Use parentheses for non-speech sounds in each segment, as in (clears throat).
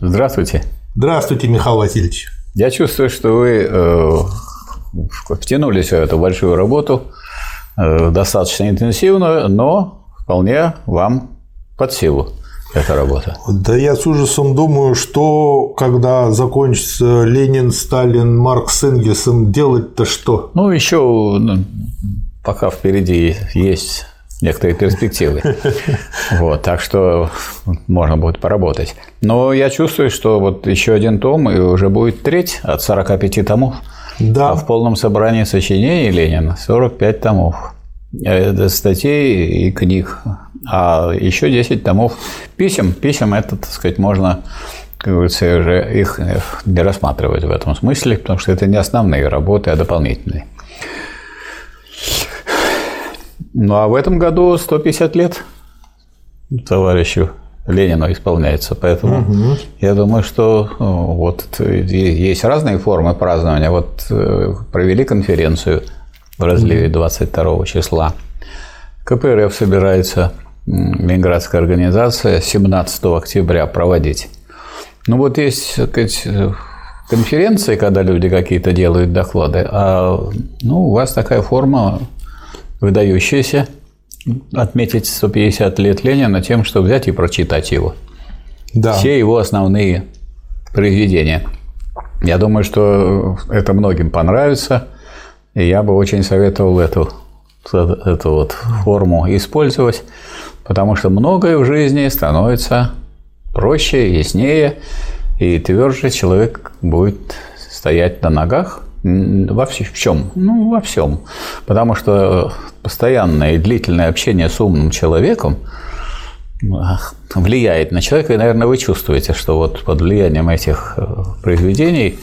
Здравствуйте. Здравствуйте, Михаил Васильевич. Я чувствую, что вы э, втянулись в эту большую работу, э, достаточно интенсивную, но вполне вам под силу эта работа. Да я с ужасом думаю, что когда закончится Ленин, Сталин, Маркс с Энгельсом, делать-то что? Ну, еще ну, пока впереди есть некоторые перспективы. Вот, так что можно будет поработать. Но я чувствую, что вот еще один том, и уже будет треть от 45 томов. Да. А в полном собрании сочинений Ленина 45 томов. Это статей и книг. А еще 10 томов писем. Писем это, так сказать, можно как говорится, уже их не рассматривать в этом смысле, потому что это не основные работы, а дополнительные. Ну а в этом году 150 лет товарищу Ленину исполняется. Поэтому угу. я думаю, что ну, вот есть разные формы празднования. Вот э, провели конференцию в разливе 22 числа. КПРФ собирается, Ленинградская организация, 17 октября проводить. Ну вот есть, так сказать, конференции, когда люди какие-то делают доклады, а ну, у вас такая форма выдающаяся, отметить 150 лет Ленина тем, что взять и прочитать его. Да. Все его основные произведения. Я думаю, что это многим понравится, и я бы очень советовал эту, эту вот форму использовать, потому что многое в жизни становится проще, яснее, и тверже человек будет стоять на ногах во в чем? Ну, во всем. Потому что постоянное и длительное общение с умным человеком влияет на человека, и, наверное, вы чувствуете, что вот под влиянием этих э, произведений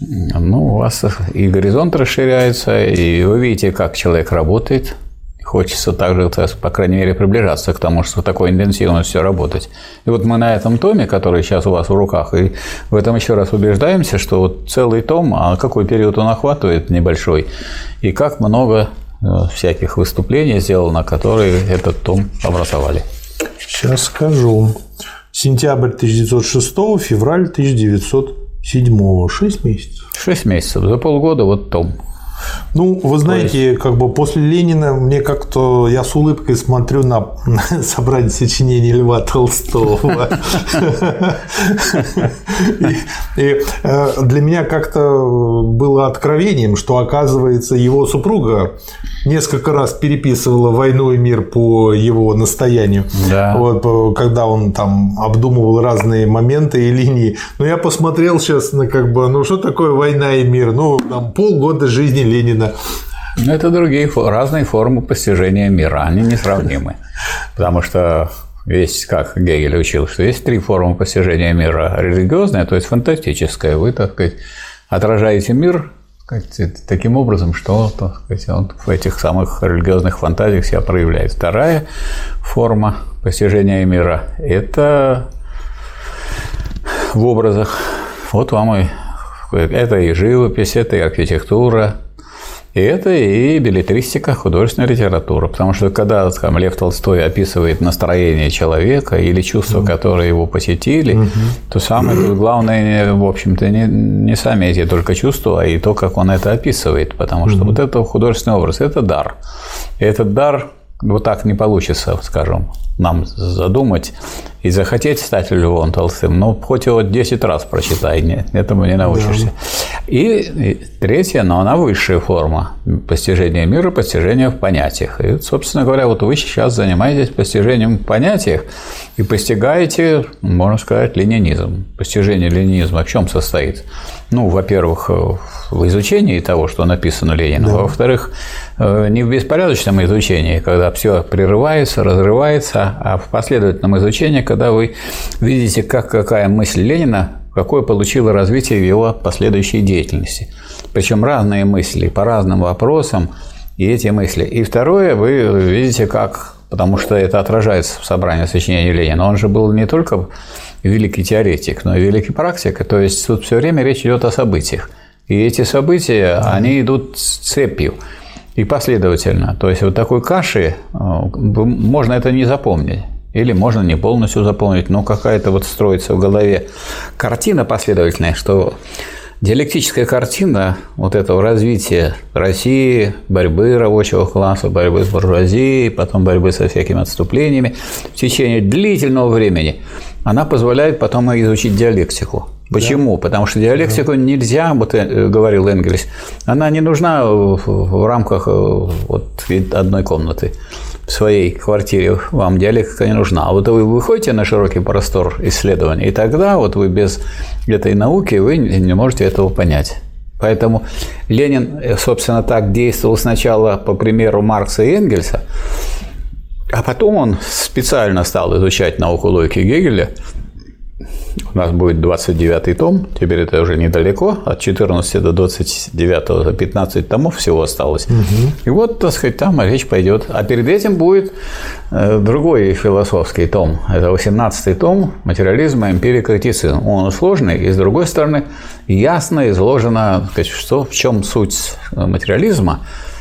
ну, у вас и горизонт расширяется, и вы видите, как человек работает – хочется также, по крайней мере, приближаться к тому, что такой интенсивностью работать. И вот мы на этом томе, который сейчас у вас в руках, и в этом еще раз убеждаемся, что вот целый том, а какой период он охватывает небольшой, и как много э, всяких выступлений сделано, которые этот том образовали. Сейчас скажу. Сентябрь 1906, февраль 1907. Шесть месяцев. Шесть месяцев. За полгода вот том. Ну, вы знаете, как бы после Ленина мне как-то я с улыбкой смотрю на (laughs) собрание сочинений Льва Толстого. И э, для меня как-то было откровением, что оказывается его супруга несколько раз переписывала «Войну и мир» по его настоянию, да. вот, когда он там обдумывал разные моменты и линии. Но я посмотрел сейчас на как бы, ну что такое «Война и мир»? Ну, там полгода жизни Ленина. Ну, это другие разные формы постижения мира, они несравнимы. Потому что есть, как Гегель учил, что есть три формы постижения мира. Религиозная, то есть фантастическая. Вы, так сказать, отражаете мир таким образом, что так сказать, он в этих самых религиозных фантазиях себя проявляет. Вторая форма постижения мира – это в образах. Вот вам и это и живопись, это и архитектура, и это и билетристика, художественная литература. Потому что когда там, Лев Толстой описывает настроение человека или чувства, которые его посетили, угу. то самое главное, в общем-то, не, не сами эти только чувства, а и то, как он это описывает. Потому что угу. вот это художественный образ – это дар. И этот дар вот так не получится, скажем, нам задумать и захотеть стать Львом Толстым, но хоть его 10 раз прочитай, не, этому не научишься. Да. И третья, но она высшая форма постижения мира, постижения в понятиях. И, собственно говоря, вот вы сейчас занимаетесь постижением в понятиях и постигаете, можно сказать, ленинизм. Постижение ленинизма в чем состоит? Ну, во-первых, в изучении того, что написано Лениным, да. во-вторых, э, не в беспорядочном изучении, когда все прерывается, разрывается, а в последовательном изучении, когда вы видите, как какая мысль Ленина какое получило развитие в его последующей деятельности. Причем разные мысли по разным вопросам и эти мысли. И второе, вы видите, как, потому что это отражается в собрании сочинений Ленина, он же был не только великий теоретик, но и великий практик, то есть тут все время речь идет о событиях. И эти события, они идут цепью и последовательно. То есть вот такой каши, э, можно это не запомнить. Или можно не полностью заполнить, но какая-то вот строится в голове картина последовательная, что диалектическая картина вот этого развития России, борьбы рабочего класса, борьбы с буржуазией, потом борьбы со всякими отступлениями в течение длительного времени, она позволяет потом изучить диалектику. Почему? Да. Потому что диалектику да. нельзя, вот э, говорил Энгельс, она не нужна в рамках э, вот одной комнаты в своей квартире вам диалектика не нужна. А вот вы выходите на широкий простор исследований, и тогда вот вы без этой науки вы не можете этого понять. Поэтому Ленин, собственно, так действовал сначала по примеру Маркса и Энгельса, а потом он специально стал изучать науку логики Гегеля, у нас будет 29 том, теперь это уже недалеко, от 14 до 29, 15 томов всего осталось. Угу. И вот, так сказать, там речь пойдет. А перед этим будет э, другой философский том. Это 18 том «Материализм и эмпирикритицизм». Он сложный, и с другой стороны ясно изложено, что, в чем суть материализма,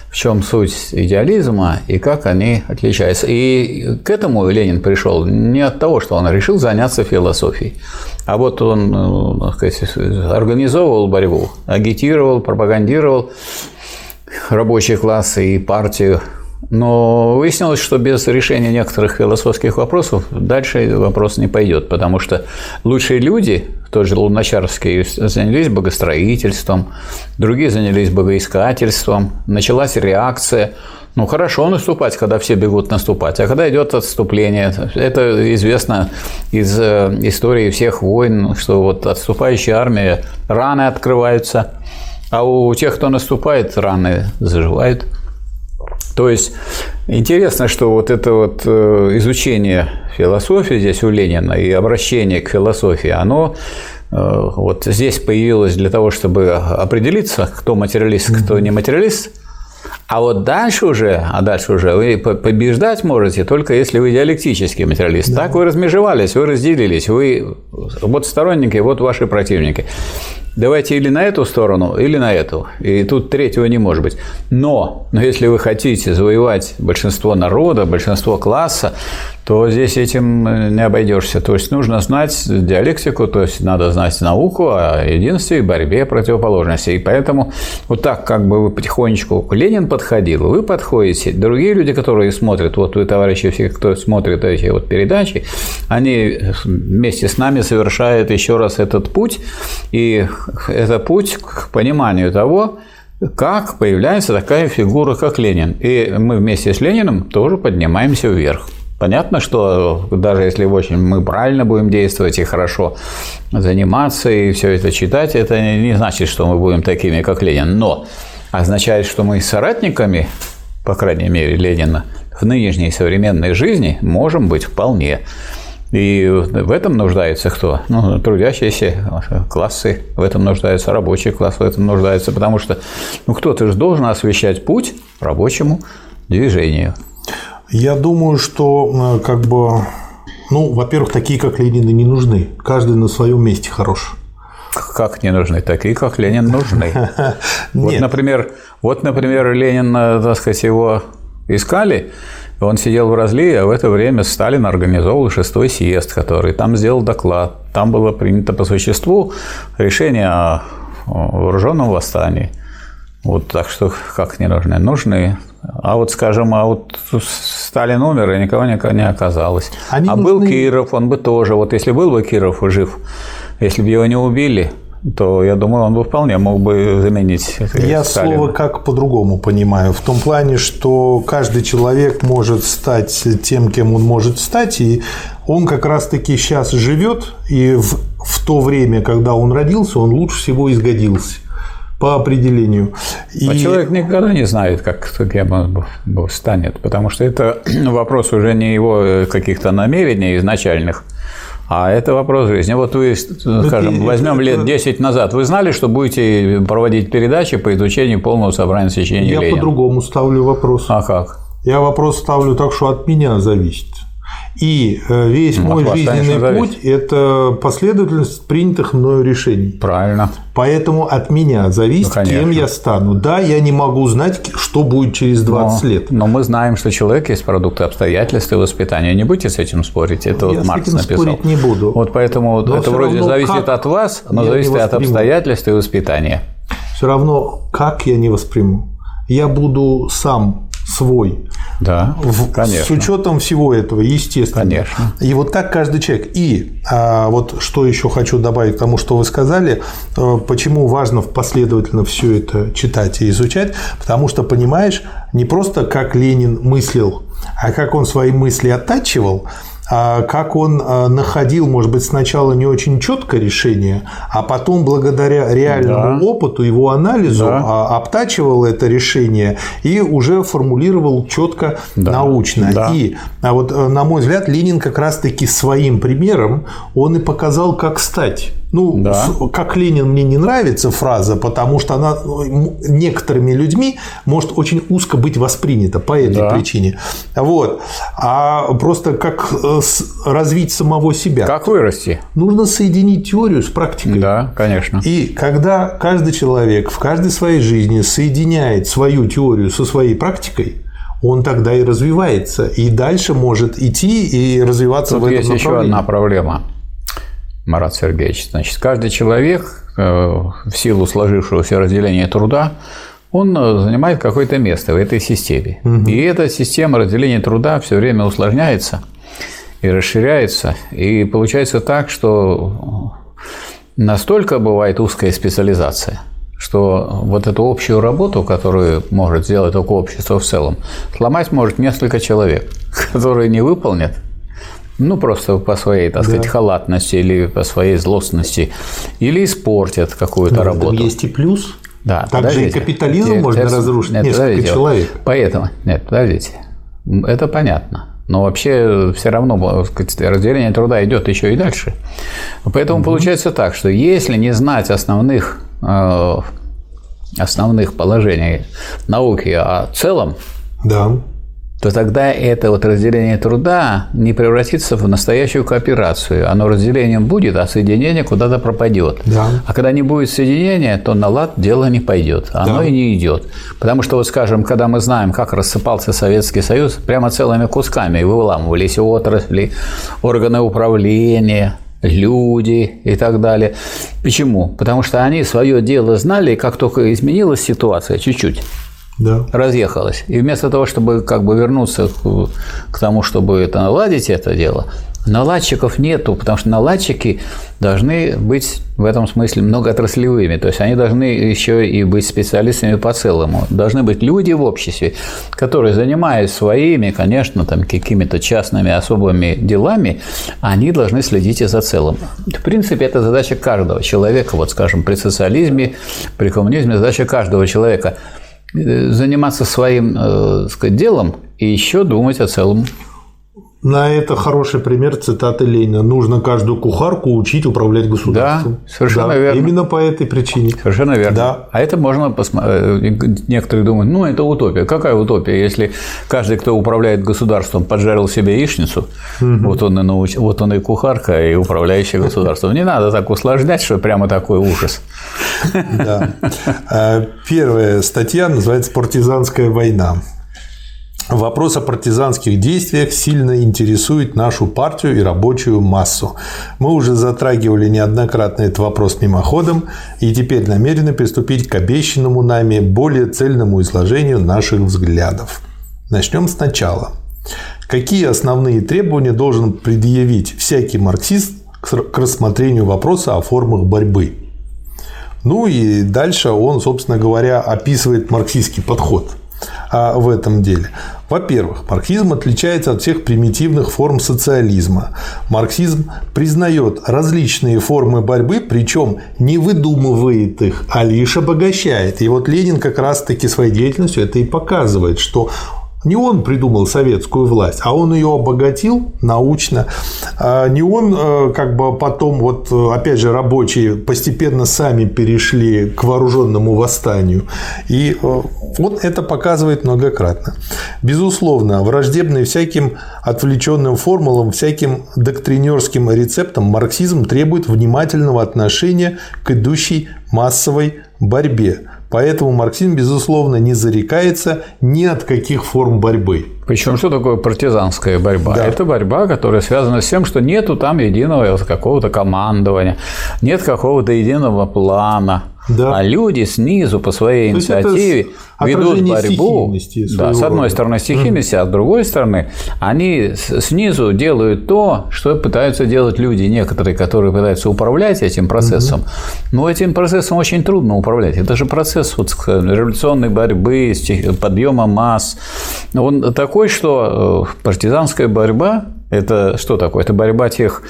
в чем суть идеализма и как они отличаются. И к этому Ленин пришел не от того, что он решил заняться философией, а вот он ну, сказать, организовывал борьбу, агитировал, пропагандировал рабочие классы и партию но выяснилось, что без решения некоторых философских вопросов дальше вопрос не пойдет, потому что лучшие люди, тот же Луначарский, занялись богостроительством, другие занялись богоискательством, началась реакция. Ну, хорошо наступать, когда все бегут наступать, а когда идет отступление, это известно из э, истории всех войн, что вот отступающая армия, раны открываются, а у тех, кто наступает, раны заживают. То есть интересно, что вот это вот э, изучение философии здесь у Ленина и обращение к философии, оно э, вот здесь появилось для того, чтобы определиться, кто материалист, кто не материалист. А вот дальше уже, а дальше уже вы побеждать можете только если вы диалектический материалист. Да. Так вы размежевались, вы разделились, вы вот сторонники, вот ваши противники давайте или на эту сторону, или на эту. И тут третьего не может быть. Но, но если вы хотите завоевать большинство народа, большинство класса, то здесь этим э, не обойдешься. То есть нужно знать диалектику, то есть надо знать науку о единстве и борьбе противоположностей. И поэтому вот так как бы вы потихонечку Ленин подходил, вы подходите. Другие люди, которые смотрят, вот вы, товарищи, все, кто смотрит эти вот передачи, они вместе с нами совершают еще раз этот путь. И это путь к пониманию того, как появляется такая фигура, как Ленин. И мы вместе с Лениным тоже поднимаемся вверх. Понятно, что даже если очень мы правильно будем действовать и хорошо заниматься и все это читать, это не значит, что мы будем такими, как Ленин. Но означает, что мы соратниками, по крайней мере, Ленина, в нынешней современной жизни можем быть вполне. И в этом нуждается кто? Ну, трудящиеся классы, в этом нуждается рабочий класс, в этом нуждается, потому что ну, кто-то же должен освещать путь рабочему движению. Я думаю, что э, как бы, ну, во-первых, такие, как Ленин, не нужны. Каждый на своем месте хорош. Как не нужны? Такие, как Ленин, нужны. (laughs) Вот, например, вот, например, Ленин, так сказать, его искали, он сидел в разливе, а в это время Сталин организовал шестой съезд, который там сделал доклад. Там было принято по существу решение о вооруженном восстании. Вот так что как не нужны? Нужны. А вот, скажем, а вот Сталин умер, и никого никого не оказалось. Они а нужны... был Киров, он бы тоже. Вот если был бы Киров жив, если бы его не убили, то я думаю, он бы вполне мог бы заменить. Я Сталина. слово как по-другому понимаю. В том плане, что каждый человек может стать тем, кем он может стать, и он как раз-таки сейчас живет, и в, в то время, когда он родился, он лучше всего изгодился по определению. И... А человек никогда не знает, как кем он станет, потому что это (clears throat) вопрос уже не его э, каких-то намерений изначальных, а это вопрос жизни. Вот вы, скажем, возьмем лет 10 назад, вы знали, что будете проводить передачи по изучению полного собрания сочинений Я по-другому ставлю вопрос. А как? Я вопрос ставлю так, что от меня зависит. И э, весь ну, мой жизненный путь – это последовательность принятых мною решений. Правильно. Поэтому от меня зависит, ну, кем я стану. Да, я не могу знать, что будет через 20 но, лет. Но мы знаем, что человек есть продукт обстоятельств и воспитания. Не будете с этим спорить. Это я вот Маркс написал. спорить не буду. Вот поэтому но это вроде зависит от вас, но зависит от обстоятельств и воспитания. Все равно, как я не восприму. Я буду сам свой. Да, конечно. С учетом всего этого, естественно. Конечно. И вот так каждый человек. И а, вот что еще хочу добавить к тому, что вы сказали, э, почему важно последовательно все это читать и изучать, потому что понимаешь не просто как Ленин мыслил, а как он свои мысли оттачивал, как он а, находил, может быть, сначала не очень четкое решение, а потом, благодаря реальному да. опыту, его анализу, да. А, обтачивал это решение и уже формулировал четко да. научно. Да. И а вот, э, на мой взгляд, Ленин как раз-таки своим примером он и показал, как стать. Ну, да. как Ленин мне не нравится фраза, потому что она ну, некоторыми людьми может очень узко быть воспринята по этой да. причине. Вот. А просто как э, развить самого себя. Как вырасти? Нужно соединить теорию с практикой. Да, конечно. И когда каждый человек в каждой своей жизни соединяет свою теорию со своей практикой, он тогда и развивается, и дальше может идти и развиваться Тут в этом есть направлении. еще одна проблема. Марат Сергеевич. Значит, каждый человек э, в силу сложившегося разделения труда он э, занимает какое-то место в этой системе. Угу. И эта система разделения труда все время усложняется и расширяется. И получается так, что настолько бывает узкая специализация, что вот эту общую работу, которую может сделать только общество в целом, сломать может несколько человек, (laughs) которые не выполнят ну, просто по своей, так сказать, да. халатности или по своей злостности, или испортят какую-то работу. есть и плюс. Да, Также и капитализм нет, можно это, разрушить нет, несколько подождите. человек. Поэтому, нет, подождите, это понятно. Но вообще все равно сказать, разделение труда идет еще и дальше. Поэтому угу. получается так, что если не знать основных, э, основных положений науки о целом, да то тогда это вот разделение труда не превратится в настоящую кооперацию. Оно разделением будет, а соединение куда-то пропадет. Да. А когда не будет соединения, то на лад дело не пойдет. Оно да. и не идет. Потому что, вот скажем, когда мы знаем, как рассыпался Советский Союз, прямо целыми кусками выламывались отрасли, органы управления, люди и так далее. Почему? Потому что они свое дело знали, и как только изменилась ситуация чуть-чуть, да. разъехалась. И вместо того, чтобы как бы вернуться к, к тому, чтобы это наладить это дело, наладчиков нету, потому что наладчики должны быть в этом смысле многоотраслевыми, то есть они должны еще и быть специалистами по целому. Должны быть люди в обществе, которые, занимаясь своими, конечно, там какими-то частными особыми делами, они должны следить и за целым. В принципе, это задача каждого человека, вот скажем, при социализме, при коммунизме задача каждого человека – заниматься своим э, сказать, делом и еще думать о целом. На это хороший пример цитаты Ленина. Нужно каждую кухарку учить управлять государством. Да, совершенно да, верно. Именно по этой причине. Совершенно верно. Да. А это можно посмотреть. Э, некоторые думают, ну, это утопия. Какая утопия, если каждый, кто управляет государством, поджарил себе яичницу, угу. вот, он и науч... вот он и кухарка, и управляющий государством. Не надо так усложнять, что прямо такой ужас. Да. Э, первая статья называется «Партизанская война». Вопрос о партизанских действиях сильно интересует нашу партию и рабочую массу. Мы уже затрагивали неоднократно этот вопрос мимоходом и теперь намерены приступить к обещанному нами более цельному изложению наших взглядов. Начнем сначала. Какие основные требования должен предъявить всякий марксист к рассмотрению вопроса о формах борьбы? Ну и дальше он, собственно говоря, описывает марксистский подход в этом деле. Во-первых, марксизм отличается от всех примитивных форм социализма. Марксизм признает различные формы борьбы, причем не выдумывает их, а лишь обогащает. И вот Ленин как раз-таки своей деятельностью это и показывает, что Не он придумал советскую власть, а он ее обогатил научно. А не он э, как бы потом, вот опять же, рабочие постепенно сами перешли к вооруженному восстанию. И э, вот это показывает многократно. Безусловно, враждебный всяким отвлеченным формулам, всяким доктринерским рецептам марксизм требует внимательного отношения к идущей массовой борьбе. Поэтому марксизм, безусловно, не зарекается ни от каких форм борьбы. Причем что такое партизанская борьба? Да. Это борьба, которая связана с тем, что нету там единого какого-то командования, нет какого-то единого плана. Да. А люди снизу по своей То инициативе ведут борьбу. Да, с одной стороны стихийности, mm. а с другой стороны они снизу делают то, что пытаются делать люди, некоторые, которые пытаются управлять этим процессом. Mm-hmm. Но этим процессом очень трудно управлять. Это же процесс вот революционной борьбы, подъема масс. Он такой, что э, партизанская борьба – это что такое? Это борьба тех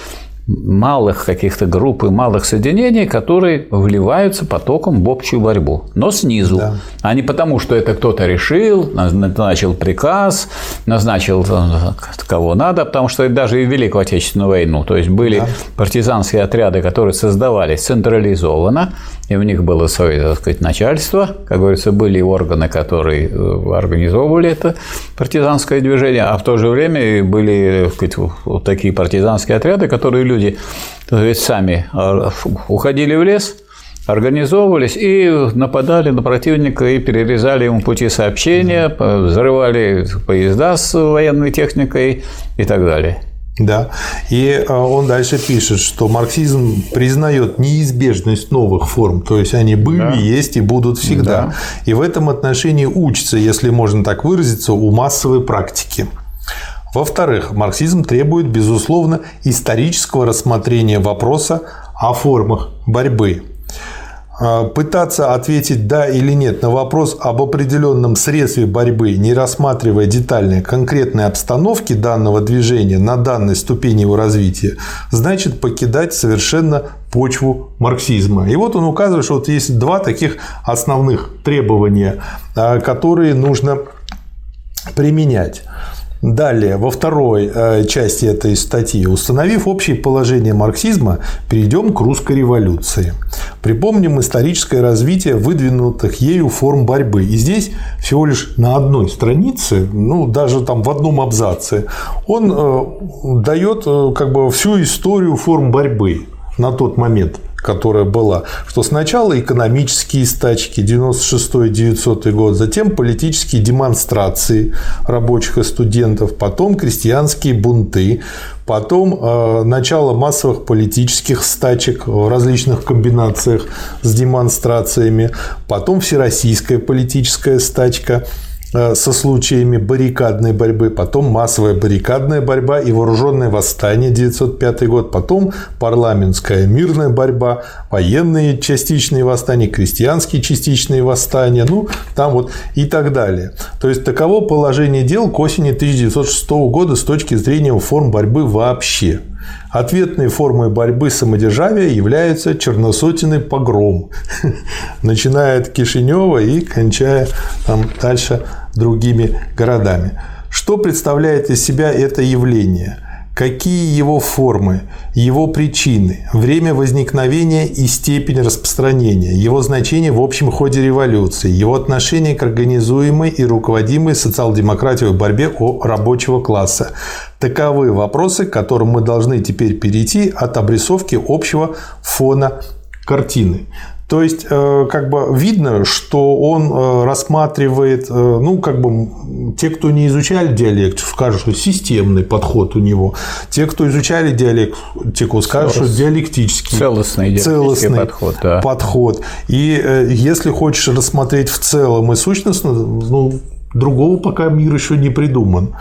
малых каких-то групп и малых соединений, которые вливаются потоком в общую борьбу, но снизу, да. а не потому, что это кто-то решил, назначил приказ, назначил э, кого надо, потому что даже и в Великую Отечественную войну, то есть были да. партизанские отряды, которые создавались централизованно, и у них было свое, так сказать, начальство, как говорится, были органы, которые э, организовывали это партизанское движение, а в то же время были, сказать, вот такие партизанские отряды, которые люди так сказать, сами э, уходили в лес, организовывались и нападали на противника и перерезали ему пути сообщения, взрывали поезда с военной техникой и так далее. Да. И э, он дальше пишет, что марксизм признает неизбежность новых форм, то есть они были, да. есть и будут всегда. Да. И в этом отношении учится, если можно так выразиться, у массовой практики. Во-вторых, марксизм требует, безусловно, исторического рассмотрения вопроса о формах борьбы. А, пытаться ответить «да» или «нет» на вопрос об определенном средстве борьбы, не рассматривая детальные конкретные обстановки данного движения на данной ступени его развития, значит покидать совершенно почву марксизма. И вот он указывает, что вот есть два таких основных требования, а, которые нужно применять. Далее, во второй э, части этой статьи, установив общее положение марксизма, перейдем к русской революции. Припомним историческое развитие выдвинутых ею форм борьбы. И здесь всего лишь на одной странице, ну даже там в одном абзаце, он э, дает э, как бы всю историю форм борьбы на тот момент которая была, что сначала экономические стачки 96-900 год, затем политические демонстрации рабочих и студентов, потом крестьянские бунты, потом э, начало массовых политических стачек в различных комбинациях с демонстрациями, потом всероссийская политическая стачка – со случаями баррикадной борьбы, потом массовая баррикадная борьба и вооруженное восстание 905 год, потом парламентская мирная борьба, военные частичные восстания, крестьянские частичные восстания, ну, там вот и так далее. То есть, таково положение дел к осени 1906 года с точки зрения форм борьбы вообще. Ответной формой борьбы самодержавия является черносотенный погром, (laughs) начиная от Кишинева и кончая там дальше другими городами. Что представляет из себя это явление? Какие его формы, его причины, время возникновения и степень распространения, его значение в общем ходе революции, его отношение к организуемой и руководимой социал-демократией борьбе рабочего класса. Таковы вопросы, к которым мы должны теперь перейти от обрисовки общего фона картины. То есть, э, как бы видно, что он э, рассматривает, э, ну, как бы, те, кто не изучали диалект, скажут, что системный подход у него. Те, кто изучали диалектику, скажут, что диалектический. Целостный, целостный подход. Да. подход. И если хочешь рассмотреть в целом и сущностно, ну, другого пока мир еще не придуман.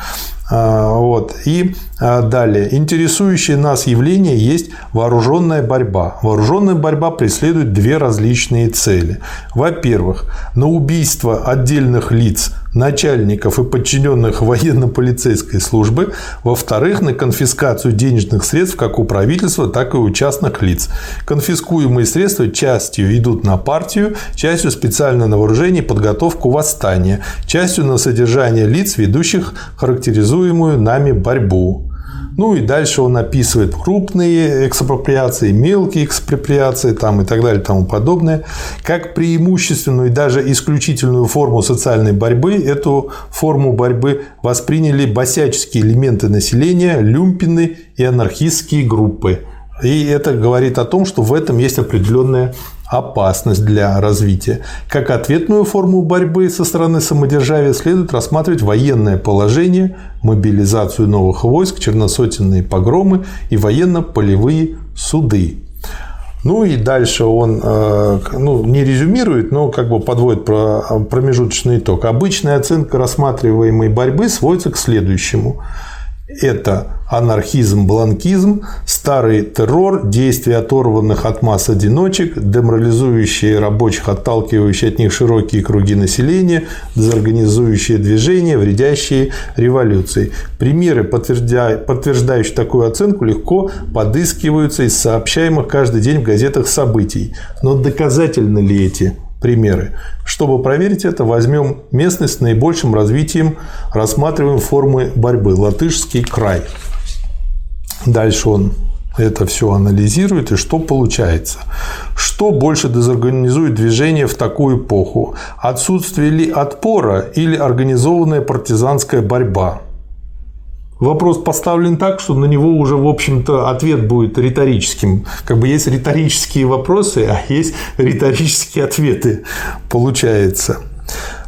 А, вот. И а, далее. Интересующее нас явление есть вооруженная борьба. Вооруженная борьба преследует две различные цели. Во-первых, на убийство отдельных лиц начальников и подчиненных военно-полицейской службы, во-вторых, на конфискацию денежных средств как у правительства, так и у частных лиц. Конфискуемые средства частью идут на партию, частью специально на вооружение и подготовку восстания, частью на содержание лиц, ведущих характеризуемую нами борьбу. Ну и дальше он описывает крупные экспроприации, мелкие экспроприации там, и так далее и тому подобное. Как преимущественную и даже исключительную форму социальной борьбы, эту форму борьбы восприняли босяческие элементы населения, люмпины и анархистские группы. И это говорит о том, что в этом есть определенная опасность для развития. Как ответную форму борьбы со стороны самодержавия следует рассматривать военное положение, мобилизацию новых войск, черносотенные погромы и военно-полевые суды. Ну и дальше он э, ну, не резюмирует, но как бы подводит промежуточный итог. Обычная оценка рассматриваемой борьбы сводится к следующему. Это анархизм, бланкизм, старый террор, действия оторванных от масс одиночек, деморализующие рабочих, отталкивающие от них широкие круги населения, дезорганизующие движения, вредящие революции. Примеры, подтверждающие такую оценку, легко подыскиваются из сообщаемых каждый день в газетах событий. Но доказательны ли эти примеры. Чтобы проверить это, возьмем местность с наибольшим развитием, рассматриваем формы борьбы. Латышский край. Дальше он это все анализирует, и что получается? Что больше дезорганизует движение в такую эпоху? Отсутствие ли отпора или организованная партизанская борьба? Вопрос поставлен так, что на него уже, в общем-то, ответ будет риторическим. Как бы есть риторические вопросы, а есть риторические ответы, получается.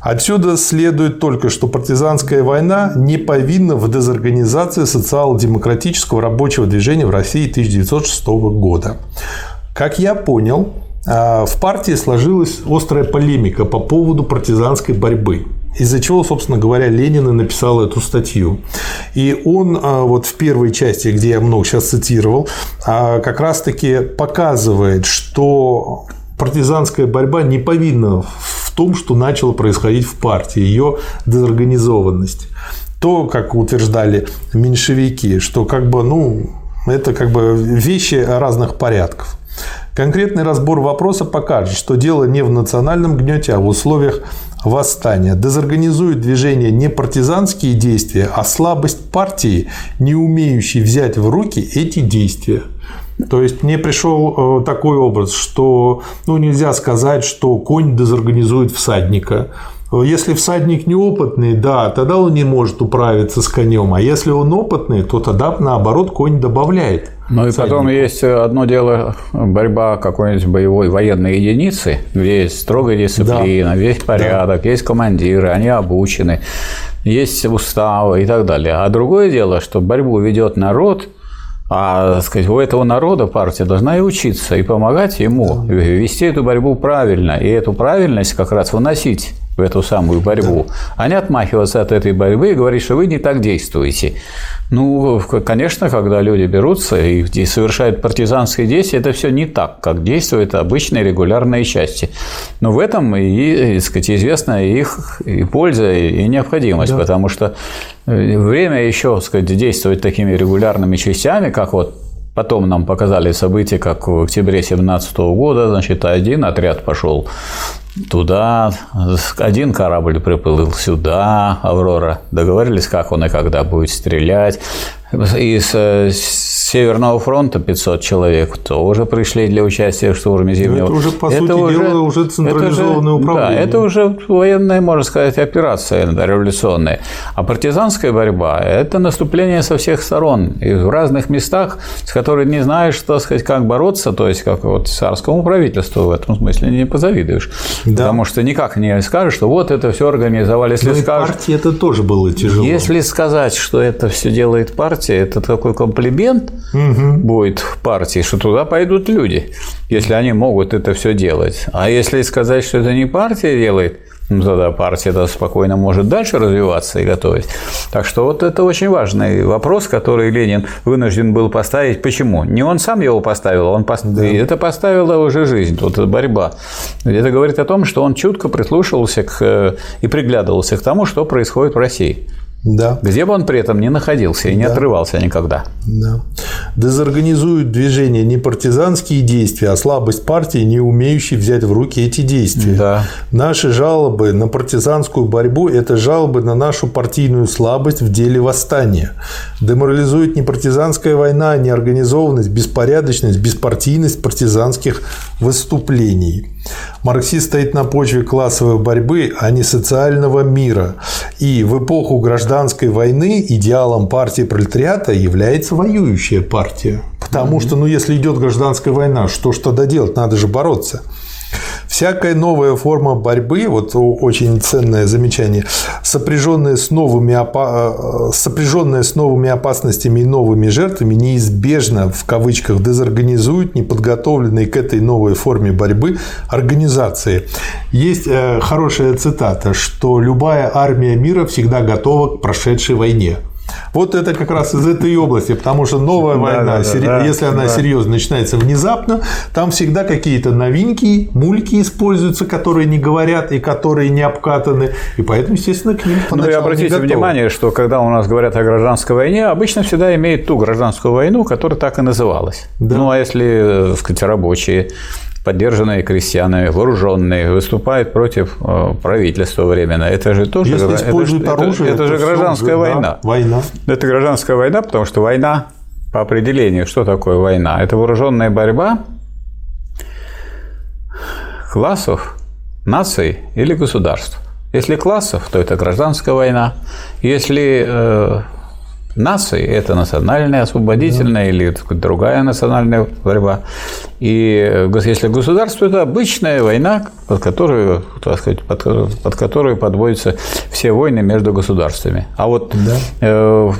Отсюда следует только, что партизанская война не повинна в дезорганизации социал-демократического рабочего движения в России 1906 года. Как я понял, а, в партии сложилась острая полемика по поводу партизанской борьбы из-за чего, собственно говоря, Ленин и написал эту статью. И он а, вот в первой части, где я много сейчас цитировал, а, как раз-таки показывает, что партизанская борьба не повинна в том, что начало происходить в партии, ее дезорганизованность. То, как утверждали меньшевики, что как бы, ну, это как бы вещи разных порядков. Конкретный разбор вопроса покажет, что дело не в национальном гнете, а в условиях восстания. Дезорганизует движение не партизанские действия, а слабость партии, не умеющей взять в руки эти действия. То есть мне пришел э, такой образ, что ну, нельзя сказать, что конь дезорганизует всадника. Если всадник неопытный, да, тогда он не может управиться с конем, а если он опытный, то тогда наоборот конь добавляет. Ну и потом есть одно дело борьба какой-нибудь боевой военной единицы, где есть строгая дисциплина, да. весь порядок, да. есть командиры, они обучены, есть уставы и так далее. А другое дело, что борьбу ведет народ, а сказать, у этого народа партия должна и учиться, и помогать ему да. вести эту борьбу правильно, и эту правильность как раз выносить в эту самую борьбу, да. а не отмахиваться от этой борьбы и говорить, что вы не так действуете. Ну, конечно, когда люди берутся и совершают партизанские действия, это все не так, как действуют обычные регулярные части. Но в этом и, так сказать, известна их и польза, и необходимость, да. потому что э, время еще так сказать, действовать такими регулярными частями, как вот Потом нам показали события, как в октябре 2017 года, значит, один отряд пошел туда, один корабль приплыл сюда, Аврора, договорились, как он и когда будет стрелять. Из Северного фронта 500 человек тоже пришли для участия в штурме Зимнего. Это уже, по это сути уже, дела, уже централизованное это управление. Да, это уже военная, можно сказать, операция революционная. А партизанская борьба – это наступление со всех сторон и в разных местах, с которыми не знаешь, что сказать, как бороться, то есть как вот царскому правительству в этом смысле не позавидуешь. Да. Потому что никак не скажешь, что вот это все организовали. Если Но скажешь, партии это тоже было тяжело. Если сказать, что это все делает партия, это такой комплимент, угу. будет в партии, что туда пойдут люди, если они могут это все делать. А если сказать, что это не партия делает, ну, тогда партия -то спокойно может дальше развиваться и готовить. Так что вот это очень важный вопрос, который Ленин вынужден был поставить. Почему? Не он сам его поставил, он пост... да. это поставила уже жизнь, тут борьба. Это говорит о том, что он чутко прислушивался к... и приглядывался к тому, что происходит в России. Да. Где бы он при этом не находился и не да. отрывался никогда. Да. Дезорганизуют движение не партизанские действия, а слабость партии, не умеющей взять в руки эти действия. Да. Наши жалобы на партизанскую борьбу – это жалобы на нашу партийную слабость в деле восстания. Деморализует не партизанская война, а неорганизованность, беспорядочность, беспартийность партизанских выступлений. Марксист стоит на почве классовой борьбы, а не социального мира. И в эпоху гражданской войны идеалом партии пролетариата является воюющая партия. Потому что, ну, если идет гражданская война, что ж тогда делать? Надо же бороться. Всякая новая форма борьбы, вот очень ценное замечание, сопряженная с новыми, опа... Э, сопряженная с новыми опасностями и новыми жертвами, неизбежно, в кавычках, дезорганизует неподготовленные к этой новой форме борьбы организации. Есть э, хорошая цитата, что любая армия мира всегда готова к прошедшей войне. Вот это как раз из этой области, потому что новая да, война, да, сери... да, если она да. серьезно начинается внезапно, там всегда какие-то новинки, мульки используются, которые не говорят и которые не обкатаны, и поэтому, естественно, к ним Ну и обратите внимание, что когда у нас говорят о гражданской войне, обычно всегда имеют ту гражданскую войну, которая так и называлась. Да. Ну а если, так сказать, рабочие поддержанные крестьянами, вооруженные, выступают против э, правительства временно. Это же тоже Если используют это, оружие, это, это, это же гражданская уже, война. Да, война. Это гражданская война, потому что война по определению, что такое война? Это вооруженная борьба классов, наций или государств. Если классов, то это гражданская война. Если э, нации, это национальная освободительная да. или сказать, другая национальная борьба. И если государство это обычная война, под которую, так сказать, под, под которую подводятся все войны между государствами. А вот да. э,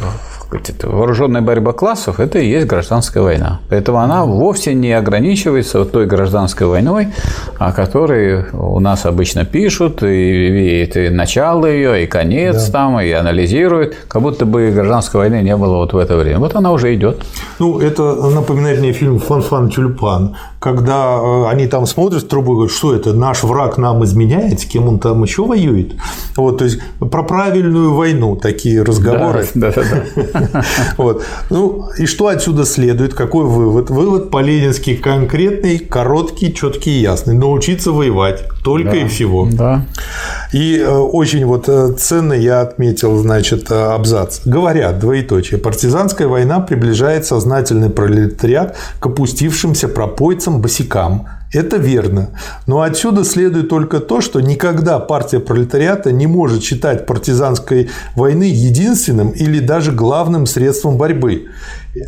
вооруженная борьба классов – это и есть гражданская война. Поэтому она вовсе не ограничивается вот той гражданской войной, о которой у нас обычно пишут, и видят и начало ее, и конец да. там, и анализируют, как будто бы гражданской войны не было вот в это время. Вот она уже идет. Ну, это напоминает мне фильм «Фан-фан тюльпан», когда э, они там смотрят в трубу и говорят, что это, наш враг нам изменяет, с кем он там еще воюет. Вот, то есть про правильную войну такие разговоры. Да, да, да. (laughs) Вот. Ну, и что отсюда следует? Какой вывод? Вывод по-ленински конкретный, короткий, четкий и ясный. Научиться воевать. Только да, и всего. Да. И э, очень вот э, ценно я отметил, значит, э, абзац. Говорят, двоеточие, партизанская война приближает сознательный пролетариат к опустившимся пропойцам босикам, это верно. Но отсюда следует только то, что никогда партия пролетариата не может считать партизанской войны единственным или даже главным средством борьбы.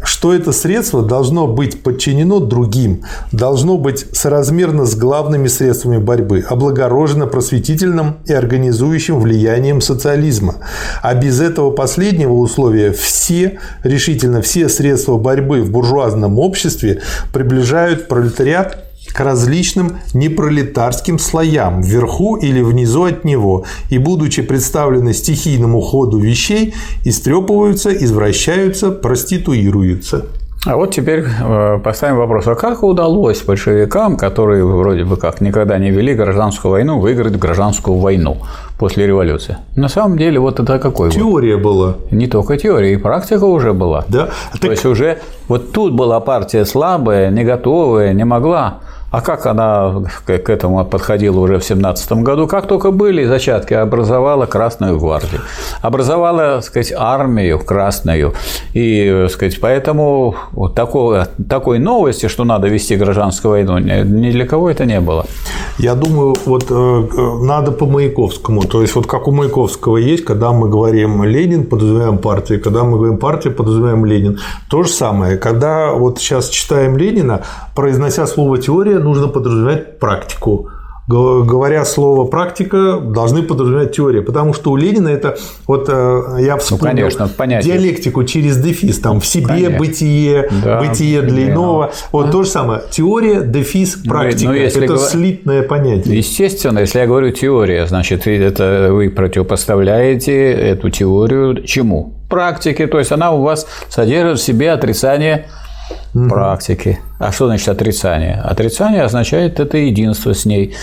Что это средство должно быть подчинено другим, должно быть соразмерно с главными средствами борьбы, облагорожено просветительным и организующим влиянием социализма. А без этого последнего условия все, решительно все средства борьбы в буржуазном обществе приближают пролетариат к различным непролетарским слоям вверху или внизу от него и, будучи представлены стихийному ходу вещей, истрепываются, извращаются, проституируются. А вот теперь э, поставим вопрос, а как удалось большевикам, которые вроде бы как никогда не вели гражданскую войну, выиграть гражданскую войну после революции? На самом деле вот это какой Теория вот? была. Не только теория, и практика уже была. Да. То так... есть уже вот тут была партия слабая, не готовая, не могла а как она к этому подходила уже в 17 году? Как только были зачатки, образовала Красную гвардию, образовала, так сказать, армию красную. И, так сказать, поэтому вот такой, такой новости, что надо вести гражданскую войну, ни для кого это не было. Я думаю, вот э, надо по Маяковскому. То есть, вот как у Маяковского есть, когда мы говорим Ленин, подразумеваем партию, когда мы говорим партия, подразумеваем Ленин. То же самое. Когда вот сейчас читаем Ленина, произнося слово теория, нужно подразумевать практику. говоря слово практика, должны подразумевать теория, потому что у Ленина это вот э, я ну, вспомнил ну, конечно, диалектику через дефис, там в себе конечно. бытие, да, бытие для иного, вот да. то же самое, теория, дефис, ну, практика, ну, если это говор... слитное понятие. Естественно, если я говорю теория, значит это вы противопоставляете эту теорию чему? Практике, то есть она у вас содержит в себе отрицание угу. практики. А что значит отрицание? Отрицание означает это единство с ней.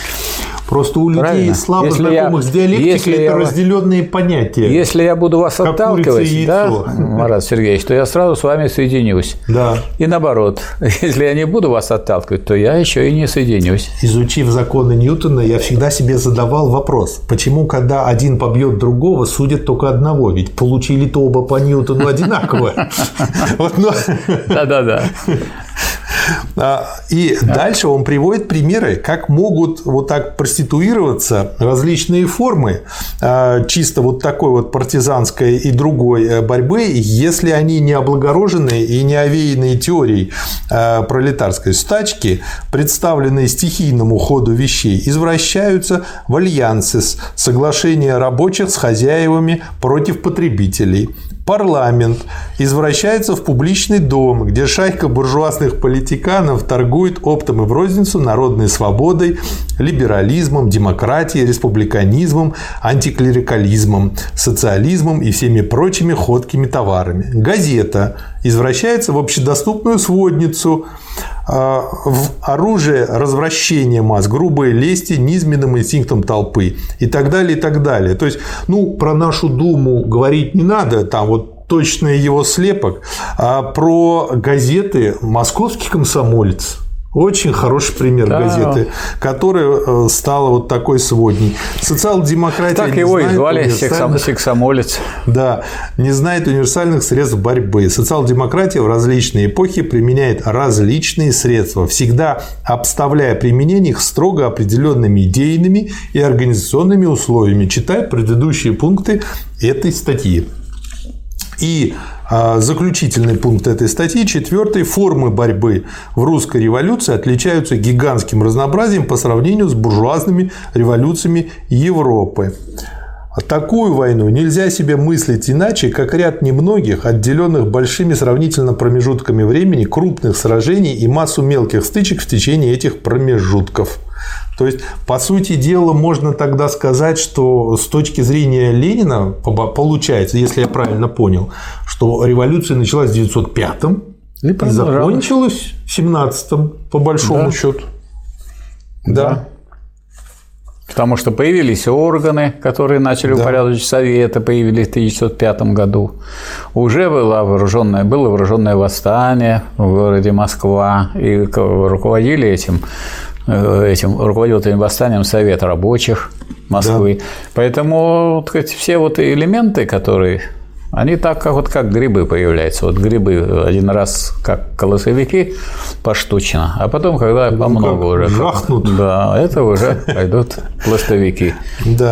Просто у людей Правильно? слабо если знакомых я, с диалектикой это я, разделенные понятия. Если я буду вас отталкивать, да, (laughs) Марат Сергеевич, то я сразу с вами соединюсь. Да. И наоборот, (laughs) если я не буду вас отталкивать, то я еще и не соединюсь. Изучив законы Ньютона, я всегда себе задавал вопрос, почему, когда один побьет другого, судят только одного, ведь получили-то оба по Ньютону одинаково. (laughs) Да-да-да. (laughs) А, и дальше он приводит примеры, как могут вот так проституироваться различные формы а, чисто вот такой вот партизанской и другой э, борьбы, если они не облагорожены и не овеянные теорией а, пролетарской стачки, представленные стихийному ходу вещей, извращаются в альянсы, соглашения рабочих с хозяевами против потребителей, парламент извращается в публичный дом, где шайка буржуазных политиканов торгует оптом и в розницу народной свободой, либерализмом, демократией, республиканизмом, антиклерикализмом, социализмом и всеми прочими ходкими товарами. Газета извращается в общедоступную сводницу, а, в оружие развращения масс, грубой лести, низменным инстинктом толпы и так далее, и так далее. То есть, ну, про нашу Думу говорить не надо, там вот точный его слепок, а про газеты «Московский комсомолец», очень хороший пример да. газеты, которая э, стала вот такой сводней. Социал-демократия Так его и звали Сексомолец. Да, не знает универсальных средств борьбы. Социал-демократия в различные эпохи применяет различные средства, всегда обставляя применение их строго определенными идейными и организационными условиями. Читай предыдущие пункты этой статьи. И заключительный пункт этой статьи, четвертый, формы борьбы в русской революции отличаются гигантским разнообразием по сравнению с буржуазными революциями Европы. Такую войну нельзя себе мыслить иначе, как ряд немногих, отделенных большими сравнительно промежутками времени, крупных сражений и массу мелких стычек в течение этих промежутков. То есть, по сути дела, можно тогда сказать, что с точки зрения Ленина получается, если я правильно понял, что революция началась в 905 и, и закончилась в 17 по большому да. счету. Да. да. Потому что появились органы, которые начали да. упорядочить Советы, появились в 1905 году. Уже было вооруженное, было вооруженное восстание в городе Москва, и руководили этим этим руководил этим восстанием Совет рабочих Москвы. Да. Поэтому так сказать, все вот элементы, которые они так, как, вот как грибы появляются. Вот грибы один раз как колосовики поштучно, а потом, когда ну, помного уже. Жахнут. Да, это уже пойдут пластовики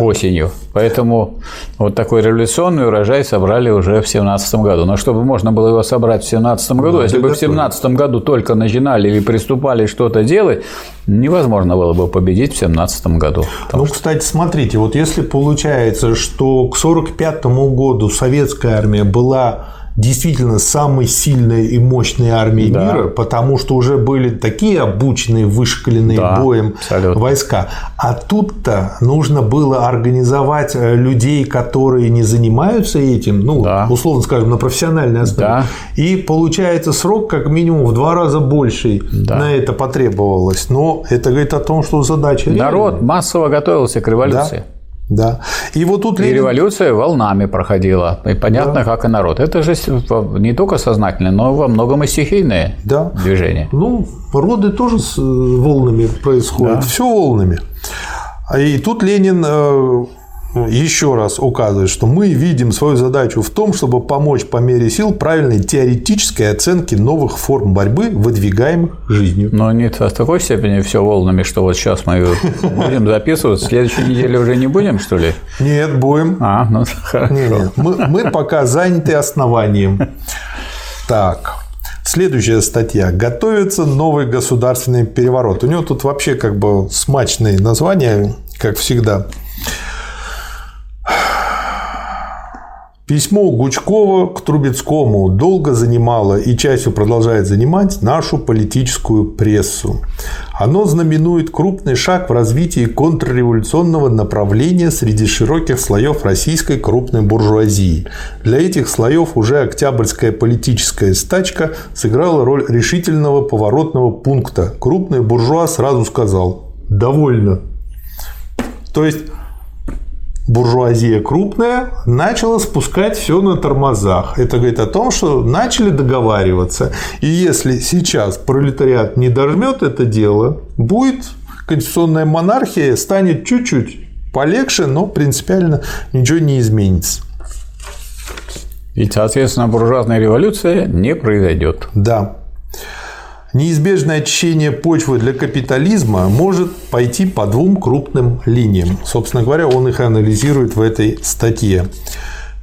осенью. Поэтому вот такой революционный урожай собрали уже в 17 году. Но чтобы можно было его собрать в 17 году, да, если бы в 17 году только начинали или приступали что-то делать, невозможно было бы победить в 17 году. Ну, что... кстати, смотрите, вот если получается, что к 1945 году советская армия была действительно самой сильной и мощной армией да. мира, потому что уже были такие обученные, вышкаленные да, боем абсолютно. войска. А тут-то нужно было организовать э, людей, которые не занимаются этим, ну, да. условно скажем, на профессиональной основе. Да. И получается срок как минимум в два раза больше да. на это потребовалось. Но это говорит о том, что задача Народ реальная. массово готовился к революции. Да. Да. И вот тут Ленин... революция волнами проходила. И понятно, да. как и народ. Это же не только сознательное, но во многом и стихийное да. движение. Ну, роды тоже с э, волнами происходят. Да. Все волнами. И тут Ленин э, еще раз указывает, что мы видим свою задачу в том, чтобы помочь по мере сил правильной теоретической оценке новых форм борьбы, выдвигаемых жизнью. Но не в такой степени все волнами, что вот сейчас мы будем записывать, в следующей неделе уже не будем, что ли? Нет, будем. А, ну (laughs) хорошо. Нет, нет. Мы, мы пока заняты основанием. Так. Следующая статья. Готовится новый государственный переворот. У него тут вообще как бы смачные названия, как всегда. Письмо Гучкова к Трубецкому долго занимало и частью продолжает занимать нашу политическую прессу. Оно знаменует крупный шаг в развитии контрреволюционного направления среди широких слоев российской крупной буржуазии. Для этих слоев уже октябрьская политическая стачка сыграла роль решительного поворотного пункта. Крупный буржуа сразу сказал «довольно». То есть буржуазия крупная начала спускать все на тормозах. Это говорит о том, что начали договариваться. И если сейчас пролетариат не дожмет это дело, будет конституционная монархия, станет чуть-чуть полегче, но принципиально ничего не изменится. И, соответственно, буржуазная революция не произойдет. Да неизбежное очищение почвы для капитализма может пойти по двум крупным линиям. Собственно говоря, он их анализирует в этой статье.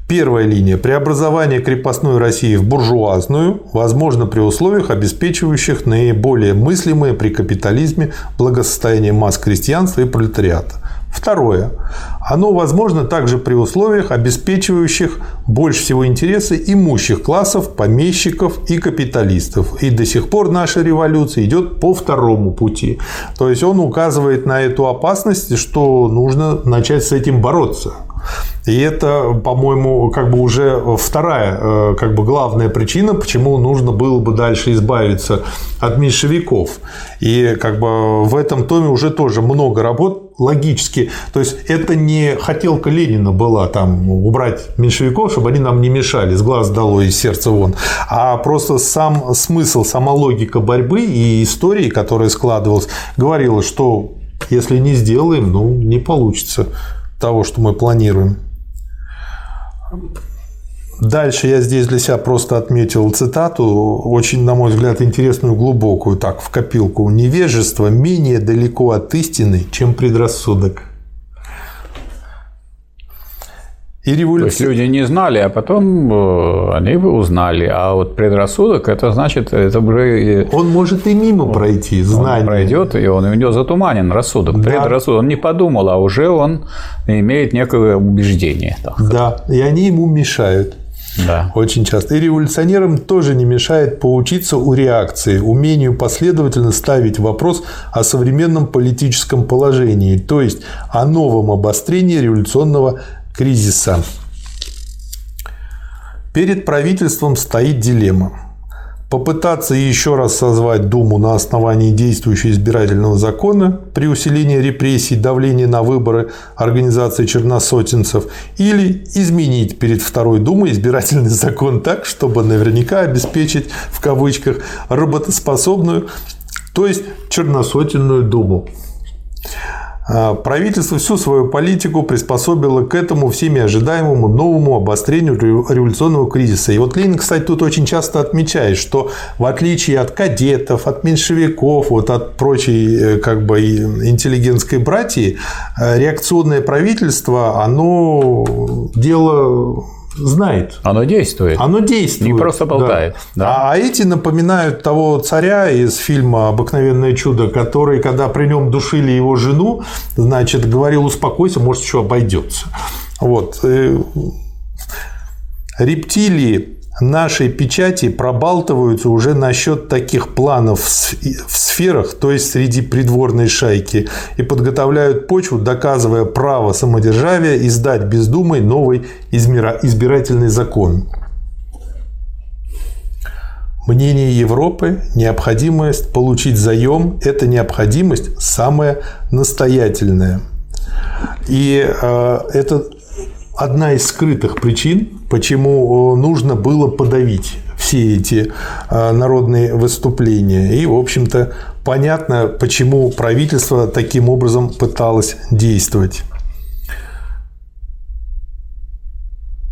Первая линия – преобразование крепостной России в буржуазную, возможно при условиях, обеспечивающих наиболее мыслимое при капитализме благосостояние масс крестьянства и пролетариата. Второе. Оно возможно также при условиях, обеспечивающих больше всего интересы имущих классов, помещиков и капиталистов. И до сих пор наша революция идет по второму пути. То есть он указывает на эту опасность, что нужно начать с этим бороться. И это, по-моему, как бы уже вторая, э, как бы главная причина, почему нужно было бы дальше избавиться от меньшевиков. И как бы в этом томе уже тоже много работ логически. То есть это не хотелка Ленина была там убрать меньшевиков, чтобы они нам не мешали, с глаз дало и сердца вон, а просто сам смысл, сама логика борьбы и истории, которая складывалась, говорила, что если не сделаем, ну не получится того, что мы планируем. Дальше я здесь для себя просто отметил цитату, очень, на мой взгляд, интересную, глубокую, так, в копилку. «Невежество менее далеко от истины, чем предрассудок». И революция... То есть люди не знали, а потом э, они бы узнали. А вот предрассудок это значит, это уже. Он может и мимо пройти, знание. Он пройдет, и он у него затуманен рассудок. Да. Предрассудок. Он не подумал, а уже он имеет некое убеждение. Да, и они ему мешают. Да. Очень часто. И революционерам тоже не мешает поучиться у реакции, умению последовательно ставить вопрос о современном политическом положении, то есть о новом обострении революционного кризиса. Перед правительством стоит дилемма. Попытаться еще раз созвать Думу на основании действующего избирательного закона при усилении репрессий, давления на выборы организации черносотенцев или изменить перед Второй Думой избирательный закон так, чтобы наверняка обеспечить в кавычках работоспособную, то есть черносотенную Думу. А, правительство всю свою политику приспособило к этому всеми ожидаемому новому обострению революционного кризиса. И вот Ленин, кстати, тут очень часто отмечает, что в отличие от кадетов, от меньшевиков, вот от прочей э, как бы интеллигентской братьи, э, реакционное правительство, оно дело знает. Оно действует. Оно действует. Не просто болтает. Да. Да. А эти напоминают того царя из фильма «Обыкновенное чудо», который, когда при нем душили его жену, значит, говорил, успокойся, может, еще обойдется. Вот. Э, рептилии нашей печати пробалтываются уже насчет таких планов в сферах, то есть среди придворной шайки, и подготовляют почву, доказывая право самодержавия издать без думы новый избирательный закон. Мнение Европы – необходимость получить заем – это необходимость самая настоятельная. И э, это одна из скрытых причин, почему нужно было подавить все эти э, народные выступления. И, в общем-то, понятно, почему правительство таким образом пыталось действовать.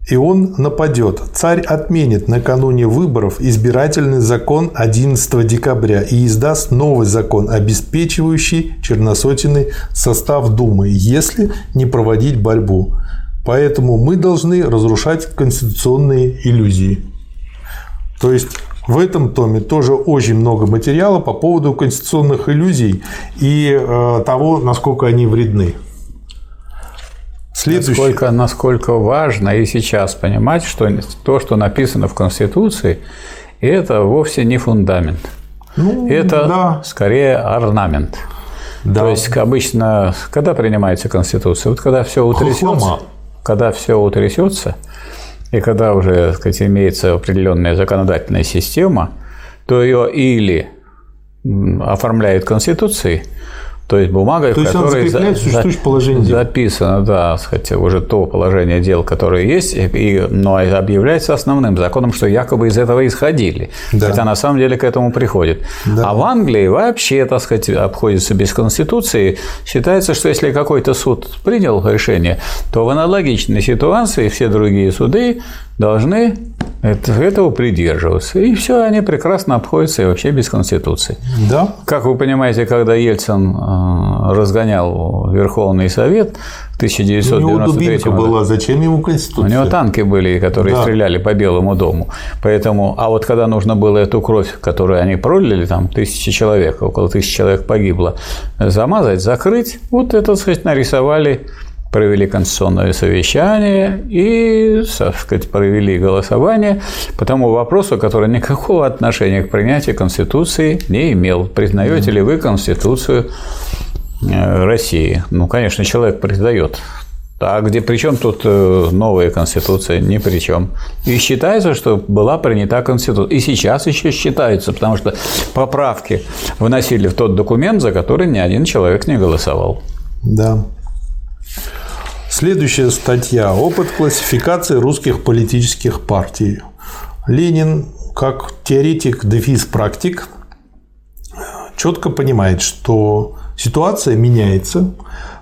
И он нападет. Царь отменит накануне выборов избирательный закон 11 декабря и издаст новый закон, обеспечивающий черносотенный состав Думы, если не проводить борьбу. Поэтому мы должны разрушать конституционные иллюзии. То есть В этом томе тоже очень много материала по поводу конституционных иллюзий и э, того, насколько они вредны. Следующий. Насколько, насколько важно и сейчас понимать, что то, что написано в Конституции, это вовсе не фундамент. Ну, это да. скорее орнамент. Да. То есть обычно, когда принимается Конституция, вот когда все утрясется, когда все утрясется, и когда уже, так сказать, имеется определенная законодательная система, то ее или оформляют Конституцией, то есть бумага, то есть которой за, существующее положение дел. записано, да, хотя уже то положение дел, которое есть, и, но объявляется основным законом, что якобы из этого исходили. Да. Хотя на самом деле к этому приходит. Да. А в Англии вообще, так сказать, обходится без Конституции. Считается, что если какой-то суд принял решение, то в аналогичной ситуации все другие суды должны этого придерживаться. И все, они прекрасно обходятся и вообще без Конституции. Да. Как вы понимаете, когда Ельцин э, разгонял Верховный Совет в 1993 году. была, зачем ему Конституция? У него танки были, которые да. стреляли по Белому дому. Поэтому, а вот когда нужно было эту кровь, которую они пролили, там тысячи человек, около тысячи человек погибло, замазать, закрыть, вот это, так сказать, нарисовали провели конституционное совещание и, так сказать, провели голосование по тому вопросу, который никакого отношения к принятию Конституции не имел. Признаете ли вы Конституцию э, России? Ну, конечно, человек признает. А где причем тут э, новая конституция? Ни при чем. И считается, что была принята конституция. И сейчас еще считается, потому что поправки вносили в тот документ, за который ни один человек не голосовал. Да. Следующая статья. Опыт классификации русских политических партий. Ленин, как теоретик, дефис практик, четко понимает, что ситуация меняется,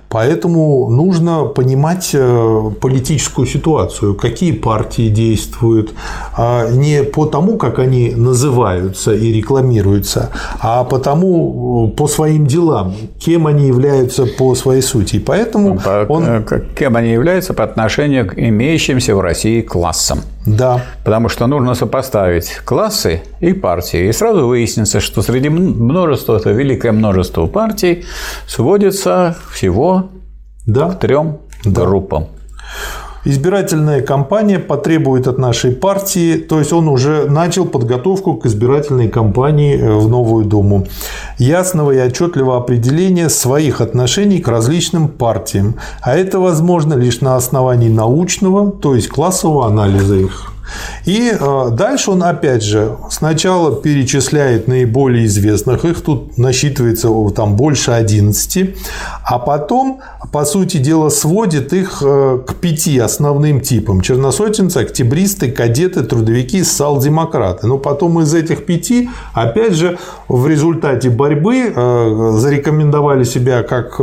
Поэтому нужно понимать э, политическую ситуацию, какие партии действуют, а не по тому, как они называются и рекламируются, а по тому, э, по своим делам, кем они являются по своей сути. И поэтому по, он... Э, кем они являются по отношению к имеющимся в России классам. Да. Потому что нужно сопоставить классы и партии. И сразу выяснится, что среди множества, это великое множество партий, сводится всего да. к трем да. группам. Избирательная кампания потребует от нашей партии, то есть он уже начал подготовку к избирательной кампании э, в Новую Думу. Ясного и отчетливого определения своих отношений к различным партиям. А это возможно лишь на основании научного, то есть классового анализа их. И э, дальше он опять же сначала перечисляет наиболее известных, их тут насчитывается там больше 11, а потом, по сути дела, сводит их э, к пяти основным типам. Черносотенцы, октябристы, кадеты, трудовики, социал-демократы. Но потом из этих пяти, опять же, в результате борьбы э, зарекомендовали себя как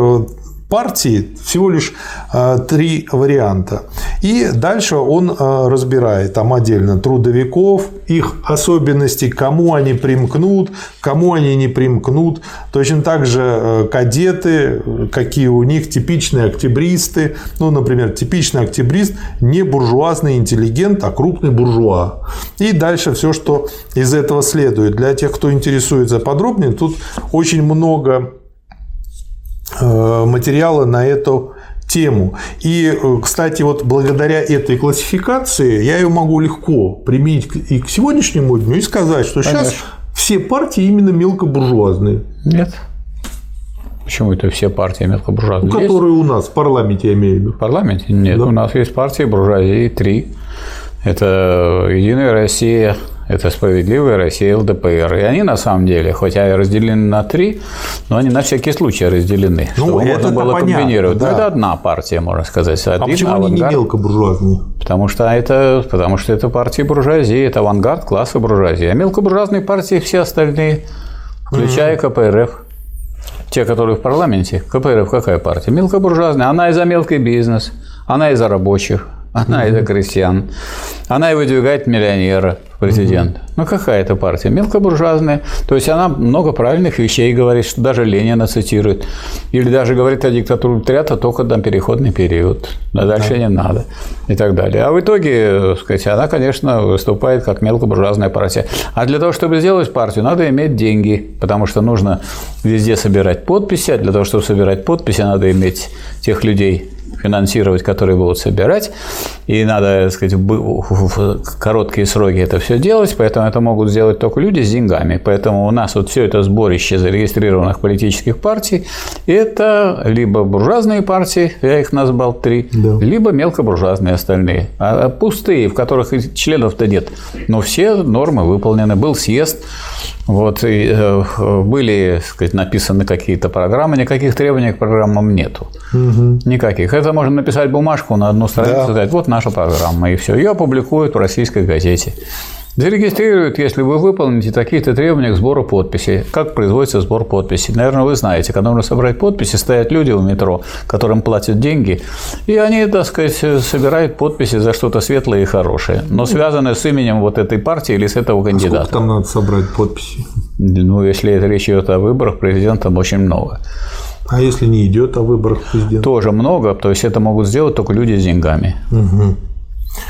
партии всего лишь э, три варианта. И дальше он э, разбирает там отдельно трудовиков, их особенности, кому они примкнут, кому они не примкнут. Точно так же э, кадеты, какие у них типичные октябристы. Ну, например, типичный октябрист не буржуазный интеллигент, а крупный буржуа. И дальше все, что из этого следует. Для тех, кто интересуется подробнее, тут очень много Э, материала на эту тему. И, э, кстати, вот благодаря этой классификации я ее могу легко применить и к сегодняшнему дню и сказать, что Конечно. сейчас все партии именно мелкобуржуазные. Нет. Почему это все партии мелкобуржуазные? Ну, которые есть? у нас в парламенте, я имею в виду. В парламенте? Нет, да. у нас есть партии буржуазии три. Это Единая Россия, это «Справедливая Россия», ЛДПР. И они, на самом деле, хотя и разделены на три, но они на всякий случай разделены, ну, чтобы можно было понятно, комбинировать. Да. Ну, это одна партия, можно сказать. Один а почему авангард, они не мелкобуржуазные? Потому что, это, потому что это партии буржуазии, это авангард класса буржуазии. А мелкобуржуазные партии все остальные, включая mm-hmm. КПРФ, те, которые в парламенте, КПРФ какая партия? Мелкобуржуазная. Она и за мелкий бизнес, она и за рабочих, она из-за крестьян. Она и выдвигает миллионера в президент. Ну, какая это партия? Мелкобуржуазная. То есть она много правильных вещей говорит, что даже Ленина цитирует. Или даже говорит о диктатуре пролетариата только там переходный период. А дальше да. не надо. И так далее. А в итоге, сказать, она, конечно, выступает как мелкобуржуазная партия. А для того, чтобы сделать партию, надо иметь деньги, потому что нужно везде собирать подписи. А для того, чтобы собирать подписи, надо иметь тех людей, финансировать, которые будут собирать, и надо, так сказать, в короткие сроки это все делать, поэтому это могут сделать только люди с деньгами. Поэтому у нас вот все это сборище зарегистрированных политических партий – это либо буржуазные партии, я их назвал три, да. либо мелкобуржуазные остальные. А пустые, в которых членов-то нет. Но все нормы выполнены. Был съезд, вот, и, э, были сказать, написаны какие-то программы, никаких требований к программам нету. Угу. Никаких. Это можно написать бумажку на одну страницу, да. сказать, вот наша программа, и все. Ее опубликуют в российской газете. Зарегистрируют, если вы выполните такие-то требования к сбору подписей. Как производится сбор подписей? Наверное, вы знаете, когда нужно собрать подписи, стоят люди у метро, которым платят деньги, и они, так сказать, собирают подписи за что-то светлое и хорошее, но связанное с именем вот этой партии или с этого кандидата. А сколько там надо собрать подписи? Ну, если это речь идет о выборах, президента очень много. А если не идет о выборах президента? Тоже много, то есть это могут сделать только люди с деньгами. Угу.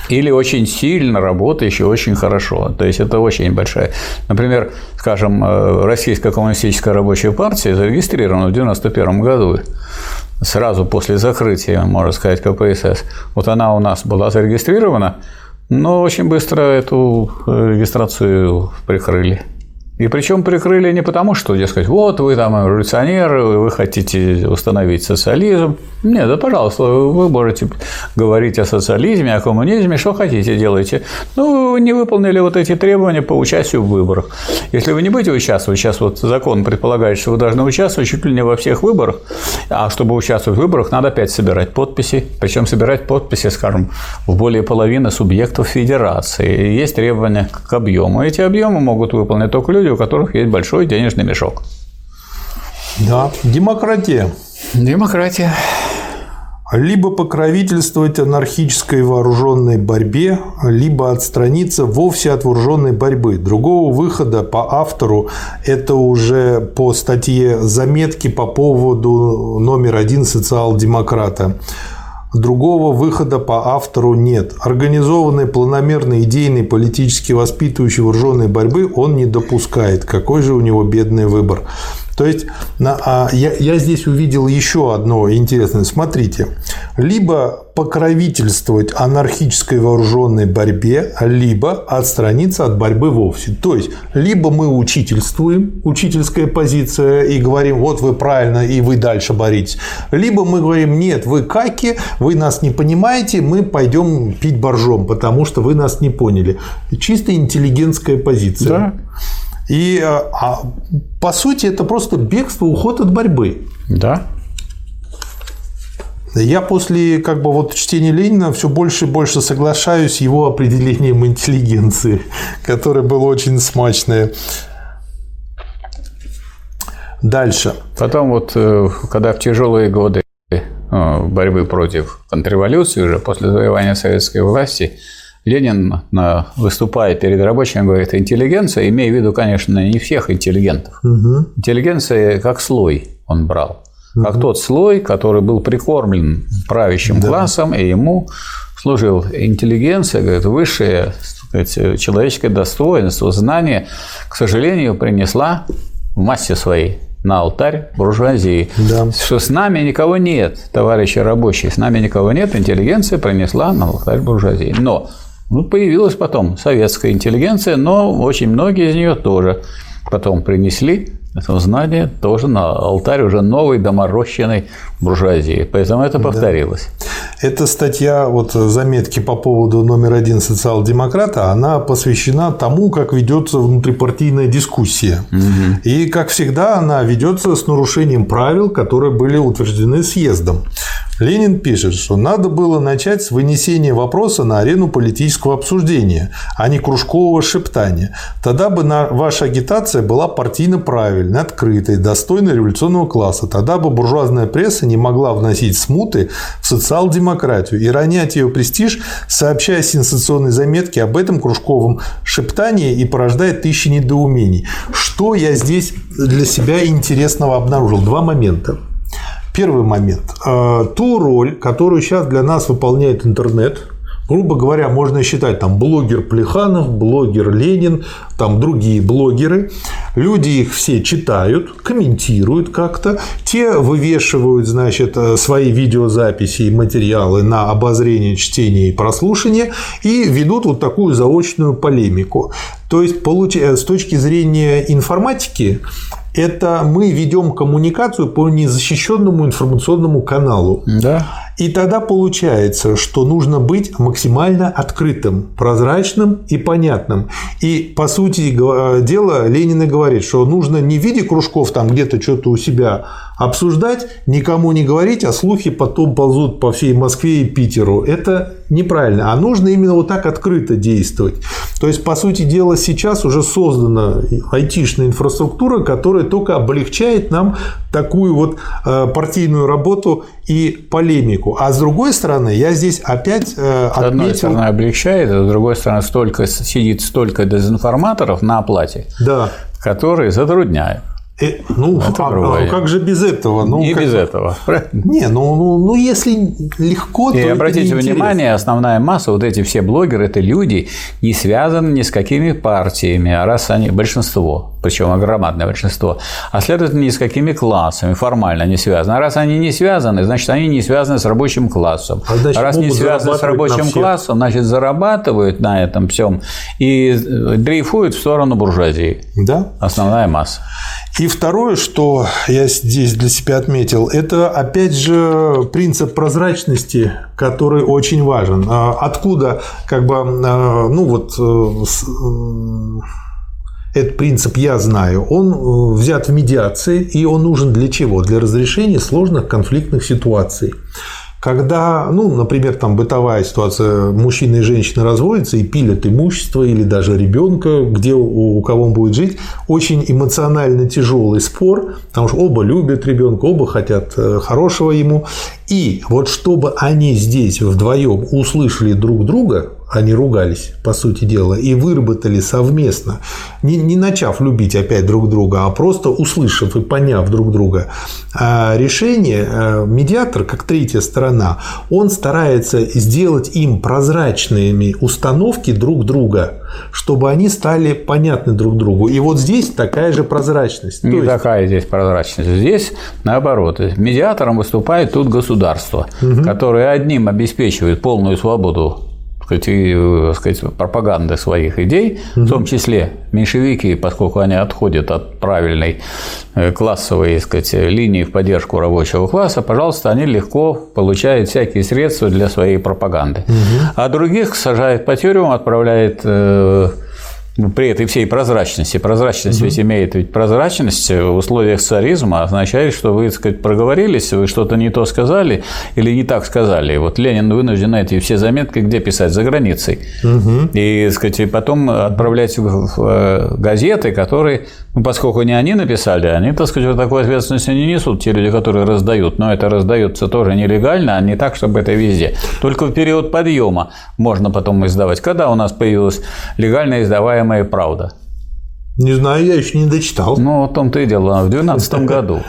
Или очень сильно работающие, очень хорошо. То есть это очень большая. Например, скажем, э, Российская коммунистическая рабочая партия зарегистрирована в 1991 году сразу после закрытия, можно сказать, КПСС. Вот она у нас была зарегистрирована, но очень быстро эту э, регистрацию прикрыли. И причем прикрыли не потому, что, дескать, вот вы там революционеры, вы хотите установить социализм. Нет, да пожалуйста, вы можете говорить о социализме, о коммунизме, что хотите делайте. Ну, вы не выполнили вот эти требования по участию в выборах. Если вы не будете участвовать, сейчас вот закон предполагает, что вы должны участвовать чуть ли не во всех выборах, а чтобы участвовать в выборах, надо опять собирать подписи, причем собирать подписи, скажем, в более половины субъектов федерации. Есть требования к объему. Эти объемы могут выполнить только люди, люди, у которых есть большой денежный мешок. Да, демократия. Демократия. Либо покровительствовать анархической вооруженной борьбе, либо отстраниться вовсе от вооруженной борьбы. Другого выхода по автору это уже по статье заметки по поводу номер один социал-демократа. Другого выхода по автору нет. Организованной, планомерной, идейной, политически воспитывающей вооруженной борьбы он не допускает. Какой же у него бедный выбор. То есть а, я, я здесь увидел еще одно интересное. Смотрите, либо покровительствовать анархической вооруженной борьбе, либо отстраниться от борьбы вовсе. То есть, либо мы учительствуем, учительская позиция, и говорим, вот вы правильно, и вы дальше боритесь, либо мы говорим, нет, вы каки, вы нас не понимаете, мы пойдем пить боржом, потому что вы нас не поняли. Чисто интеллигентская позиция. Да. И а, а, по сути это просто бегство, уход от борьбы. Да. Я после как бы вот чтения Ленина все больше и больше соглашаюсь с его определением интеллигенции, которое было очень смачное. Дальше. Потом вот, э, когда в тяжелые годы э, борьбы против контрреволюции, уже после завоевания советской власти, Ленин, выступая перед рабочими, говорит, интеллигенция, имея в виду, конечно, не всех интеллигентов. Угу. Интеллигенция как слой он брал. Как угу. тот слой, который был прикормлен правящим да. классом, и ему служил интеллигенция, говорит, высшее сказать, человеческое достоинство, знание, к сожалению, принесла в массе своей на алтарь буржуазии. Да. Что с нами никого нет, товарищи рабочие, с нами никого нет, интеллигенция принесла на алтарь буржуазии. Но ну, появилась потом советская интеллигенция, но очень многие из нее тоже потом принесли это знание тоже на алтарь уже новой доморощенной буржуазии. Поэтому это повторилось. Да. Эта статья, вот заметки по поводу номер один социал-демократа, она посвящена тому, как ведется внутрипартийная дискуссия. Угу. И, как всегда, она ведется с нарушением правил, которые были утверждены съездом. Ленин пишет, что надо было начать с вынесения вопроса на арену политического обсуждения, а не кружкового шептания. Тогда бы ваша агитация была партийно правильной, открытой, достойной революционного класса. Тогда бы буржуазная пресса не могла вносить смуты в социал-демократию и ронять ее престиж, сообщая сенсационные заметки об этом кружковом шептании и порождая тысячи недоумений. Что я здесь для себя интересного обнаружил? Два момента. Первый момент. Э, ту роль, которую сейчас для нас выполняет интернет, грубо говоря, можно считать там блогер Плеханов, блогер Ленин, там другие блогеры. Люди их все читают, комментируют как-то. Те вывешивают, значит, э, свои видеозаписи и материалы на обозрение, чтение и прослушивание и ведут вот такую заочную полемику. То есть, с точки зрения информатики, это мы ведем коммуникацию по незащищенному информационному каналу. Да. И тогда получается, что нужно быть максимально открытым, прозрачным и понятным. И, по сути дела, Ленин и говорит, что нужно не в виде кружков там где-то что-то у себя обсуждать, никому не говорить, а слухи потом ползут по всей Москве и Питеру. Это неправильно. А нужно именно вот так открыто действовать. То есть, по сути дела, сейчас уже создана айтишная инфраструктура, которая только облегчает нам такую вот э, партийную работу и полемику. А с другой стороны, я здесь опять отметил... С одной стороны, облегчает, а с другой стороны, столько, сидит столько дезинформаторов на оплате, да. которые затрудняют. Э, ну, это а, а как же без этого? Ну, не как... без этого. (laughs) Не, ну, ну, ну если легко, И то обратите это внимание, основная масса, вот эти все блогеры, это люди, не связаны ни с какими партиями, а раз они большинство, причем огромное большинство, а следовательно, ни с какими классами формально не связаны. А раз они не связаны, значит, они не связаны с рабочим классом. А, значит, раз не связаны с рабочим классом, значит, зарабатывают на этом всем и дрейфуют в сторону буржуазии. Да. Основная масса. И второе, что я здесь для себя отметил, это опять же принцип прозрачности, который очень важен. А откуда, как бы, а, ну вот э, э, этот принцип я знаю. Он э, взят в медиации, и он нужен для чего? Для разрешения сложных конфликтных ситуаций когда, ну, например, там бытовая ситуация, мужчина и женщина разводятся и пилят имущество или даже ребенка, где у, у кого он будет жить, очень эмоционально тяжелый спор, потому что оба любят ребенка, оба хотят э, хорошего ему. И вот чтобы они здесь вдвоем услышали друг друга, они ругались, по сути дела, и выработали совместно, не, не начав любить опять друг друга, а просто услышав и поняв друг друга а решение, э, медиатор, как третья сторона, он старается сделать им прозрачными установки друг друга, чтобы они стали понятны друг другу. И вот здесь такая же прозрачность. Не есть... такая здесь прозрачность. Здесь наоборот. Медиатором выступает тут государство, угу. которое одним обеспечивает полную свободу сказать, и, э, сказать, пропаганды своих идей, угу. в том числе меньшевики, поскольку они отходят от правильной э, классовой сказать, линии в поддержку рабочего класса, пожалуйста, они легко получают всякие средства для своей пропаганды. Угу. А других сажает по тюрьмам, отправляет э, при этой всей прозрачности. Прозрачность угу. ведь имеет ведь прозрачность в условиях царизма означает, что вы, так сказать, проговорились, вы что-то не то сказали или не так сказали. Вот Ленин вынужден эти все заметки где писать? За границей. Угу. И, так сказать, потом отправлять в э, газеты, которые, ну, поскольку не они написали, они, так сказать, вот такую ответственность не несут, те люди, которые раздают. Но это раздается тоже нелегально, а не так, чтобы это везде. Только в период подъема можно потом издавать. Когда у нас появилась легально издаваемая правда. Не знаю, я еще не дочитал. Ну, о том-то и дело, в 2012 (laughs) году.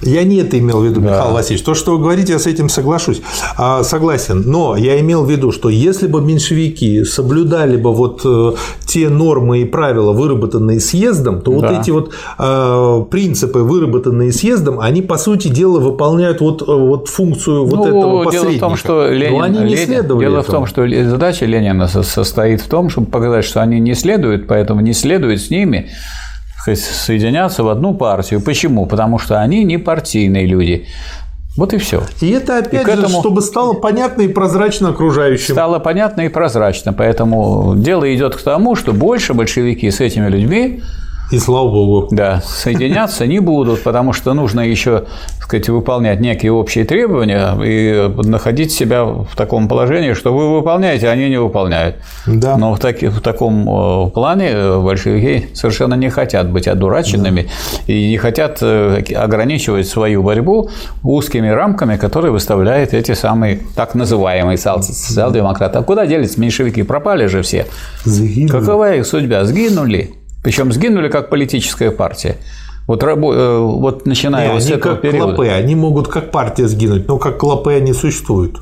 Я не это имел в виду, да. Михаил Васильевич. То, что вы говорите, я с этим соглашусь. А, согласен. Но я имел в виду, что если бы меньшевики соблюдали бы вот э, те нормы и правила, выработанные съездом, то да. вот эти вот э, принципы, выработанные съездом, они, по сути дела, выполняют вот, э, вот функцию вот ну, этого посредника. Дело в том, что Ленин, Но они не Ленин, следовали Дело этому. в том, что задача Ленина состоит в том, чтобы показать, что они не следуют, поэтому не следует с ними соединяться в одну партию. Почему? Потому что они не партийные люди. Вот и все. И это опять и же, этому... чтобы стало понятно и прозрачно окружающим. Стало понятно и прозрачно. Поэтому дело идет к тому, что больше большевики с этими людьми И слава богу. Да, соединяться не будут, потому что нужно еще, так сказать, выполнять некие общие требования и находить себя в таком положении, что вы выполняете, а они не выполняют. Да. Но в, таки, в таком э, плане э, большевики совершенно не хотят быть одураченными да. и не хотят э, ограничивать свою борьбу узкими рамками, которые выставляют эти самые так называемые социал-демократы. А куда делись меньшевики? Пропали же все. Сгинули. Какова их судьба? Сгинули. Причем сгинули как политическая партия. Вот, рабо... Э, вот начиная не, с этого как периода. Клопы, они могут как партия сгинуть, но как клопы они существуют.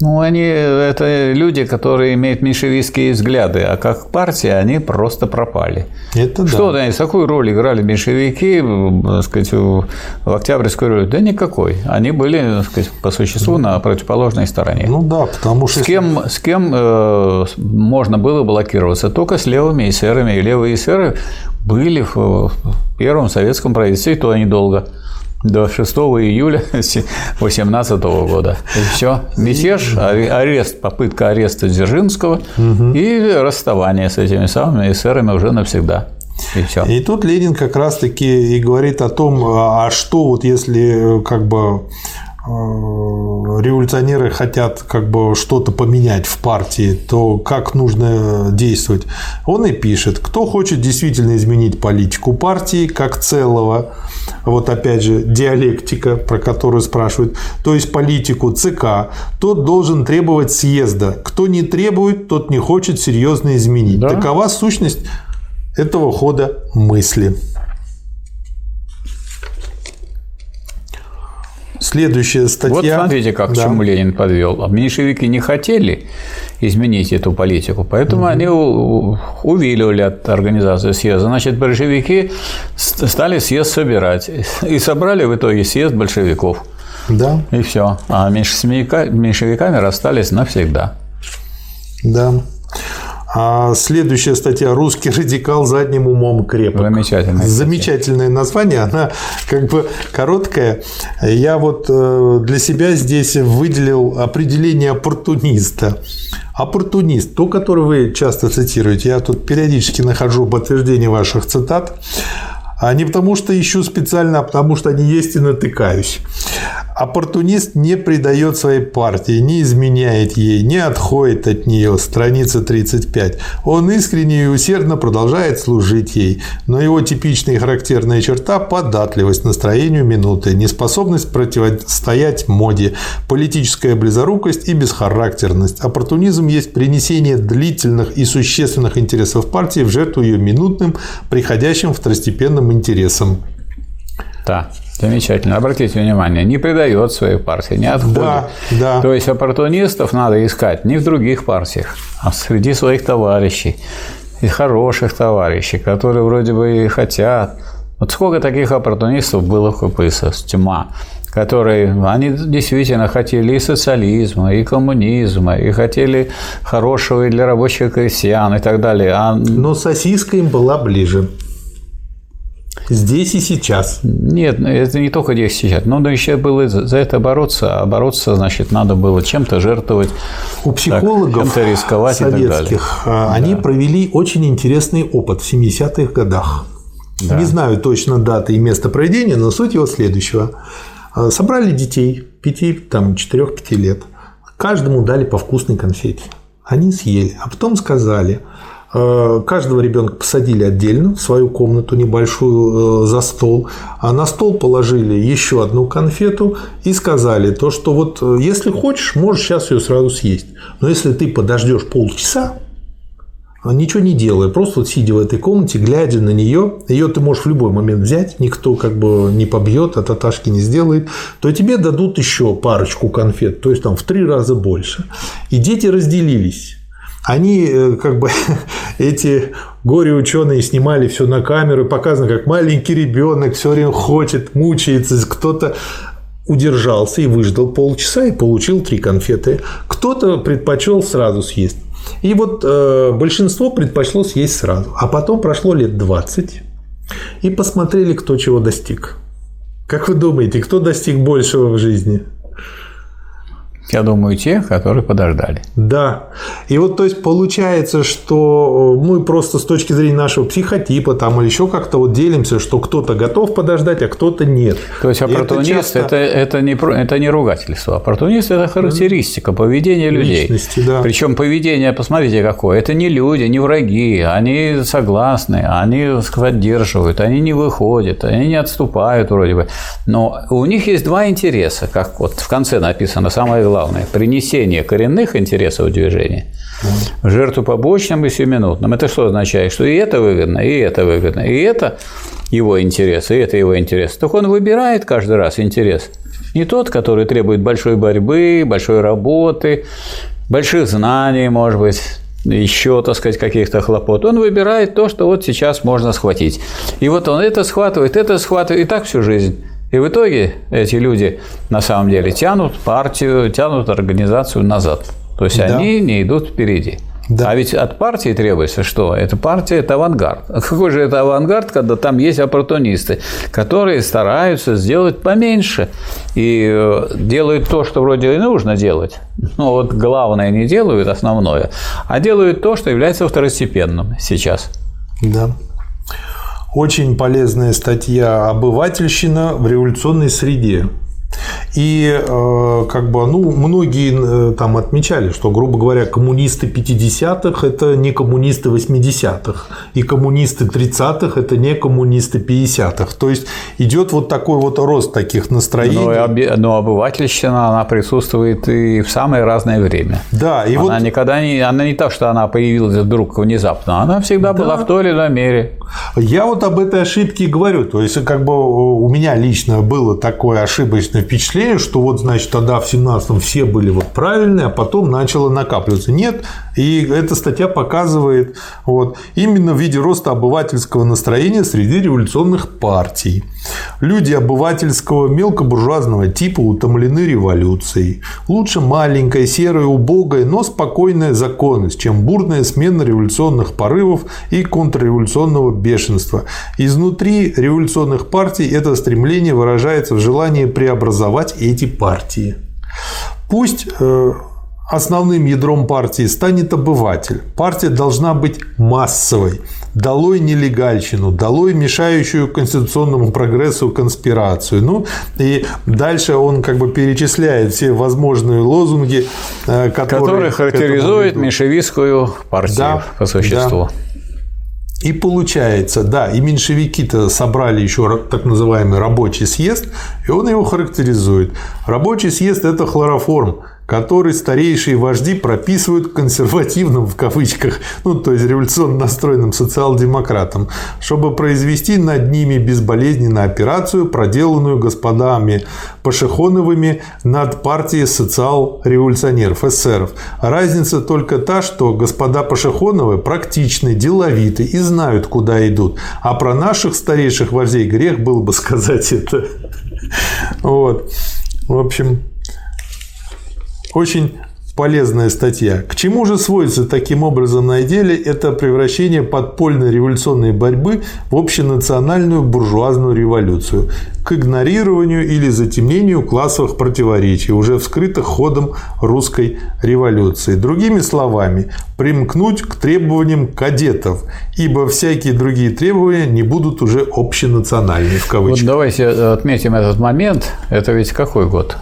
Ну, они это люди, которые имеют меньшевистские взгляды, а как партия они просто пропали. Это да. Что они, какую роль играли меньшевики, так сказать, в Октябрьской революции? Да никакой. Они были, так сказать, по существу на противоположной стороне. Ну да, потому что... С кем, с кем э, можно было блокироваться? Только с левыми эсерами. И левые эсеры были в первом советском правительстве, и то недолго до 6 июля (laughs) 2018 года. И все. Мятеж, арест, попытка ареста Дзержинского угу. и расставание с этими самыми эсерами уже навсегда. И, все. и тут Ленин как раз-таки и говорит о том, а что вот если как бы Э, революционеры хотят как бы что-то поменять в партии, то как нужно действовать? Он и пишет, кто хочет действительно изменить политику партии как целого, вот опять же диалектика, про которую спрашивают, то есть политику ЦК, тот должен требовать съезда. Кто не требует, тот не хочет серьезно изменить. Да? Такова сущность этого хода мысли. Следующая статья. Вот смотрите, как да. к чему Ленин подвел. А меньшевики не хотели изменить эту политику, поэтому угу. они увиливали от организации съезда. Значит, большевики стали съезд собирать. И собрали в итоге съезд большевиков. Да. И все. А меньшевиками расстались навсегда. Да. А следующая статья «Русский радикал задним умом крепок». Замечательное. Замечательное название. Она как бы короткая. Я вот э, для себя здесь выделил определение оппортуниста. Оппортунист, то, которое вы часто цитируете. Я тут периодически нахожу подтверждение ваших цитат. А не потому, что ищу специально, а потому, что они есть и натыкаюсь. Оппортунист не предает своей партии, не изменяет ей, не отходит от нее. Страница 35. Он искренне и усердно продолжает служить ей, но его типичная и характерная черта – податливость настроению минуты, неспособность противостоять моде, политическая близорукость и бесхарактерность. Оппортунизм есть принесение длительных и существенных интересов партии в жертву ее минутным, приходящим второстепенным интересам. Да. Замечательно. Обратите внимание, не предает свою партию, не отходит. Да, да. То есть оппортунистов надо искать не в других партиях, а среди своих товарищей. И хороших товарищей, которые вроде бы и хотят. Вот сколько таких оппортунистов было в КПСС? Тьма которые они действительно хотели и социализма, и коммунизма, и хотели хорошего и для рабочих крестьян и так далее. А... Но сосиска им была ближе. Здесь и сейчас. Нет, это не только здесь и сейчас. Надо еще было за это бороться, а бороться, значит, надо было чем-то жертвовать. У психологов чем-то рисковать советских и так далее. они да. провели очень интересный опыт в 70-х годах. Да. Не знаю точно даты и место проведения, но суть его следующего. А, собрали детей 5, там, 4-5 лет. Каждому дали по вкусной конфете. Они съели, а потом сказали – каждого ребенка посадили отдельно в свою комнату небольшую э, за стол, а на стол положили еще одну конфету и сказали то, что вот э, если хочешь, можешь сейчас ее сразу съесть. Но если ты подождешь полчаса, ничего не делая, просто вот сидя в этой комнате, глядя на нее, ее ты можешь в любой момент взять, никто как бы не побьет, а таташки не сделает, то тебе дадут еще парочку конфет, то есть там в три раза больше. И дети разделились они э, как бы (laughs) эти горе-ученые снимали все на камеру, показано, как маленький ребенок все время хочет, мучается, кто-то удержался и выждал полчаса и получил три конфеты. Кто-то предпочел сразу съесть. И вот э, большинство предпочло съесть сразу. А потом прошло лет 20 и посмотрели, кто чего достиг. Как вы думаете, кто достиг большего в жизни? Я думаю, те, которые подождали. Да. И вот, то есть, получается, что э, мы просто с точки зрения нашего психотипа там или еще как-то вот делимся, что кто-то готов подождать, а кто-то нет. То есть, оппортунист это, часто... это, это, не, это не ругательство. Оппортунист – это характеристика поведения людей. Личности, да. Причем поведение, посмотрите, какое. Это не люди, не враги. Они согласны, они поддерживают, они не выходят, они не отступают вроде бы. Но у них есть два интереса, как вот в конце написано, самое главное главное – принесение коренных интересов движения в жертву побочным и сиюминутным. Это что означает? Что и это выгодно, и это выгодно, и это его интерес, и это его интерес. Так он выбирает каждый раз интерес. Не тот, который требует большой борьбы, большой работы, больших знаний, может быть, еще, так сказать, каких-то хлопот. Он выбирает то, что вот сейчас можно схватить. И вот он это схватывает, это схватывает, и так всю жизнь. И в итоге эти люди на самом деле тянут партию, тянут организацию назад. То есть да. они не идут впереди. Да. А ведь от партии требуется что? Эта партия – это авангард. А (laughs) какой же это авангард, когда там есть оппортунисты, которые стараются сделать поменьше и э, делают то, что вроде и нужно делать, но вот главное не делают, основное, а делают то, что является второстепенным сейчас. Да. Очень полезная статья «Обывательщина в революционной среде». И э, как бы, ну, многие э, там отмечали, что, грубо говоря, коммунисты 50-х – это не коммунисты 80-х, и коммунисты 30-х – это не коммунисты 50-х. То есть идет вот такой вот рост таких настроений. Но, но обывательщина, она присутствует и в самое разное время. Да, и она вот... никогда не, она не так, что она появилась вдруг внезапно, она всегда да. была в той или иной мере. Я вот об этой ошибке и говорю. То есть, как бы у меня лично было такое ошибочное впечатление, что вот, значит, тогда в 17-м все были вот правильные, а потом начало накапливаться. Нет, и эта статья показывает вот, именно в виде роста обывательского настроения среди революционных партий. Люди обывательского мелкобуржуазного типа утомлены революцией. Лучше маленькая, серая, убогая, но спокойная законность, чем бурная смена революционных порывов и контрреволюционного бешенства. Изнутри революционных партий это стремление выражается в желании преобразовать эти партии. Пусть э, основным ядром партии станет обыватель. Партия должна быть массовой. Долой нелегальщину, долой мешающую конституционному прогрессу конспирацию. Ну и дальше он как бы перечисляет все возможные лозунги, э, которые, которые характеризуют меньшевистскую партию да, по существу. Да. И получается, да, и меньшевики-то собрали еще так называемый рабочий съезд, и он его характеризует. Рабочий съезд – это хлороформ, который старейшие вожди прописывают консервативным в кавычках, ну то есть революционно настроенным социал-демократам, чтобы произвести над ними безболезненно операцию, проделанную господами Пашихоновыми над партией социал-революционеров, эсеров. Разница только та, что господа Пашихоновы практичны, деловиты и знают, куда идут. А про наших старейших вождей грех было бы сказать это. (laughs) Вот. В общем, очень полезная статья. К чему же сводится таким образом на деле это превращение подпольной революционной борьбы в общенациональную буржуазную революцию, к игнорированию или затемнению классовых противоречий, уже вскрытых ходом русской революции. Другими словами, примкнуть к требованиям кадетов, ибо всякие другие требования не будут уже общенациональными в кавычках. Вот давайте отметим этот момент. Это ведь какой год?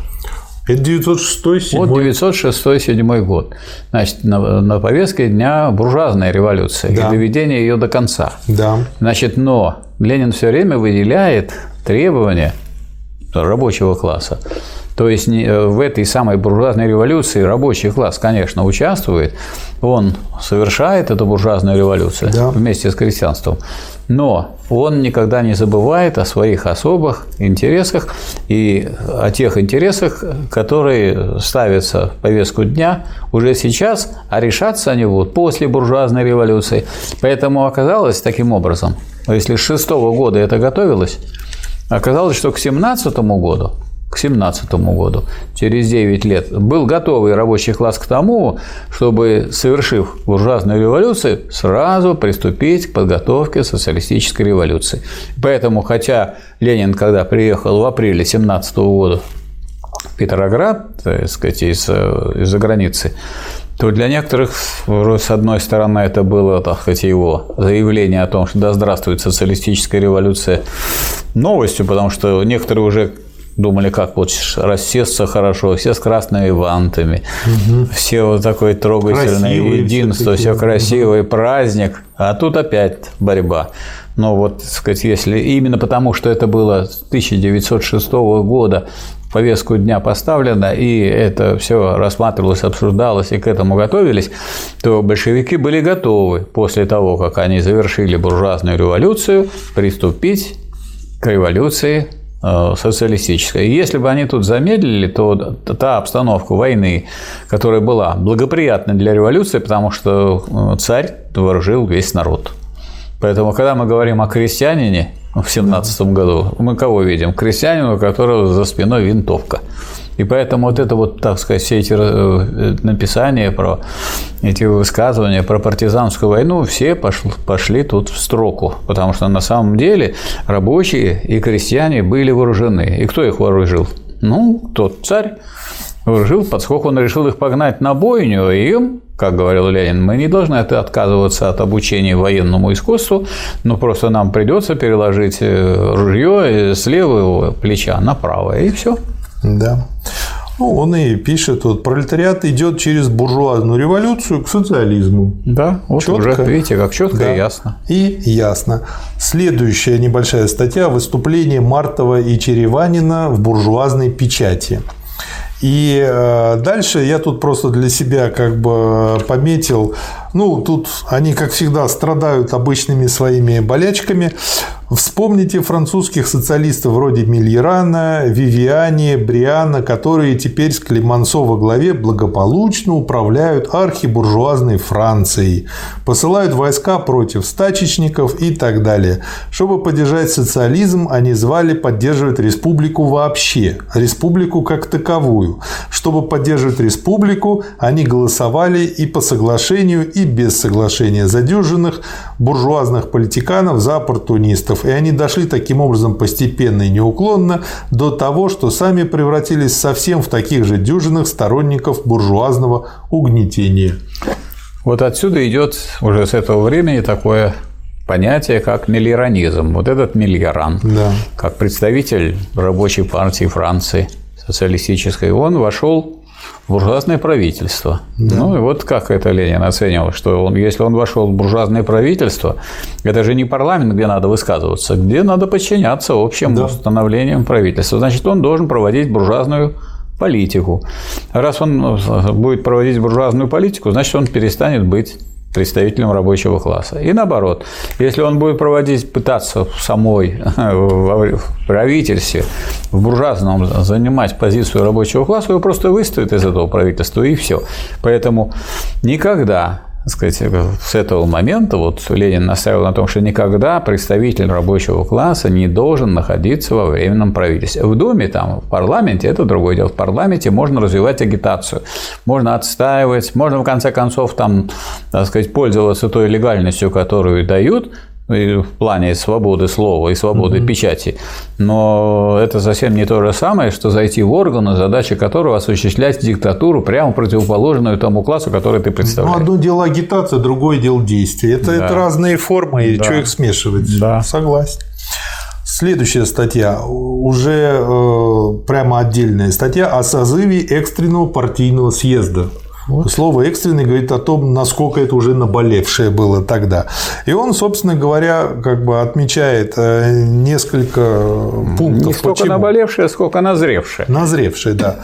Это 906 7 Вот 906-7 год. Значит, на, на повестке дня буржуазная революция да. и доведение ее до конца. Да. Значит, но Ленин все время выделяет требования рабочего класса. То есть в этой самой буржуазной революции рабочий класс, конечно, участвует, он совершает эту буржуазную революцию да. вместе с крестьянством, но он никогда не забывает о своих особых интересах и о тех интересах, которые ставятся в повестку дня уже сейчас, а решаться они будут после буржуазной революции. Поэтому оказалось таким образом, если с шестого года это готовилось, оказалось, что к семнадцатому году к 17 году, через 9 лет, был готовый рабочий класс к тому, чтобы, совершив буржуазную революцию, сразу приступить к подготовке социалистической революции. Поэтому, хотя Ленин, когда приехал в апреле 17 года Петроград, так сказать, из, из-за границы, то для некоторых, с одной стороны, это было, так сказать, его заявление о том, что да здравствует социалистическая революция новостью, потому что некоторые уже думали, как вот рассесться хорошо, все с красными вантами, угу. все вот такое трогательное Красивые единство, все, все красивый угу. праздник, а тут опять борьба. Но вот, так сказать, если именно потому, что это было с 1906 года в повестку дня поставлено, и это все рассматривалось, обсуждалось, и к этому готовились, то большевики были готовы после того, как они завершили буржуазную революцию, приступить к революции социалистическая. И если бы они тут замедлили, то та обстановка войны, которая была благоприятна для революции, потому что э, царь вооружил весь народ. Поэтому, когда мы говорим о крестьянине в 17 году, мы кого видим? Крестьянина, у которого за спиной винтовка. И поэтому вот это вот, так сказать, все эти э, написания про эти высказывания про партизанскую войну, все пошли, пошли тут в строку, потому что на самом деле рабочие и крестьяне были вооружены. И кто их вооружил? Ну, тот царь вооружил, поскольку он решил их погнать на бойню, и им, как говорил Ленин, мы не должны отказываться от обучения военному искусству, но просто нам придется переложить э, ружье с левого плеча на правое, и все. Да. Ну, он и пишет, вот пролетариат идет через буржуазную революцию к социализму. Да, вот четко, уже видите, как четко да, и ясно. И ясно. Следующая небольшая статья выступление Мартова и Череванина в буржуазной печати. И э, дальше я тут просто для себя как бы пометил, ну, тут они, как всегда, страдают обычными своими болячками. Вспомните французских социалистов вроде Мильерана, Вивиани, Бриана, которые теперь с Климансо во главе благополучно управляют архибуржуазной Францией, посылают войска против стачечников и так далее. Чтобы поддержать социализм, они звали поддерживать республику вообще, республику как таковую. Чтобы поддерживать республику, они голосовали и по соглашению, и без соглашения задержанных буржуазных политиканов за оппортунистов. И они дошли таким образом постепенно и неуклонно до того, что сами превратились совсем в таких же дюжинных сторонников буржуазного угнетения. Вот отсюда идет уже с этого времени такое понятие, как миллеранизм. Вот этот миллеран, да. как представитель рабочей партии Франции социалистической, он вошел буржуазное правительство. Да. Ну и вот как это Ленин оценивал, что он, если он вошел в буржуазное правительство, это же не парламент, где надо высказываться, где надо подчиняться общим да. установлениям правительства. Значит, он должен проводить буржуазную политику. Раз он будет проводить буржуазную политику, значит, он перестанет быть представителем рабочего класса. И наоборот, если он будет проводить, пытаться в самой (laughs) в правительстве, в буржуазном занимать позицию рабочего класса, его просто выставят из этого правительства и все. Поэтому никогда сказать, с этого момента вот Ленин настаивал на том, что никогда представитель рабочего класса не должен находиться во временном правительстве. В Думе, там, в парламенте это другое дело. В парламенте можно развивать агитацию, можно отстаивать, можно в конце концов там, так сказать, пользоваться той легальностью, которую дают, в плане свободы слова и свободы угу. печати. Но это совсем не то же самое, что зайти в органы, задача которого осуществлять диктатуру, прямо противоположную тому классу, который ты представляешь. Ну, одно дело агитация, другое дело действие. Это, да. это разные формы, и да. что их смешивать? Да. Согласен. Следующая статья, уже э, прямо отдельная статья о созыве экстренного партийного съезда вот. Слово экстренный говорит о том, насколько это уже наболевшее было тогда. И он, собственно говоря, как бы отмечает э, несколько пунктов. Не столько Почему? наболевшее, сколько назревшее. Назревшее, да.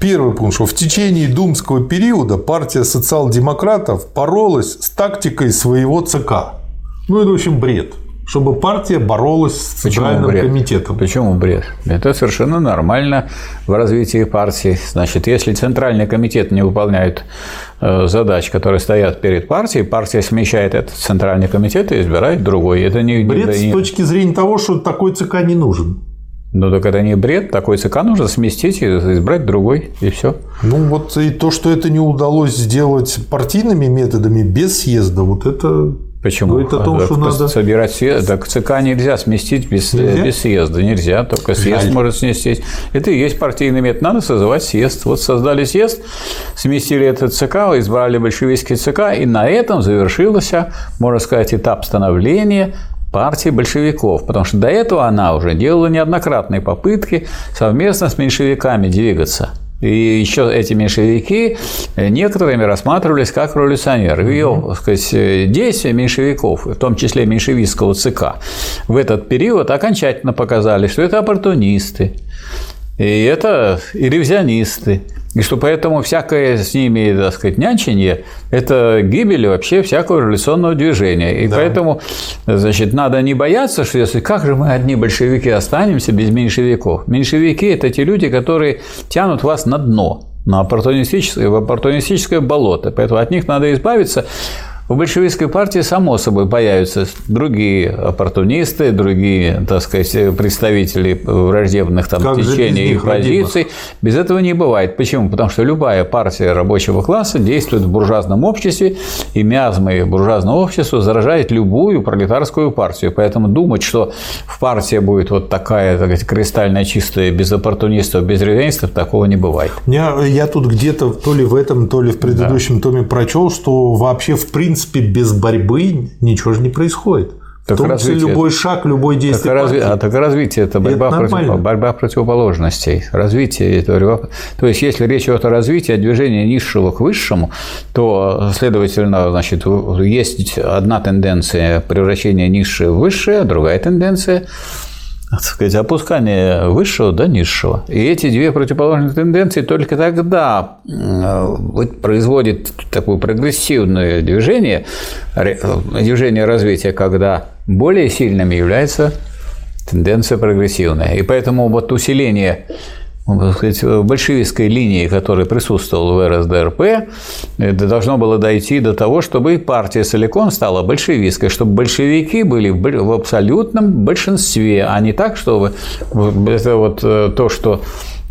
Первый пункт, что в течение думского периода партия социал-демократов боролась с тактикой своего ЦК. Ну, это, в общем, бред чтобы партия боролась с Центральным бред? комитетом. Почему бред? Это совершенно нормально в развитии партии. Значит, если Центральный комитет не выполняет э, задач, которые стоят перед партией, партия смещает этот Центральный комитет и избирает другой. Это не бред не... с точки зрения того, что такой ЦК не нужен. Ну так это не бред, такой ЦК нужно сместить и избрать другой, и все. Ну вот и то, что это не удалось сделать партийными методами без съезда, вот это Почему? Говорит о том, так, что надо... Собирать съезд. Так ЦК нельзя сместить без, нельзя? без съезда. Нельзя, только съезд Жаль. может сместить. Это и есть партийный метод. Надо созывать съезд. Вот создали съезд, сместили этот ЦК, избрали большевистский ЦК, и на этом завершился, можно сказать, этап становления партии большевиков, потому что до этого она уже делала неоднократные попытки совместно с меньшевиками двигаться. И еще эти меньшевики некоторыми рассматривались как революционеры. Ее, так сказать, действия меньшевиков, в том числе меньшевистского ЦК, в этот период окончательно показали, что это оппортунисты, и это и ревизионисты, и что поэтому всякое с ними, так сказать, нянчение – это гибель вообще всякого революционного движения. И да. поэтому, значит, надо не бояться, что если как же мы одни большевики останемся без меньшевиков. Меньшевики – это те люди, которые тянут вас на дно на оппортунистическое, в оппортунистическое болото. Поэтому от них надо избавиться. В большевистской партии, само собой, появятся другие оппортунисты, другие, так сказать, представители враждебных там, как течений и позиций. Родимых? Без этого не бывает. Почему? Потому что любая партия рабочего класса действует в буржуазном обществе, и миазмы буржуазного общества заражает любую пролетарскую партию. Поэтому думать, что в партии будет вот такая, так сказать, кристально чистая, без оппортунистов, без ревенстов, такого не бывает. Я, я тут где-то то ли в этом, то ли в предыдущем да. томе прочел, что вообще в принципе принципе, без борьбы ничего же не происходит. Так в том числе любой шаг, любой действие. Так, разви... а, так развитие это борьба, это против... борьба противоположностей. Развитие это борьба. То есть, если речь идет о развитии от движения низшего к высшему, то, следовательно, значит, есть одна тенденция превращения низшего в высшее, а другая тенденция так сказать, опускание высшего до низшего. И эти две противоположные тенденции только тогда производят такое прогрессивное движение, движение развития, когда более сильными является тенденция прогрессивная. И поэтому вот усиление сказать, большевистской линии, которая присутствовала в РСДРП, это должно было дойти до того, чтобы и партия целиком стала большевистской, чтобы большевики были в абсолютном большинстве, а не так, чтобы это вот э, то, что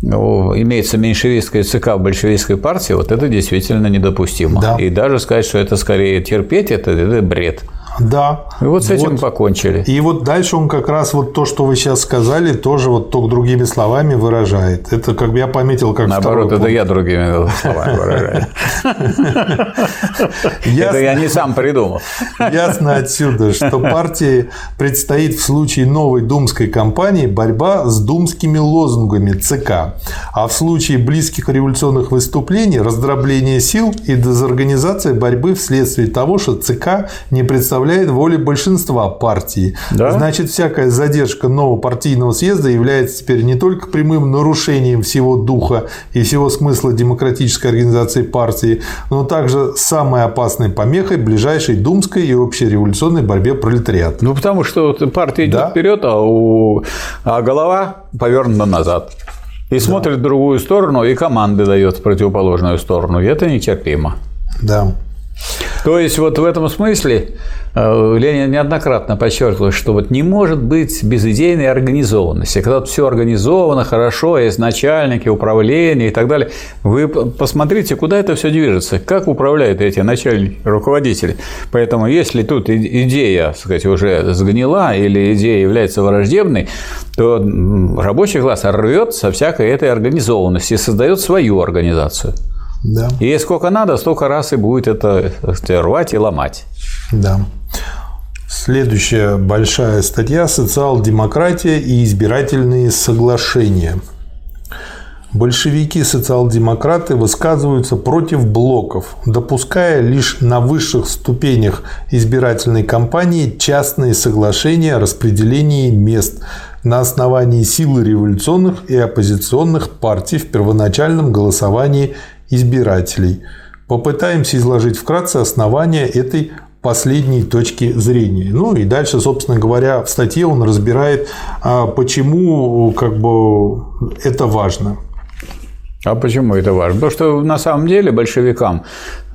имеется меньшевистская ЦК в большевистской партии, вот это действительно недопустимо. Да. И даже сказать, что это скорее терпеть, это, это бред. Да. И вот с этим вот. покончили. И вот дальше он как раз вот то, что вы сейчас сказали, тоже вот только другими словами выражает. Это как бы я пометил как Наоборот, это я другими словами выражаю. (laughs) Это я не сам придумал. Ясно отсюда, что партии предстоит в случае новой думской кампании борьба с думскими лозунгами ЦК, а в случае близких революционных выступлений раздробление сил и дезорганизация борьбы вследствие того, что ЦК не представляет представляет воли большинства партии. Да? Значит, всякая задержка нового партийного съезда является теперь не только прямым нарушением всего духа и всего смысла демократической организации партии, но также самой опасной помехой ближайшей думской и общереволюционной борьбе пролетариата. Ну, потому что партия идет да? вперед, а, у... а голова повернута назад. И да. смотрит в другую сторону, и команды дает в противоположную сторону. И это нетерпимо. Да. То есть вот в этом смысле Ленин неоднократно подчеркивал, что вот не может быть безидейной организованности. Когда все организовано хорошо, есть начальники, управление и так далее, вы посмотрите, куда это все движется, как управляют эти начальники, руководители. Поэтому если тут идея, так сказать, уже сгнила или идея является враждебной, то рабочий класс рвет со всякой этой организованности и создает свою организацию. Да. И сколько надо, столько раз и будет это рвать и ломать. Да. Следующая большая статья «Социал-демократия и избирательные соглашения». Большевики социал-демократы высказываются против блоков, допуская лишь на высших ступенях избирательной кампании частные соглашения о распределении мест на основании силы революционных и оппозиционных партий в первоначальном голосовании избирателей. Попытаемся изложить вкратце основания этой последней точки зрения. Ну и дальше, собственно говоря, в статье он разбирает, а, почему как бы, это важно. А почему это важно? Потому что на самом деле большевикам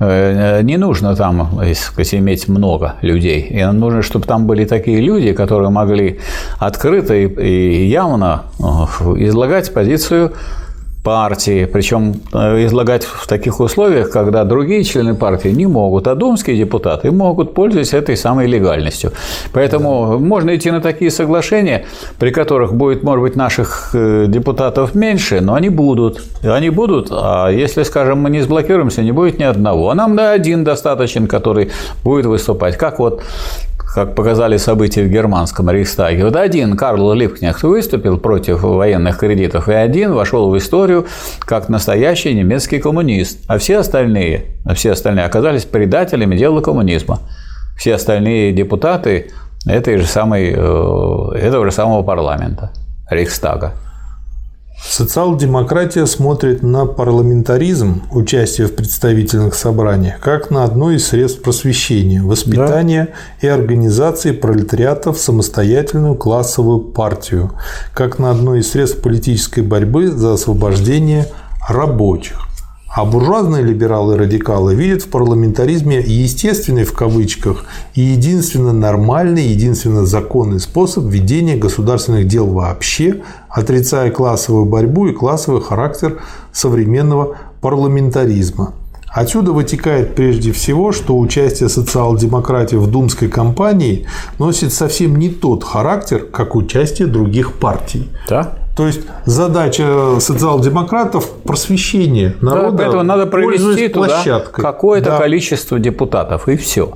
э, не нужно там сказать, иметь много людей. И нужно, чтобы там были такие люди, которые могли открыто и явно э, излагать позицию партии, причем э, излагать в таких условиях, когда другие члены партии не могут, а думские депутаты могут, пользоваться этой самой легальностью. Поэтому да. можно идти на такие соглашения, при которых будет, может быть, наших э, депутатов меньше, но они будут. Они будут, а если, скажем, мы не сблокируемся, не будет ни одного. А нам на один достаточен, который будет выступать. Как вот как показали события в германском Рейхстаге. Вот один Карл Липкнехт выступил против военных кредитов, и один вошел в историю как настоящий немецкий коммунист, а все остальные, а все остальные оказались предателями дела коммунизма. Все остальные депутаты этой же самой, э, этого же самого парламента, Рейхстага. Социал-демократия смотрит на парламентаризм, участие в представительных собраниях, как на одно из средств просвещения, воспитания да. и организации пролетариата в самостоятельную классовую партию, как на одно из средств политической борьбы за освобождение рабочих. А буржуазные либералы-радикалы видят в парламентаризме естественный в кавычках и единственно нормальный, единственно законный способ ведения государственных дел вообще, отрицая классовую борьбу и классовый характер современного парламентаризма. Отсюда вытекает прежде всего, что участие социал-демократии в думской кампании носит совсем не тот характер, как участие других партий. Да? То есть задача социал-демократов – просвещение народа. Да, поэтому надо провести туда какое-то да. количество депутатов, и все.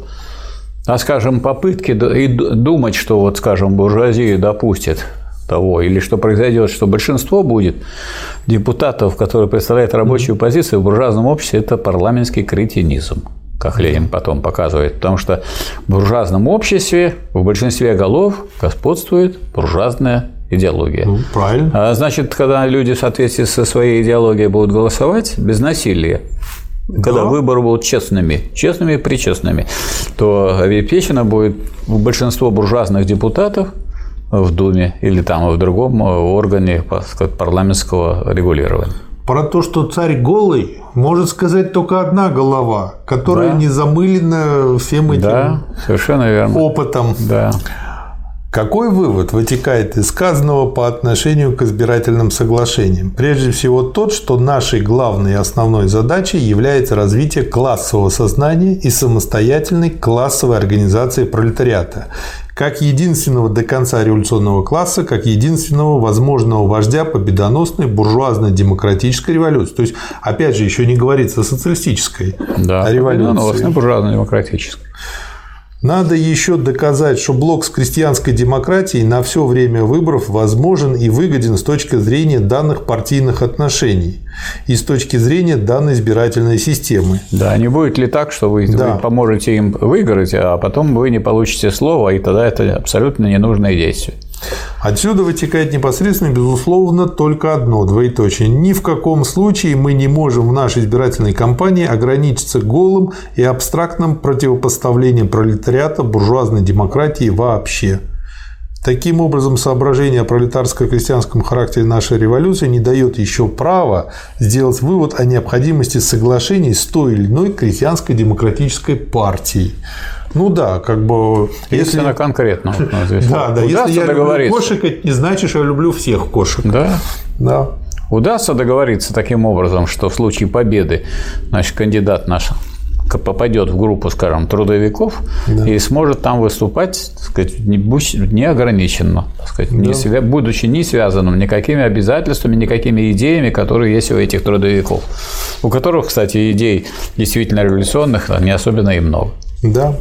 А, скажем, попытки и думать, что, вот, скажем, буржуазия допустит того, или что произойдет, что большинство будет депутатов, которые представляют рабочую позицию в буржуазном обществе, это парламентский кретинизм как Ленин потом показывает, потому что в буржуазном обществе в большинстве голов господствует буржуазная идеология. Ну, правильно. А, значит, когда люди в соответствии со своей идеологией будут голосовать без насилия, когда да. выборы будут честными, честными и причестными, то обеспечено будет большинство буржуазных депутатов в Думе или там в другом органе парламентского регулирования. Про то, что царь голый, может сказать только одна голова, которая да. не замылена всем этим да, совершенно верно. опытом. Да. Какой вывод вытекает из сказанного по отношению к избирательным соглашениям? Прежде всего тот, что нашей главной и основной задачей является развитие классового сознания и самостоятельной классовой организации пролетариата, как единственного до конца революционного класса, как единственного возможного вождя победоносной буржуазной демократической революции. То есть, опять же, еще не говорится о социалистической да, революции. буржуазно демократической. Надо еще доказать, что блок с крестьянской демократией на все время выборов возможен и выгоден с точки зрения данных партийных отношений и с точки зрения данной избирательной системы. Да, не будет ли так, что вы, да. вы поможете им выиграть, а потом вы не получите слово, и тогда это абсолютно ненужное действие. Отсюда вытекает непосредственно, безусловно, только одно двоеточие. Ни в каком случае мы не можем в нашей избирательной кампании ограничиться голым и абстрактным противопоставлением пролетариата буржуазной демократии вообще. Таким образом, соображение о пролетарско-крестьянском характере нашей революции не дает еще права сделать вывод о необходимости соглашений с той или иной крестьянско-демократической партией. Ну да, как бы... Если, если конкретно. Вот, да, да. Если я люблю кошек, это не значит, что я люблю всех кошек. Да. Да. Удастся договориться таким образом, что в случае победы значит, кандидат наш попадет в группу, скажем, трудовиков да. и сможет там выступать, так сказать, неограниченно, так сказать, да. не свя... будучи не связанным никакими обязательствами, никакими идеями, которые есть у этих трудовиков, у которых, кстати, идей действительно революционных не особенно и много. Да.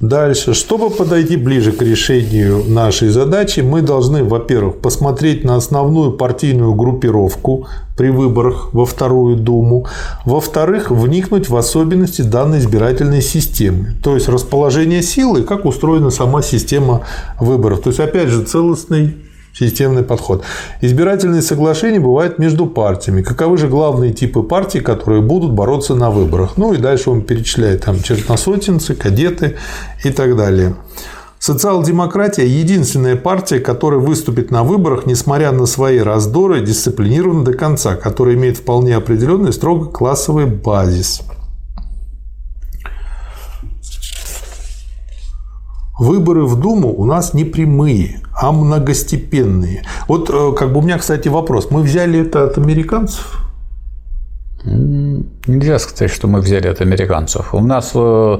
Дальше. Чтобы подойти ближе к решению нашей задачи, мы должны, во-первых, посмотреть на основную партийную группировку при выборах во Вторую Думу. Во-вторых, вникнуть в особенности данной избирательной системы. То есть расположение силы, как устроена сама система выборов. То есть, опять же, целостный системный подход. Избирательные соглашения бывают между партиями. Каковы же главные типы партий, которые будут бороться на выборах? Ну и дальше он перечисляет там черносотенцы, кадеты и так далее. Социал-демократия – единственная партия, которая выступит на выборах, несмотря на свои раздоры, дисциплинированно до конца, которая имеет вполне определенный строго классовый базис. Выборы в Думу у нас не прямые, а многостепенные. Вот э, как бы у меня, кстати, вопрос. Мы взяли это от американцев? Нельзя сказать, что мы взяли от американцев. У нас э,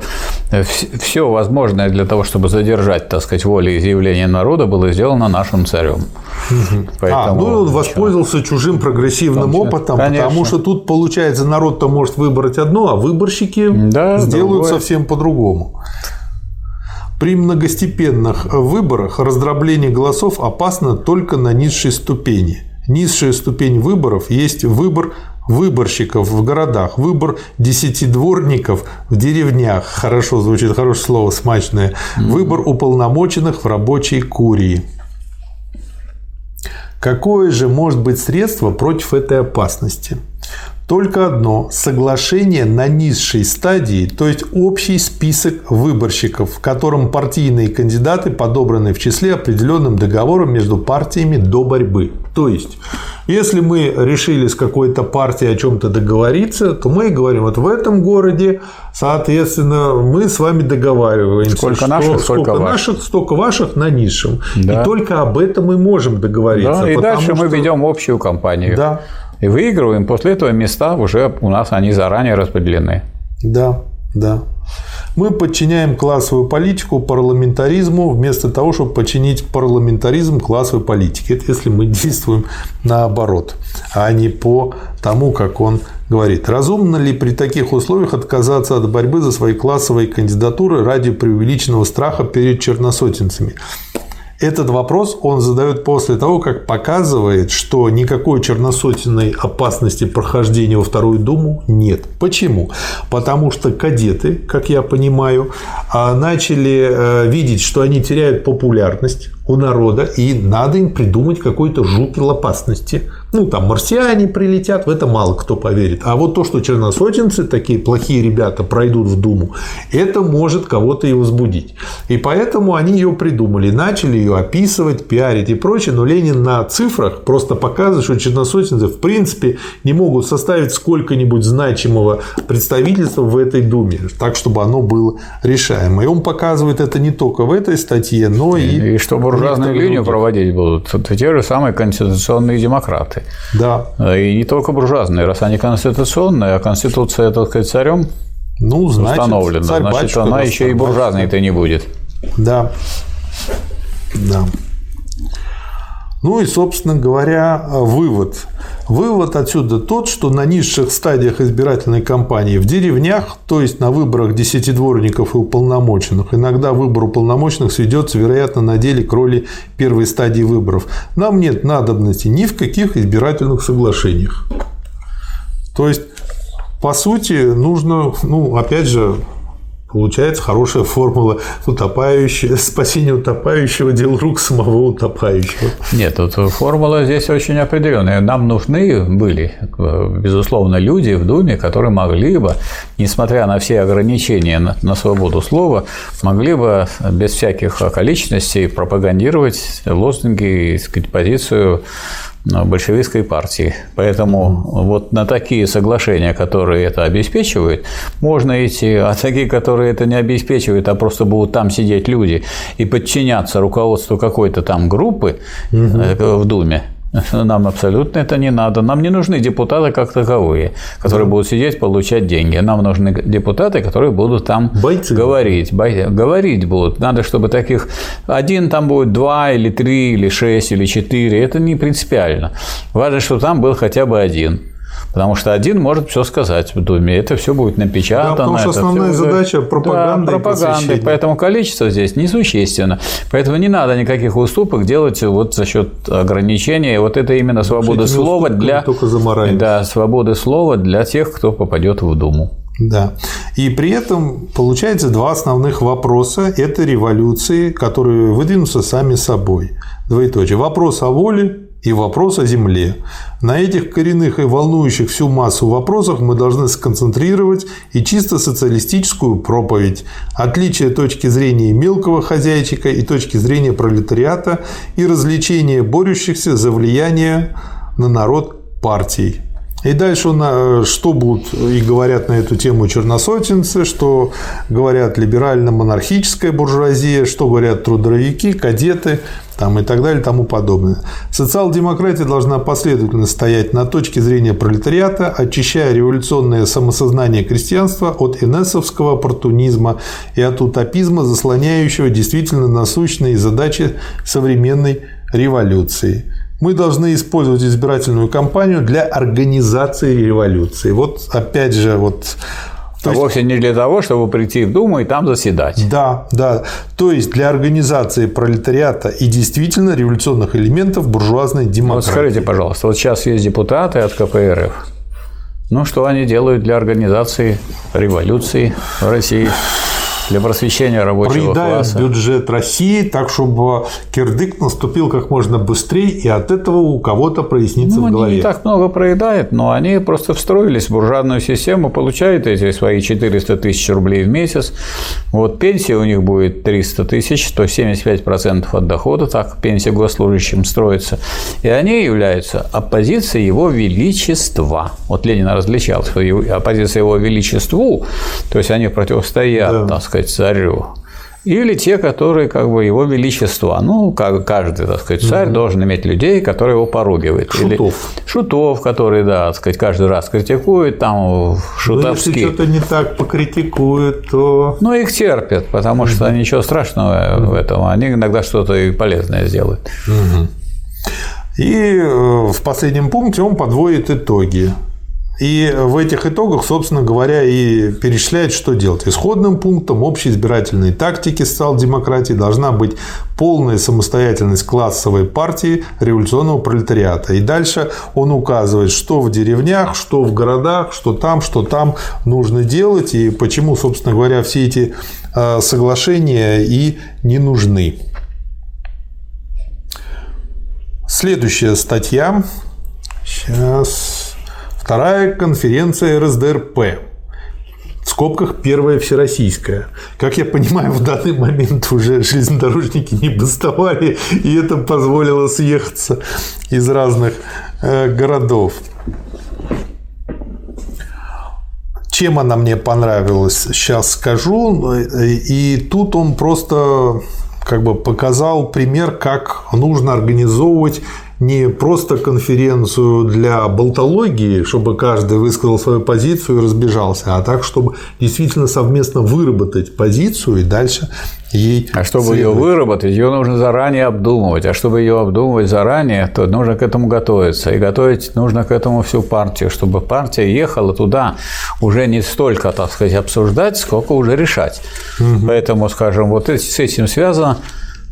все возможное для того, чтобы задержать, так сказать, волеизъявление народа, было сделано нашим царем. Угу. Поэтому, а, ну он воспользовался чужим прогрессивным Конечно. опытом, Конечно. потому что тут, получается, народ-то может выбрать одно, а выборщики да, сделают другое. совсем по-другому. При многостепенных выборах раздробление голосов опасно только на низшей ступени. Низшая ступень выборов есть выбор выборщиков в городах, выбор десятидворников в деревнях, хорошо звучит, хорошее слово, смачное, выбор уполномоченных в рабочей курии. Какое же может быть средство против этой опасности? Только одно – соглашение на низшей стадии, то есть общий список выборщиков, в котором партийные кандидаты подобраны в числе определенным договором между партиями до борьбы. То есть, если мы решили с какой-то партией о чем-то договориться, то мы говорим, вот в этом городе, соответственно, мы с вами договариваемся. Сколько что, наших, сколько, сколько наших, столько ваших на низшем. Да. И только об этом мы можем договориться. Да, и дальше что... мы ведем общую кампанию. Да. И выигрываем. После этого места уже у нас они заранее распределены. Да, да. Мы подчиняем классовую политику парламентаризму вместо того, чтобы подчинить парламентаризм классовой политике. Это если мы действуем наоборот, а не по тому, как он говорит. Разумно ли при таких условиях отказаться от борьбы за свои классовые кандидатуры ради преувеличенного страха перед черносотенцами? Этот вопрос он задает после того, как показывает, что никакой черносотенной опасности прохождения во Вторую Думу нет. Почему? Потому что кадеты, как я понимаю, а, начали э, видеть, что они теряют популярность у народа, и надо им придумать какой-то жупел опасности. Ну, там марсиане прилетят, в это мало кто поверит. А вот то, что черносотенцы, такие плохие ребята, пройдут в Думу, это может кого-то и возбудить. И поэтому они ее придумали, начали ее описывать, пиарить и прочее. Но Ленин на цифрах просто показывает, что черносотенцы в принципе не могут составить сколько-нибудь значимого представительства в этой Думе, так, чтобы оно было решаемо. И он показывает это не только в этой статье, но и... И чтобы буржуазную линию проводить будут те же самые конституционные демократы. Да. И не только буржуазные, раз они конституционные, а конституция, так сказать, царем ну, значит, установлена, царь значит, она еще и буржуазной-то не будет. Да. Да. Ну и, собственно говоря, вывод. Вывод отсюда тот, что на низших стадиях избирательной кампании в деревнях, то есть на выборах десятидворников и уполномоченных, иногда выбор уполномоченных сведется, вероятно, на деле к роли первой стадии выборов. Нам нет надобности ни в каких избирательных соглашениях. То есть, по сути, нужно, ну, опять же, Получается хорошая формула утопающего, (laughs) спасение утопающего, дел рук самого утопающего. Нет, тут формула здесь очень определенная. Нам нужны были, безусловно, люди в Думе, которые могли бы, несмотря на все ограничения на, на свободу слова, могли бы без всяких околичностей пропагандировать лозунги и сказать, позицию большевистской партии. Поэтому вот на такие соглашения, которые это обеспечивают, можно идти, а такие, которые это не обеспечивают, а просто будут там сидеть люди и подчиняться руководству какой-то там группы угу. в Думе, нам абсолютно это не надо. Нам не нужны депутаты как таковые, которые будут сидеть, получать деньги. Нам нужны депутаты, которые будут там Бойцы. говорить. Бой... Говорить будут. Надо, чтобы таких один там будет, два или три или шесть или четыре. Это не принципиально. Важно, чтобы там был хотя бы один. Потому что один может все сказать в Думе. Это все будет напечатано. Да, потому что основная все... задача пропаганды. Да, пропаганды. Поэтому количество здесь несущественно. Поэтому не надо никаких уступок делать вот за счет ограничения. Вот это именно свобода слова для. Только да, свободы слова для тех, кто попадет в Думу. Да. И при этом получается два основных вопроса. Это революции, которые выдвинутся сами собой. Двоеточие. Вопрос о воле и вопрос о земле. На этих коренных и волнующих всю массу вопросах мы должны сконцентрировать и чисто социалистическую проповедь. Отличие точки зрения мелкого хозяйчика и точки зрения пролетариата и развлечение борющихся за влияние на народ партий. И дальше он, э, что будут и говорят на эту тему черносотенцы, что говорят либерально-монархическая буржуазия, что говорят трудовики, кадеты там, и так далее тому подобное. Социал-демократия должна последовательно стоять на точке зрения пролетариата, очищая революционное самосознание крестьянства от энессовского оппортунизма и от утопизма, заслоняющего действительно насущные задачи современной революции. Мы должны использовать избирательную кампанию для организации революции. Вот опять же, вот то а есть... вовсе не для того, чтобы прийти в Думу и там заседать. Да, да. То есть для организации пролетариата и действительно революционных элементов буржуазной демократии. Вот скажите, пожалуйста, вот сейчас есть депутаты от КПРФ. Ну, что они делают для организации революции в России? Для просвещения рабочего Проедают класса. бюджет России так, чтобы кирдык наступил как можно быстрее, и от этого у кого-то прояснится ну, в голове. Они не так много проедают, но они просто встроились в буржуазную систему, получают эти свои 400 тысяч рублей в месяц. Вот пенсия у них будет 300 тысяч, то 75% от дохода, так пенсия госслужащим строится. И они являются оппозицией его величества. Вот Ленин различал, что оппозиция его величеству, то есть они противостоят, да. так сказать, сказать, царю. Или те, которые как бы его величество. Ну, как каждый, так сказать, царь угу. должен иметь людей, которые его поругивают. Шутов. Или шутов, которые, да, так сказать, каждый раз критикуют, там шутовские. Ну, если что-то не так покритикуют, то. Ну, их терпят, потому что ничего страшного угу. в этом. Они иногда что-то и полезное сделают. Угу. И э, в последнем пункте он подводит итоги. И в этих итогах, собственно говоря, и перечисляет, что делать. Исходным пунктом общей избирательной тактики социал-демократии должна быть полная самостоятельность классовой партии революционного пролетариата. И дальше он указывает, что в деревнях, что в городах, что там, что там нужно делать, и почему, собственно говоря, все эти э, соглашения и не нужны. Следующая статья. Сейчас. Вторая конференция РСДРП. В скобках первая всероссийская. Как я понимаю, в данный момент уже железнодорожники не бастовали, и это позволило съехаться из разных э, городов. Чем она мне понравилась, сейчас скажу. И тут он просто как бы показал пример, как нужно организовывать не просто конференцию для болтологии, чтобы каждый высказал свою позицию и разбежался, а так, чтобы действительно совместно выработать позицию и дальше ей А чтобы следовать. ее выработать, ее нужно заранее обдумывать. А чтобы ее обдумывать заранее, то нужно к этому готовиться. И готовить нужно к этому всю партию, чтобы партия ехала туда уже не столько, так сказать, обсуждать, сколько уже решать. Угу. Поэтому, скажем, вот с этим связано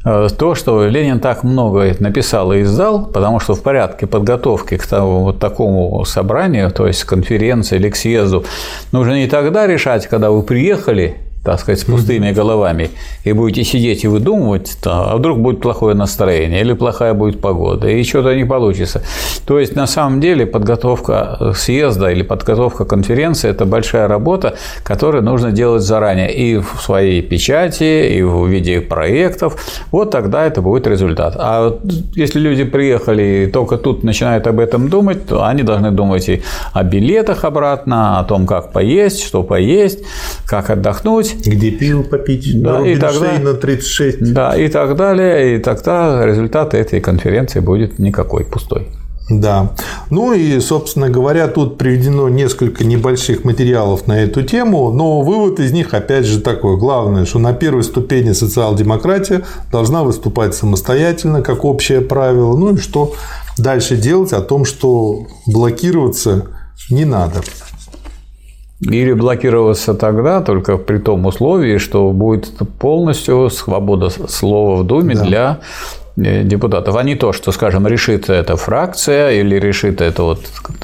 то, что Ленин так много написал и издал, потому что в порядке подготовки к тому, вот такому собранию, то есть конференции или к съезду, нужно не тогда решать, когда вы приехали так сказать, с пустыми головами, и будете сидеть и выдумывать, то, а вдруг будет плохое настроение или плохая будет погода, и что-то не получится. То есть, на самом деле, подготовка съезда или подготовка конференции – это большая работа, которую нужно делать заранее и в своей печати, и в виде проектов. Вот тогда это будет результат. А если люди приехали и только тут начинают об этом думать, то они должны думать и о билетах обратно, о том, как поесть, что поесть, как отдохнуть, где пил попить, да, и тогда, на 36. Да, и так далее. И тогда результат этой конференции будет никакой, пустой. Да. Ну и, собственно говоря, тут приведено несколько небольших материалов на эту тему, но вывод из них, опять же, такой. Главное, что на первой ступени социал-демократия должна выступать самостоятельно, как общее правило. Ну и что дальше делать о том, что блокироваться не надо. Или блокироваться тогда только при том условии, что будет полностью свобода слова в Думе да. для э, депутатов, а не то, что, скажем, решит эта фракция или решит эта вот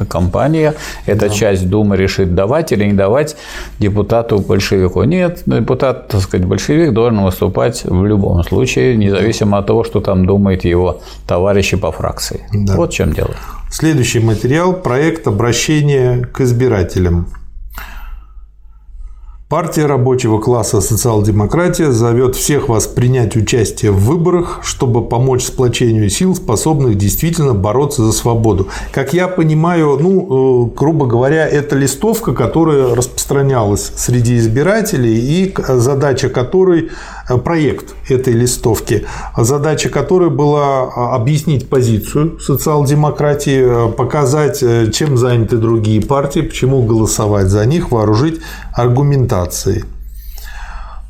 компания, эта да. часть Думы решит давать или не давать депутату большевику. Нет, депутат, так сказать, большевик должен выступать в любом случае, независимо от того, что там думает его товарищи по фракции. Да. Вот в чем дело. Следующий материал – проект обращения к избирателям. Партия рабочего класса «Социал-демократия» зовет всех вас принять участие в выборах, чтобы помочь сплочению сил, способных действительно бороться за свободу. Как я понимаю, ну, э, грубо говоря, это листовка, которая распространялась среди избирателей и задача которой проект этой листовки, задача которой была а, объяснить позицию социал-демократии, э, показать, э, чем заняты другие партии, почему голосовать за них, вооружить аргументацией.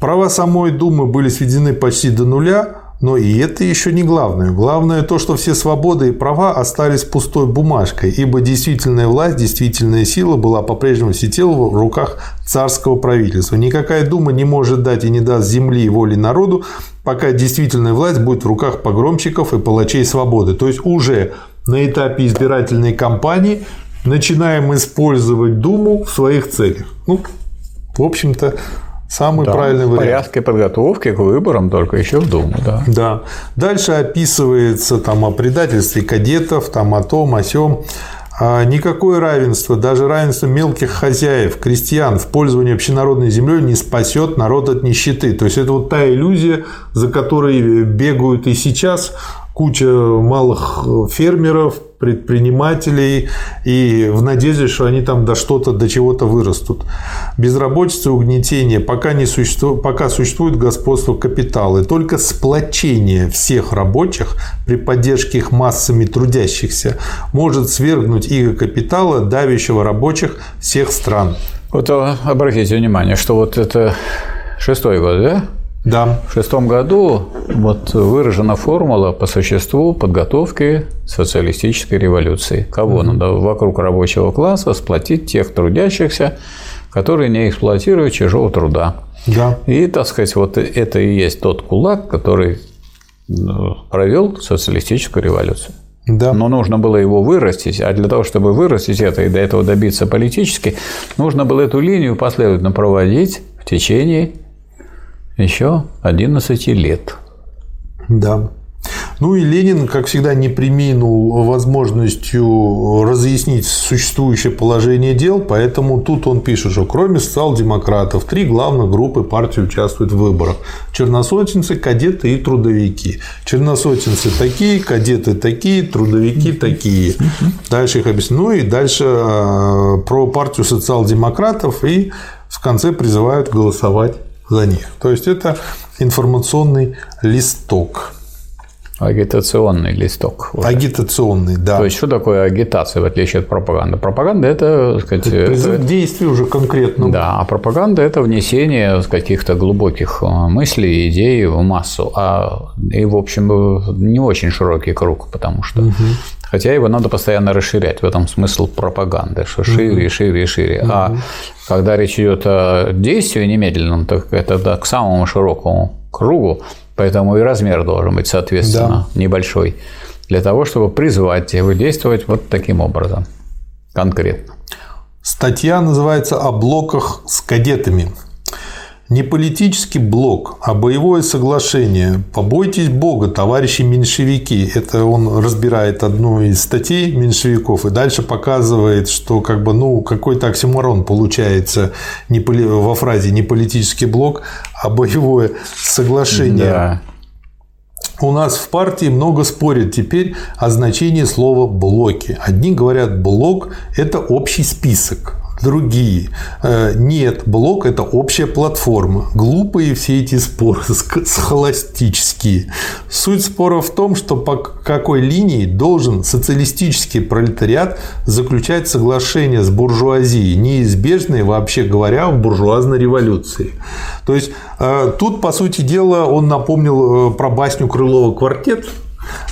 Права самой Думы были сведены почти до нуля, но и это еще не главное. Главное то, что все свободы и права остались пустой бумажкой, ибо действительная власть, действительная сила была по-прежнему сидела в руках царского правительства. Никакая дума не может дать и не даст земли и воли народу, пока действительная власть будет в руках погромщиков и палачей свободы. То есть уже на этапе избирательной кампании начинаем использовать Думу в своих целях. Ну, в общем-то, Самый да, правильный вариант. Порядке подготовки к выборам, только еще в Думу, да. Да. Дальше описывается там о предательстве кадетов, там о том, о сём. А никакое равенство, даже равенство мелких хозяев, крестьян в пользовании общенародной землей не спасет народ от нищеты. То есть это вот та иллюзия, за которой бегают и сейчас куча малых фермеров, предпринимателей и в надежде, что они там до что-то, до чего-то вырастут. Безработица, угнетение, пока, не существует, пока существует господство капитала. И только сплочение всех рабочих при поддержке их массами трудящихся может свергнуть иго капитала, давящего рабочих всех стран. Вот а, обратите внимание, что вот это шестой год, да? Да. В шестом году вот выражена формула по существу подготовки социалистической революции. Кого надо вокруг рабочего класса сплотить тех трудящихся, которые не эксплуатируют чужого труда. Да. И, так сказать, вот это и есть тот кулак, который ну, провел социалистическую революцию. Да. Но нужно было его вырастить, а для того, чтобы вырастить это и до этого добиться политически, нужно было эту линию последовательно проводить в течение еще 11 лет. Да. Ну и Ленин, как всегда, не приминул возможностью разъяснить существующее положение дел, поэтому тут он пишет, что кроме социал-демократов три главных группы партии участвуют в выборах. Черносотенцы, кадеты и трудовики. Черносотенцы такие, кадеты такие, трудовики такие. Дальше их объясняю. Ну и дальше э, про партию социал-демократов и в конце призывают голосовать за них. То есть это информационный листок. Агитационный листок. Вот. Агитационный, да. То есть, что такое агитация, в отличие от пропаганды? Пропаганда – это, так сказать… Это действие уже конкретно. Да, а пропаганда – это внесение каких-то глубоких э, мыслей, идей в массу. А, и, в общем, не очень широкий круг, потому что… Угу. Хотя его надо постоянно расширять. В этом смысл пропаганды, что шире, угу. шире, шире. Угу. А когда речь идет о действии немедленном, так это да, к самому широкому кругу, поэтому и размер должен быть, соответственно, да. небольшой, для того, чтобы призвать его действовать вот таким образом, конкретно. Статья называется «О блоках с кадетами». Не политический блок, а боевое соглашение. Побойтесь Бога, товарищи меньшевики. Это он разбирает одну из статей меньшевиков и дальше показывает, что как бы, ну, какой-то оксиморон получается не поли... во фразе не политический блок, а боевое соглашение. Да. У нас в партии много спорят теперь о значении слова «блоки». Одни говорят, блок – это общий список другие. Э, нет, блок – это общая платформа. Глупые все эти споры, схоластические. Суть спора в том, что по какой линии должен социалистический пролетариат заключать соглашение с буржуазией, неизбежные, вообще говоря, в буржуазной революции. То есть, э, тут, по сути дела, он напомнил э, про басню Крылова «Квартет»,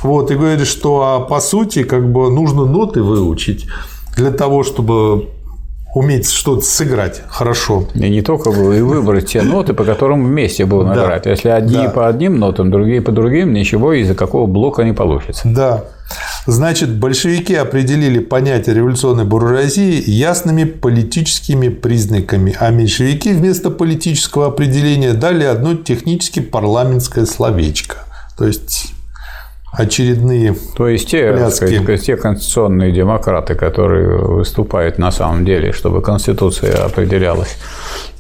вот, и говорит, что а по сути как бы нужно ноты выучить для того, чтобы уметь что-то сыграть хорошо. И не только и выбрать те ноты, по которым вместе да. играть. Если одни да. по одним нотам, другие по другим, ничего из-за какого блока не получится. Да. Значит, большевики определили понятие революционной буржуазии ясными политическими признаками, а меньшевики вместо политического определения дали одно технически парламентское словечко. То есть очередные То есть те, сказать, те конституционные демократы, которые выступают на самом деле, чтобы Конституция определялась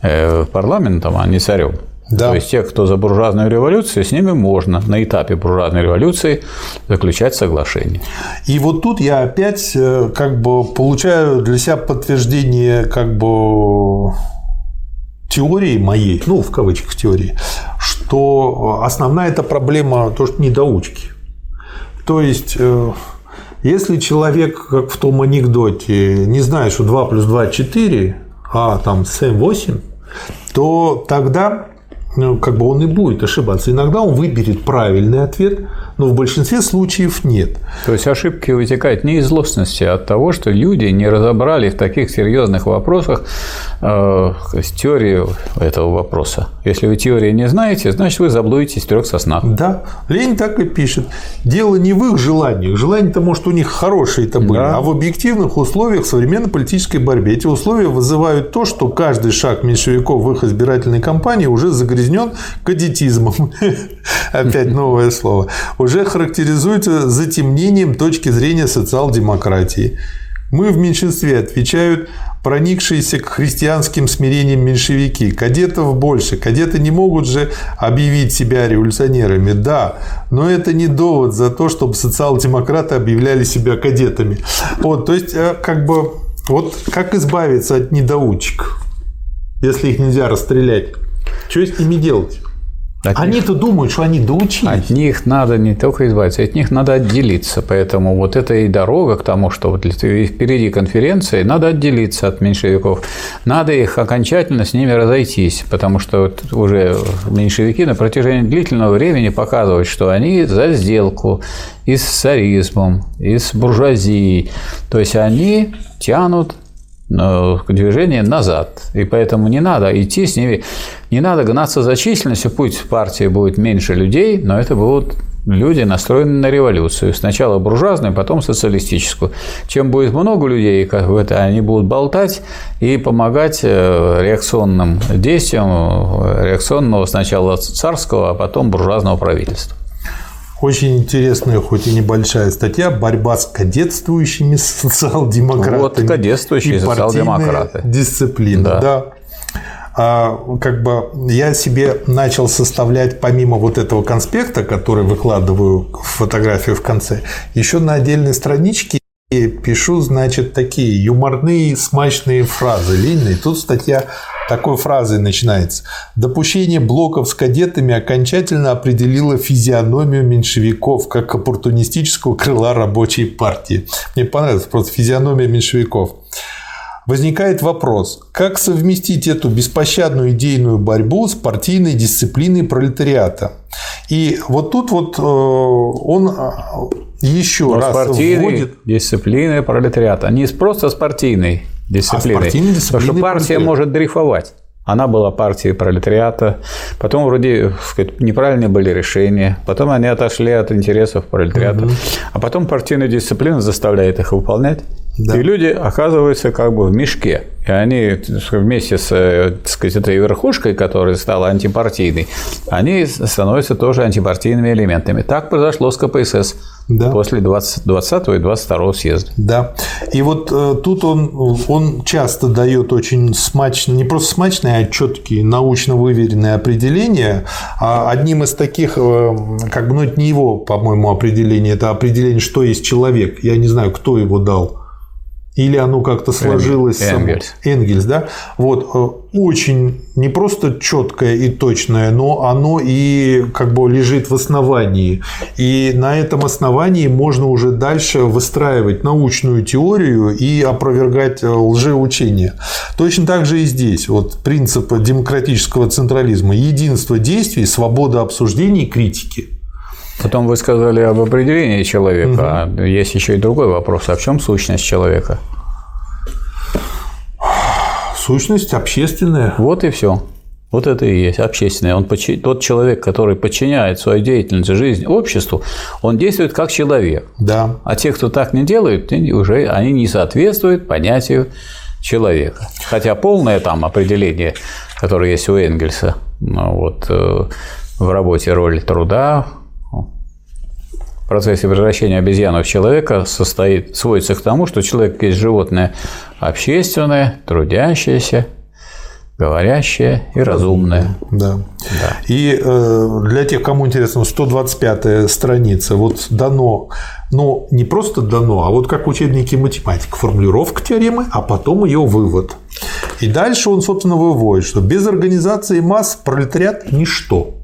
э, парламентом, а не царем. Да. То есть те, кто за буржуазную революцию, с ними можно на этапе буржуазной революции заключать соглашение. И вот тут я опять э, как бы получаю для себя подтверждение как бы теории моей, ну, в кавычках теории, что основная эта проблема то, что недоучки. То есть, э, если человек, как в том анекдоте, не знает, что 2 плюс 2 – 4, а там 7 – 8, то тогда ну, как бы он и будет ошибаться. Иногда он выберет правильный ответ, но в большинстве случаев нет. То есть ошибки вытекают не из злостности, а от того, что люди не разобрали в таких серьезных вопросах э, теорию этого вопроса. Если вы теории не знаете, значит вы заблудитесь в трех соснах. Да, Ленин так и пишет. Дело не в их желаниях. Желания-то, может, у них хорошие-то были, да. а в объективных условиях современной политической борьбе. Эти условия вызывают то, что каждый шаг меньшевиков в их избирательной кампании уже загрязнен кадетизмом. (laughs) Опять новое слово уже характеризуется затемнением точки зрения социал-демократии. Мы в меньшинстве, отвечают проникшиеся к христианским смирениям меньшевики. Кадетов больше. Кадеты не могут же объявить себя революционерами. Да, но это не довод за то, чтобы социал-демократы объявляли себя кадетами. Вот, то есть, э, как бы, вот как избавиться от недоучек, если их нельзя расстрелять? Что с ними делать? Они-то думают, что они доучились. От них надо не только избавиться, от них надо отделиться. Поэтому вот это и дорога к тому, что вот впереди конференции, надо отделиться от меньшевиков. Надо их окончательно с ними разойтись, потому что вот уже меньшевики на протяжении длительного времени показывают, что они за сделку и с царизмом, и с буржуазией. То есть они тянут движение назад. И поэтому не надо идти с ними, не надо гнаться за численностью. Путь в партии будет меньше людей, но это будут люди, настроенные на революцию. Сначала буржуазную, потом социалистическую. Чем будет много людей, как это, они будут болтать и помогать э, реакционным действиям реакционного сначала царского, а потом буржуазного правительства. Очень интересная, хоть и небольшая статья «Борьба с кадетствующими социал-демократами». Вот кадетствующие социал-демократы. Дисциплина, да. да. А, как бы я себе начал составлять, помимо вот этого конспекта, который выкладываю фотографию в конце, еще на отдельной страничке пишу, значит, такие юморные, смачные фразы. И тут статья такой фразой начинается. Допущение блоков с кадетами окончательно определило физиономию меньшевиков как оппортунистического крыла рабочей партии. Мне понравилось просто физиономия меньшевиков. Возникает вопрос, как совместить эту беспощадную идейную борьбу с партийной дисциплиной пролетариата? И вот тут вот э, он еще Но раз спортивной вводит... дисциплины пролетариата. Не просто спортивной дисциплиной. А дисциплины потому что партия может дрейфовать. Она была партией пролетариата. Потом вроде сказать, неправильные были решения. Потом они отошли от интересов пролетариата. Угу. А потом партийная дисциплина заставляет их выполнять. Да. И люди оказываются как бы в мешке. И они вместе с э, так сказать, этой верхушкой, которая стала антипартийной, они становятся тоже антипартийными элементами. Так произошло с КПСС да. после 20, 20 и 22 съезда. Да. И вот э, тут он, он часто дает очень смачные, не просто смачные, а четкие, научно выверенные определения. А одним из таких, э, как бы, ну, это не его, по-моему, определение, это определение, что есть человек. Я не знаю, кто его дал или оно как-то сложилось Энгельс. Энгельс, да, вот э, очень не просто четкое и точное, но оно и как бы лежит в основании, и на этом основании можно уже дальше выстраивать научную теорию и опровергать э, лжеучения. Точно так же и здесь вот принцип демократического централизма: единство действий, свобода обсуждений, критики. Потом вы сказали об определении человека. Угу. Есть еще и другой вопрос. А в чем сущность человека? Сущность общественная. Вот и все. Вот это и есть общественное. Он, тот человек, который подчиняет свою деятельность, жизнь обществу, он действует как человек. Да. А те, кто так не делают, уже они не соответствуют понятию человека. Хотя полное там определение, которое есть у Энгельса, ну, вот, э, в работе роль труда, процессе превращения обезьяны в человека состоит, сводится к тому, что человек есть животное общественное, трудящееся, говорящее и разумное. Да. да. И э, для тех, кому интересно, 125 страница, вот дано, но не просто дано, а вот как в учебнике математики, формулировка теоремы, а потом ее вывод. И дальше он, собственно, выводит, что без организации масс пролетариат – ничто.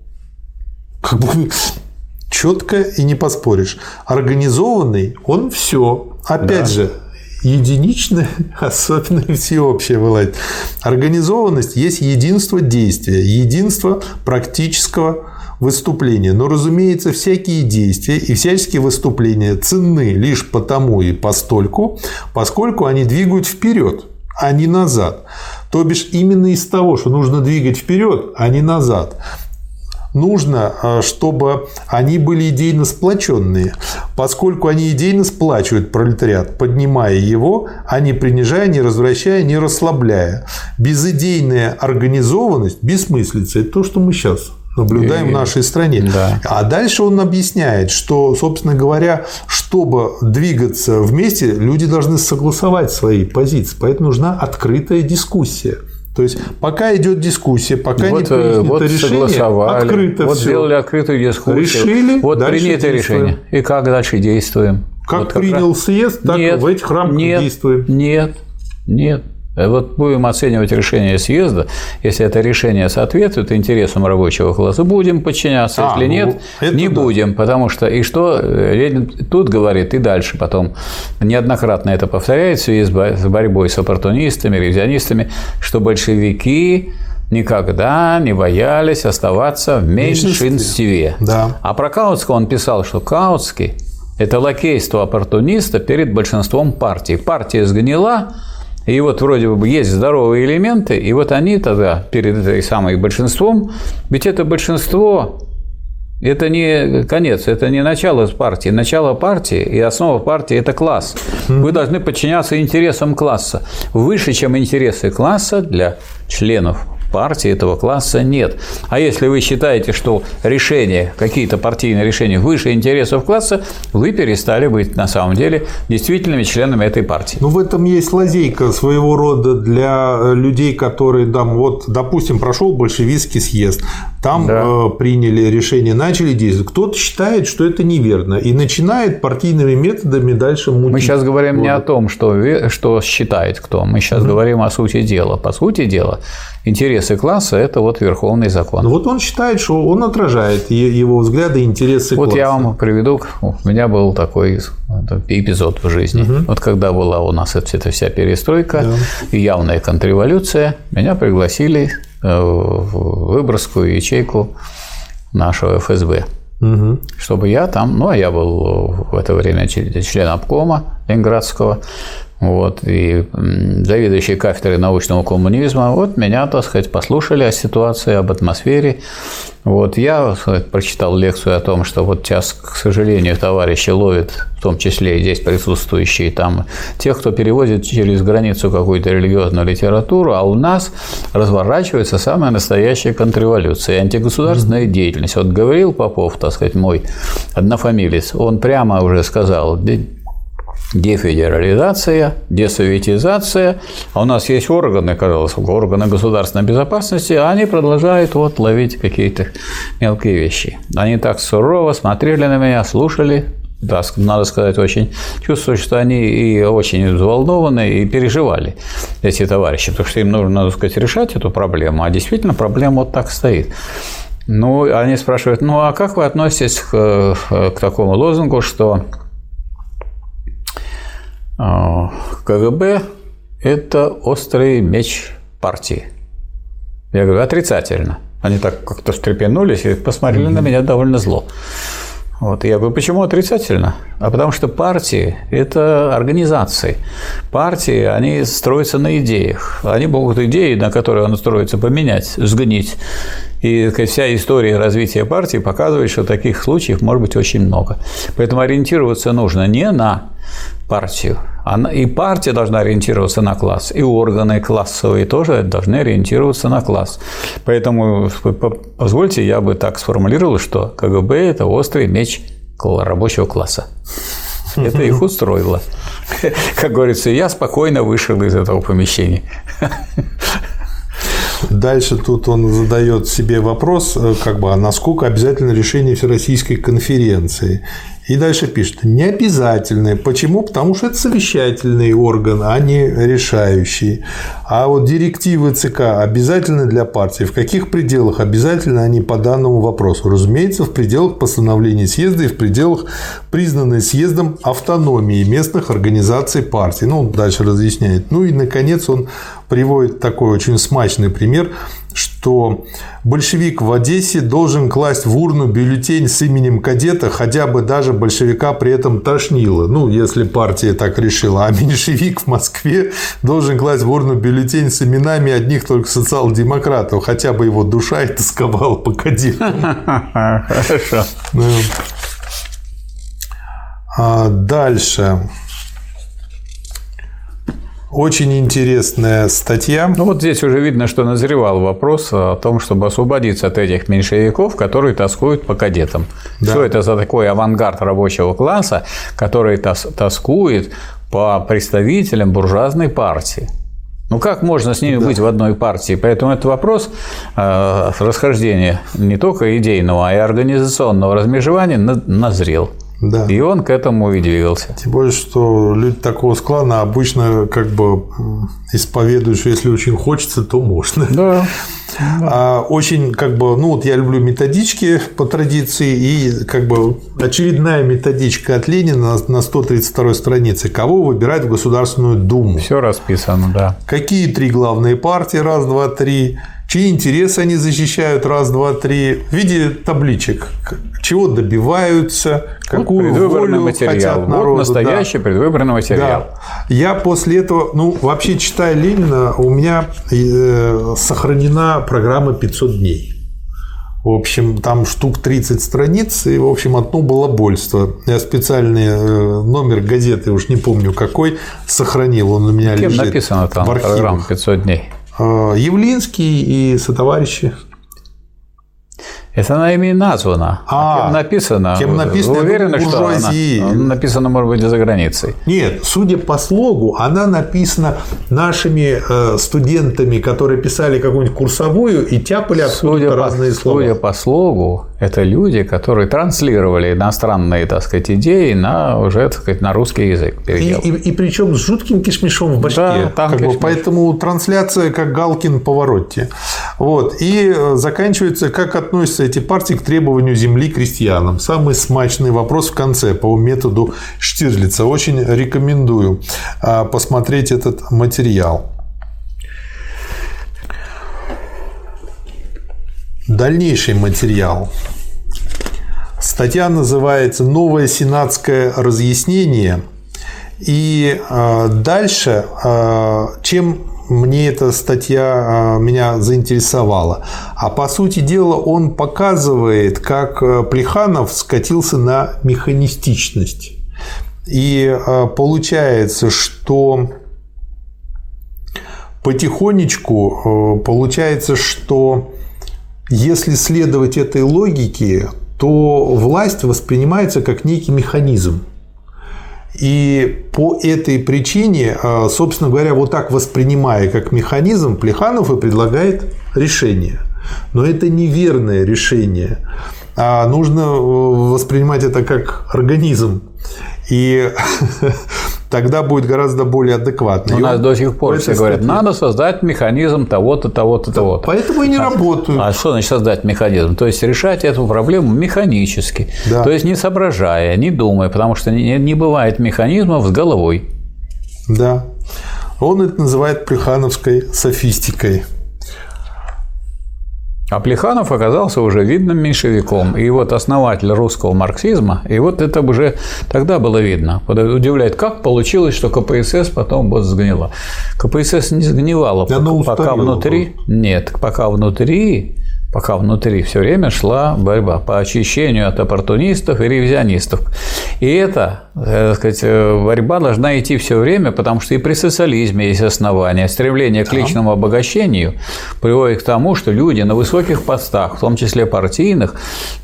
Как бы четко и не поспоришь. Организованный он все. Опять да. же, единичное, (laughs) особенно всеобщее бывает. Организованность есть единство действия, единство практического выступления. Но, разумеется, всякие действия и всяческие выступления ценны лишь потому и постольку, поскольку они двигают вперед, а не назад. То бишь именно из того, что нужно двигать вперед, а не назад нужно, а, чтобы они были идейно сплоченные, поскольку они идейно сплачивают пролетариат, поднимая его, а не принижая, не развращая, не расслабляя. Безидейная организованность бессмыслица. Это то, что мы сейчас наблюдаем и... в нашей стране. Да. А дальше он объясняет, что, собственно говоря, чтобы двигаться вместе, люди должны согласовать свои позиции. Поэтому нужна открытая дискуссия. То есть пока идет дискуссия, пока вот, не принято вот решение, открыто вот все. сделали открытую дискуссию, решили, вот принято решение. И как дальше действуем? Как вот принял как съезд, так нет, в этих рамках нет, действуем. Нет, нет. Э, вот будем оценивать решение съезда. Если это решение соответствует интересам рабочего класса, будем подчиняться. А, Если ну, нет, не да. будем. Потому что и что э, Ленин тут говорит, и дальше потом неоднократно это повторяет в связи с борьбой с оппортунистами, ревизионистами, что большевики никогда не боялись оставаться в меньшинстве. Да. А про Каутского он писал, что Каутский – это лакейство оппортуниста перед большинством партий. Партия сгнила, и вот вроде бы есть здоровые элементы, и вот они тогда перед этой самой большинством, ведь это большинство это не конец, это не начало партии. Начало партии и основа партии – это класс. Вы должны подчиняться интересам класса. Выше, чем интересы класса для членов партии этого класса нет. А если вы считаете, что решения, какие-то партийные решения выше интересов класса, вы перестали быть на самом деле действительными членами этой партии. Ну, в этом есть лазейка своего рода для э, людей, которые, там, вот, допустим, прошел большевистский съезд, там да. э, приняли решение, начали действовать. Кто-то считает, что это неверно, и начинает партийными методами дальше мутить. Мы сейчас говорим не о том, что, что считает кто, мы сейчас угу. говорим о сути дела. По сути дела, интересы класса – это вот верховный закон. Ну, вот он считает, что он отражает его взгляды и интересы вот класса. Вот я вам приведу, у меня был такой эпизод в жизни. Угу. Вот когда была у нас эта вся перестройка да. и явная контрреволюция, меня пригласили в выборгскую ячейку нашего ФСБ. Угу. Чтобы я там, ну, а я был в это время член обкома Ленинградского, вот, и заведующий кафедрой научного коммунизма, вот меня, так сказать, послушали о ситуации, об атмосфере. Вот, я сказать, прочитал лекцию о том, что вот сейчас, к сожалению, товарищи ловят, в том числе и здесь присутствующие, там, тех, кто перевозит через границу какую-то религиозную литературу, а у нас разворачивается самая настоящая контрреволюция, антигосударственная деятельность. Вот говорил Попов, так сказать, мой однофамилец, он прямо уже сказал, дефедерализация, десоветизация. А у нас есть органы, казалось, органы государственной безопасности, а они продолжают вот ловить какие-то мелкие вещи. Они так сурово смотрели на меня, слушали, да, надо сказать, очень чувствую, что они и очень взволнованы и переживали, эти товарищи, потому что им нужно, надо сказать, решать эту проблему, а действительно проблема вот так стоит. Ну, они спрашивают, ну, а как вы относитесь к, к такому лозунгу, что КГБ – это острый меч партии. Я говорю, отрицательно. Они так как-то встрепенулись и посмотрели mm-hmm. на меня довольно зло. Вот. Я говорю, почему отрицательно? А потому что партии – это организации. Партии, они строятся на идеях. Они могут идеи, на которые она строится, поменять, сгнить. И сказать, вся история развития партии показывает, что таких случаев может быть очень много. Поэтому ориентироваться нужно не на партию. Она, и партия должна ориентироваться на класс, и органы классовые тоже должны ориентироваться на класс. Поэтому, позвольте, я бы так сформулировал, что КГБ – это острый меч рабочего класса. (laughs) Это их устроило. (laughs) Как говорится, я спокойно вышел из этого помещения. (laughs) Дальше тут он задает себе вопрос, э, как бы, а насколько обязательно решение Всероссийской конференции. И дальше пишет, не обязательные. Почему? Потому что это совещательный орган, а не решающий. А вот директивы ЦК обязательны для партии. В каких пределах обязательны они по данному вопросу? Разумеется, в пределах постановления съезда и в пределах признанной съездом автономии местных организаций партии. Ну, дальше разъясняет. Ну и, наконец, он приводит такой очень смачный пример что большевик в Одессе должен класть в урну бюллетень с именем кадета, хотя бы даже большевика при этом тошнило, ну, если партия так решила. А меньшевик в Москве должен класть в урну бюллетень с именами одних только социал-демократов, хотя бы его душа и тосковала по кадетам. (laughs) Хорошо. А дальше. Очень интересная статья. Ну вот здесь уже видно, что назревал вопрос о том, чтобы освободиться от этих меньшевиков, которые тоскуют по кадетам. Да. Что это за такой авангард рабочего класса, который тоскует по представителям буржуазной партии? Ну как можно с ними да. быть в одной партии? Поэтому этот вопрос э, расхождения не только идейного, а и организационного размежевания назрел. Да. И он к этому и двигался. Тем более, что люди такого склада обычно как бы исповедуют, что если очень хочется, то можно. Да. (laughs) А очень как бы, ну вот я люблю методички по традиции, и как бы очередная методичка от Ленина на 132 странице. Кого выбирать в Государственную Думу? Все расписано, да. Какие три главные партии? Раз, два, три чьи интересы они защищают, раз, два, три, в виде табличек, чего добиваются, какую вот волю материал. хотят народу. Вот настоящий да. предвыборный материал. Да. Я после этого, ну, вообще, читая Ленина, у меня э, сохранена программа «500 дней». В общем, там штук 30 страниц, и, в общем, одно балабольство. Я специальный э, номер газеты, уж не помню какой, сохранил, он у меня Кем лежит написано там в программа «500 дней»? Э, Явлинский и сотоварищи. Это она ими названа. А, а кем написано? Кем написано? Вы уверены, что она написана, может быть, за границей? Нет, судя по слогу, она написана нашими э, студентами, которые писали какую-нибудь курсовую и тяпали откуда разные слова. Судя по слогу, это люди, которые транслировали иностранные, так сказать, идеи на уже, так сказать, на русский язык. И, и, и причем с жутким кишмишом в башке. Да, там как бы, поэтому трансляция как Галкин Поворотти. Вот. И э, заканчивается, как относятся эти партии к требованию земли крестьянам. Самый смачный вопрос в конце по методу Штирлица. Очень рекомендую а, посмотреть этот материал. Дальнейший материал. Статья называется «Новое сенатское разъяснение». И а, дальше, а, чем мне эта статья меня заинтересовала. А по сути дела он показывает, как Плеханов скатился на механистичность. И получается, что потихонечку получается, что если следовать этой логике, то власть воспринимается как некий механизм. И по этой причине, а, собственно говоря, вот так воспринимая как механизм, Плеханов и предлагает решение. Но это неверное решение. А нужно э, воспринимать это как организм. И (laughs) тогда будет гораздо более адекватно. У нас до сих пор все говорят, статье... надо создать механизм того-то, того-то, да, того-то. Поэтому и не а, работают. А что значит создать механизм? То есть решать эту проблему механически. Да. То есть не соображая, не думая, потому что не, не бывает механизмов с головой. Да. Он это называет плехановской софистикой. А Плеханов оказался уже видным меньшевиком. И вот основатель русского марксизма, и вот это уже тогда было видно. Удивляет, как получилось, что КПСС потом вот сгнила. КПСС не сгнивала, пока, пока внутри... Нет, пока внутри пока внутри все время шла борьба по очищению от оппортунистов и ревизионистов. И эта так сказать, борьба должна идти все время, потому что и при социализме есть основания. Стремление к личному обогащению приводит к тому, что люди на высоких постах, в том числе партийных,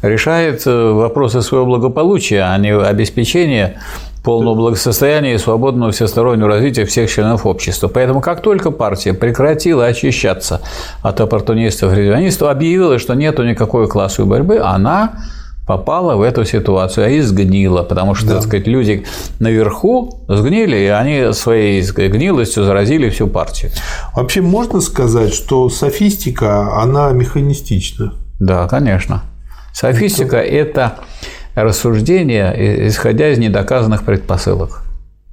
решают вопросы своего благополучия, а не обеспечения полного благосостояния и свободного всестороннего развития всех членов общества. Поэтому как только партия прекратила очищаться от оппортунистов и ревизионистов, объявила, что нет никакой классовой борьбы, она попала в эту ситуацию, а и сгнила, потому что, да. так сказать, люди наверху сгнили, и они своей сказать, гнилостью заразили всю партию. Вообще можно сказать, что софистика, она механистична? Да, конечно. Софистика – это рассуждение, исходя из недоказанных предпосылок.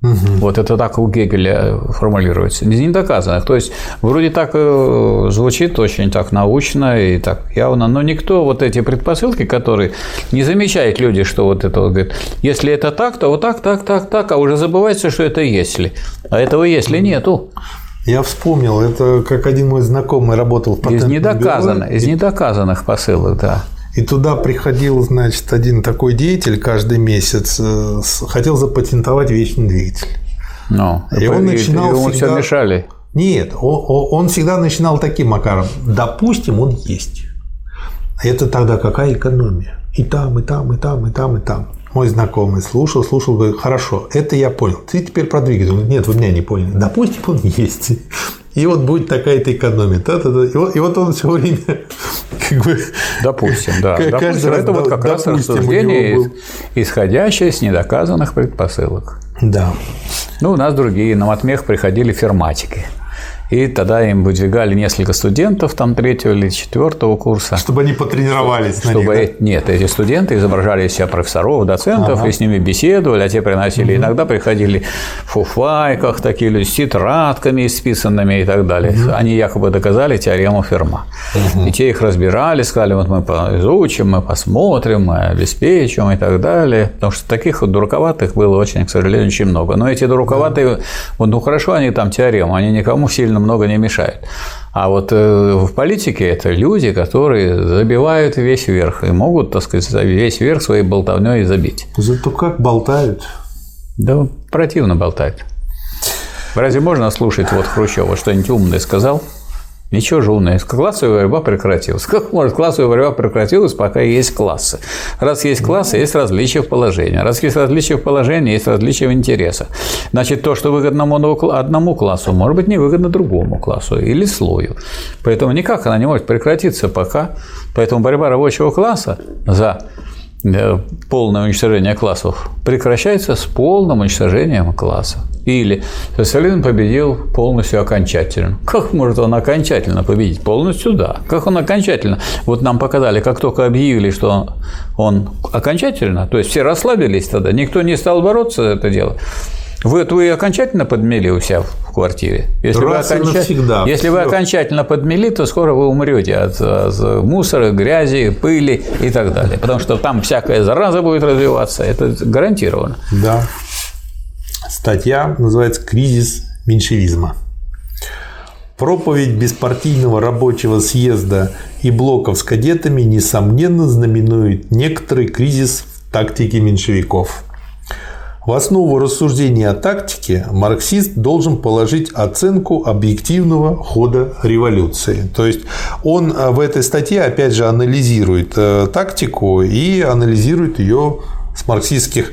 Угу. Вот это так у Гегеля формулируется. Из недоказанных. То есть, вроде так э, звучит очень так научно и так явно, но никто вот эти предпосылки, которые не замечает люди, что вот это вот говорит, если это так, то вот так, так, так, так, а уже забывается, что это если. А этого если нету. Я вспомнил, это как один мой знакомый работал в из недоказанных, бюро. Из недоказанных посылок, да. И туда приходил, значит, один такой деятель каждый месяц, э, хотел запатентовать вечный двигатель. Ну, и он начинал ему всегда... все мешали. Нет, он, он всегда начинал таким макаром. Допустим, он есть. Это тогда какая экономия? И там, и там, и там, и там, и там. Мой знакомый слушал, слушал, говорит, хорошо, это я понял. Ты теперь про двигатель. Он говорит, нет, вы меня не поняли. Допустим, он есть и вот будет такая-то экономия. Да, да, да. И, вот, и вот он все время (laughs) как бы... Допустим, да. Допустим, это вот как раз рассуждение, исходящее с недоказанных предпосылок. Да. Ну, у нас другие, на матмех приходили ферматики. И тогда им выдвигали несколько студентов там третьего или четвертого курса. Чтобы они потренировались чтобы, на них, да? Нет, эти студенты изображали себя профессоров, доцентов, ага. и с ними беседовали, а те приносили. Угу. Иногда приходили в фуфайках такие люди, с тетрадками исписанными и так далее. Угу. Они якобы доказали теорему Ферма. Угу. И те их разбирали, сказали, вот мы изучим, мы посмотрим, мы обеспечим и так далее. Потому что таких вот дураковатых было очень, к сожалению, очень много. Но эти дураковатые, да. вот, ну хорошо, они там теорему, они никому сильно сильно много не мешает. А вот э, в политике это люди, которые забивают весь верх и могут, так сказать, весь верх своей болтовней забить. Зато как болтают? Да противно болтают. Разве можно слушать вот Хрущева что-нибудь умное сказал? Ничего же умное. Классовая борьба прекратилась. Как может классовая борьба прекратилась, пока есть классы? Раз есть классы, есть различия в положении. Раз есть различия в положении, есть различия в интересах. Значит, то, что выгодно одному классу, может быть, не выгодно другому классу или слою. Поэтому никак она не может прекратиться пока. Поэтому борьба рабочего класса за Э, полное уничтожение классов прекращается с полным уничтожением класса. Или социализм победил полностью окончательно. Как может он окончательно победить? Полностью да. Как он окончательно? Вот нам показали, как только объявили, что он, он окончательно, то есть все расслабились тогда, никто не стал бороться за это дело. Вы, вы окончательно подмели у себя в квартире? Если, Раз вы, окончательно, если вы окончательно подмели, то скоро вы умрете от, от мусора, грязи, пыли и так далее. Потому что там всякая зараза будет развиваться. Это гарантированно. Да. Статья называется «Кризис меньшевизма». Проповедь беспартийного рабочего съезда и блоков с кадетами несомненно знаменует некоторый кризис в тактике меньшевиков – в основу рассуждения о тактике марксист должен положить оценку объективного хода революции. То есть он э, в этой статье опять же анализирует э, тактику и анализирует ее с марксистских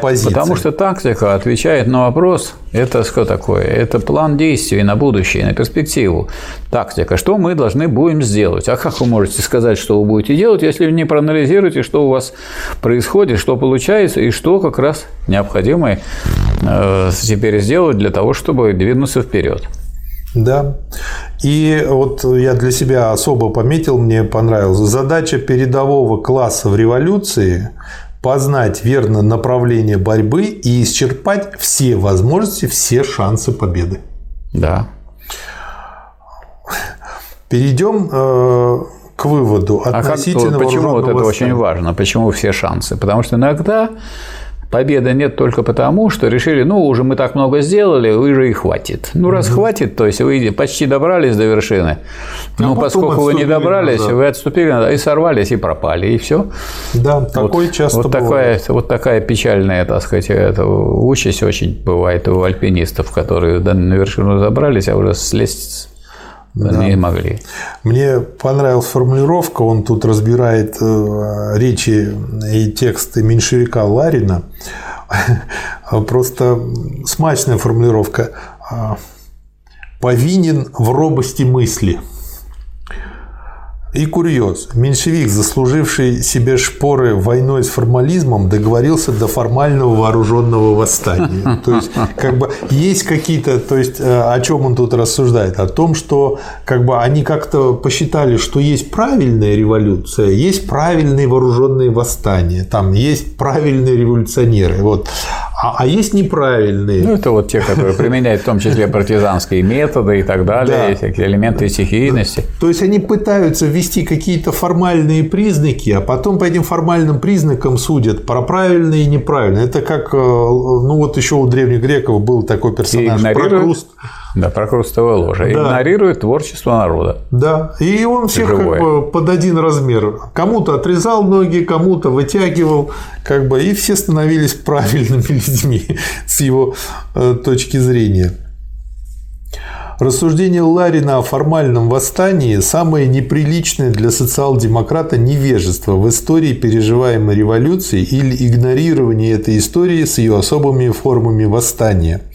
позиции. Потому что тактика отвечает на вопрос, это что такое? Это план действий на будущее, на перспективу. Тактика. Что мы должны будем сделать? А как вы можете сказать, что вы будете делать, если вы не проанализируете, что у вас происходит, что получается и что как раз необходимо э, теперь сделать для того, чтобы двинуться вперед? Да. И вот я для себя особо пометил, мне понравилось. Задача передового класса в революции познать верно направление борьбы и исчерпать все возможности, все шансы победы. Да. Перейдем э, к выводу относительно а как, Почему вот это очень важно? Почему все шансы? Потому что иногда победы нет только потому, что решили, ну, уже мы так много сделали, уже и хватит. Ну, раз угу. хватит, то есть вы почти добрались до вершины, а но поскольку вы не добрались, назад. вы отступили и сорвались, и пропали, и все. Да, вот, такое часто вот бывает. Такая, вот такая печальная, так сказать, это, участь очень бывает у альпинистов, которые на вершину забрались, а уже слезть да. не могли. Мне понравилась формулировка, он тут разбирает э, речи и тексты меньшевика Ларина. (laughs) Просто смачная формулировка. Повинен в робости мысли – и курьез. Меньшевик, заслуживший себе шпоры войной с формализмом, договорился до формального вооруженного восстания. (laughs) То есть, как бы есть какие-то, то есть, э, о чем он тут рассуждает? О том, что как бы они как-то посчитали, что есть правильная революция, есть правильные вооруженные восстания, там есть правильные революционеры. Вот. А, а есть неправильные. Ну, это вот те, которые применяют в том числе партизанские методы и так далее, да. элементы стихийности. То есть они пытаются ввести какие-то формальные признаки, а потом по этим формальным признакам судят про правильные и неправильные. Это как, э, ну вот еще у древних греков был такой персонаж Прокруст. Да, прокрустовая ложа. Да. Игнорирует творчество народа. Да. И он всех Живое. как бы под один размер. Кому-то отрезал ноги, кому-то вытягивал, как бы, и все становились правильными (laughs) людьми с его э, точки зрения. Рассуждение Ларина о формальном восстании – самое неприличное для социал-демократа невежество в истории переживаемой революции или игнорирование этой истории с ее особыми формами восстания –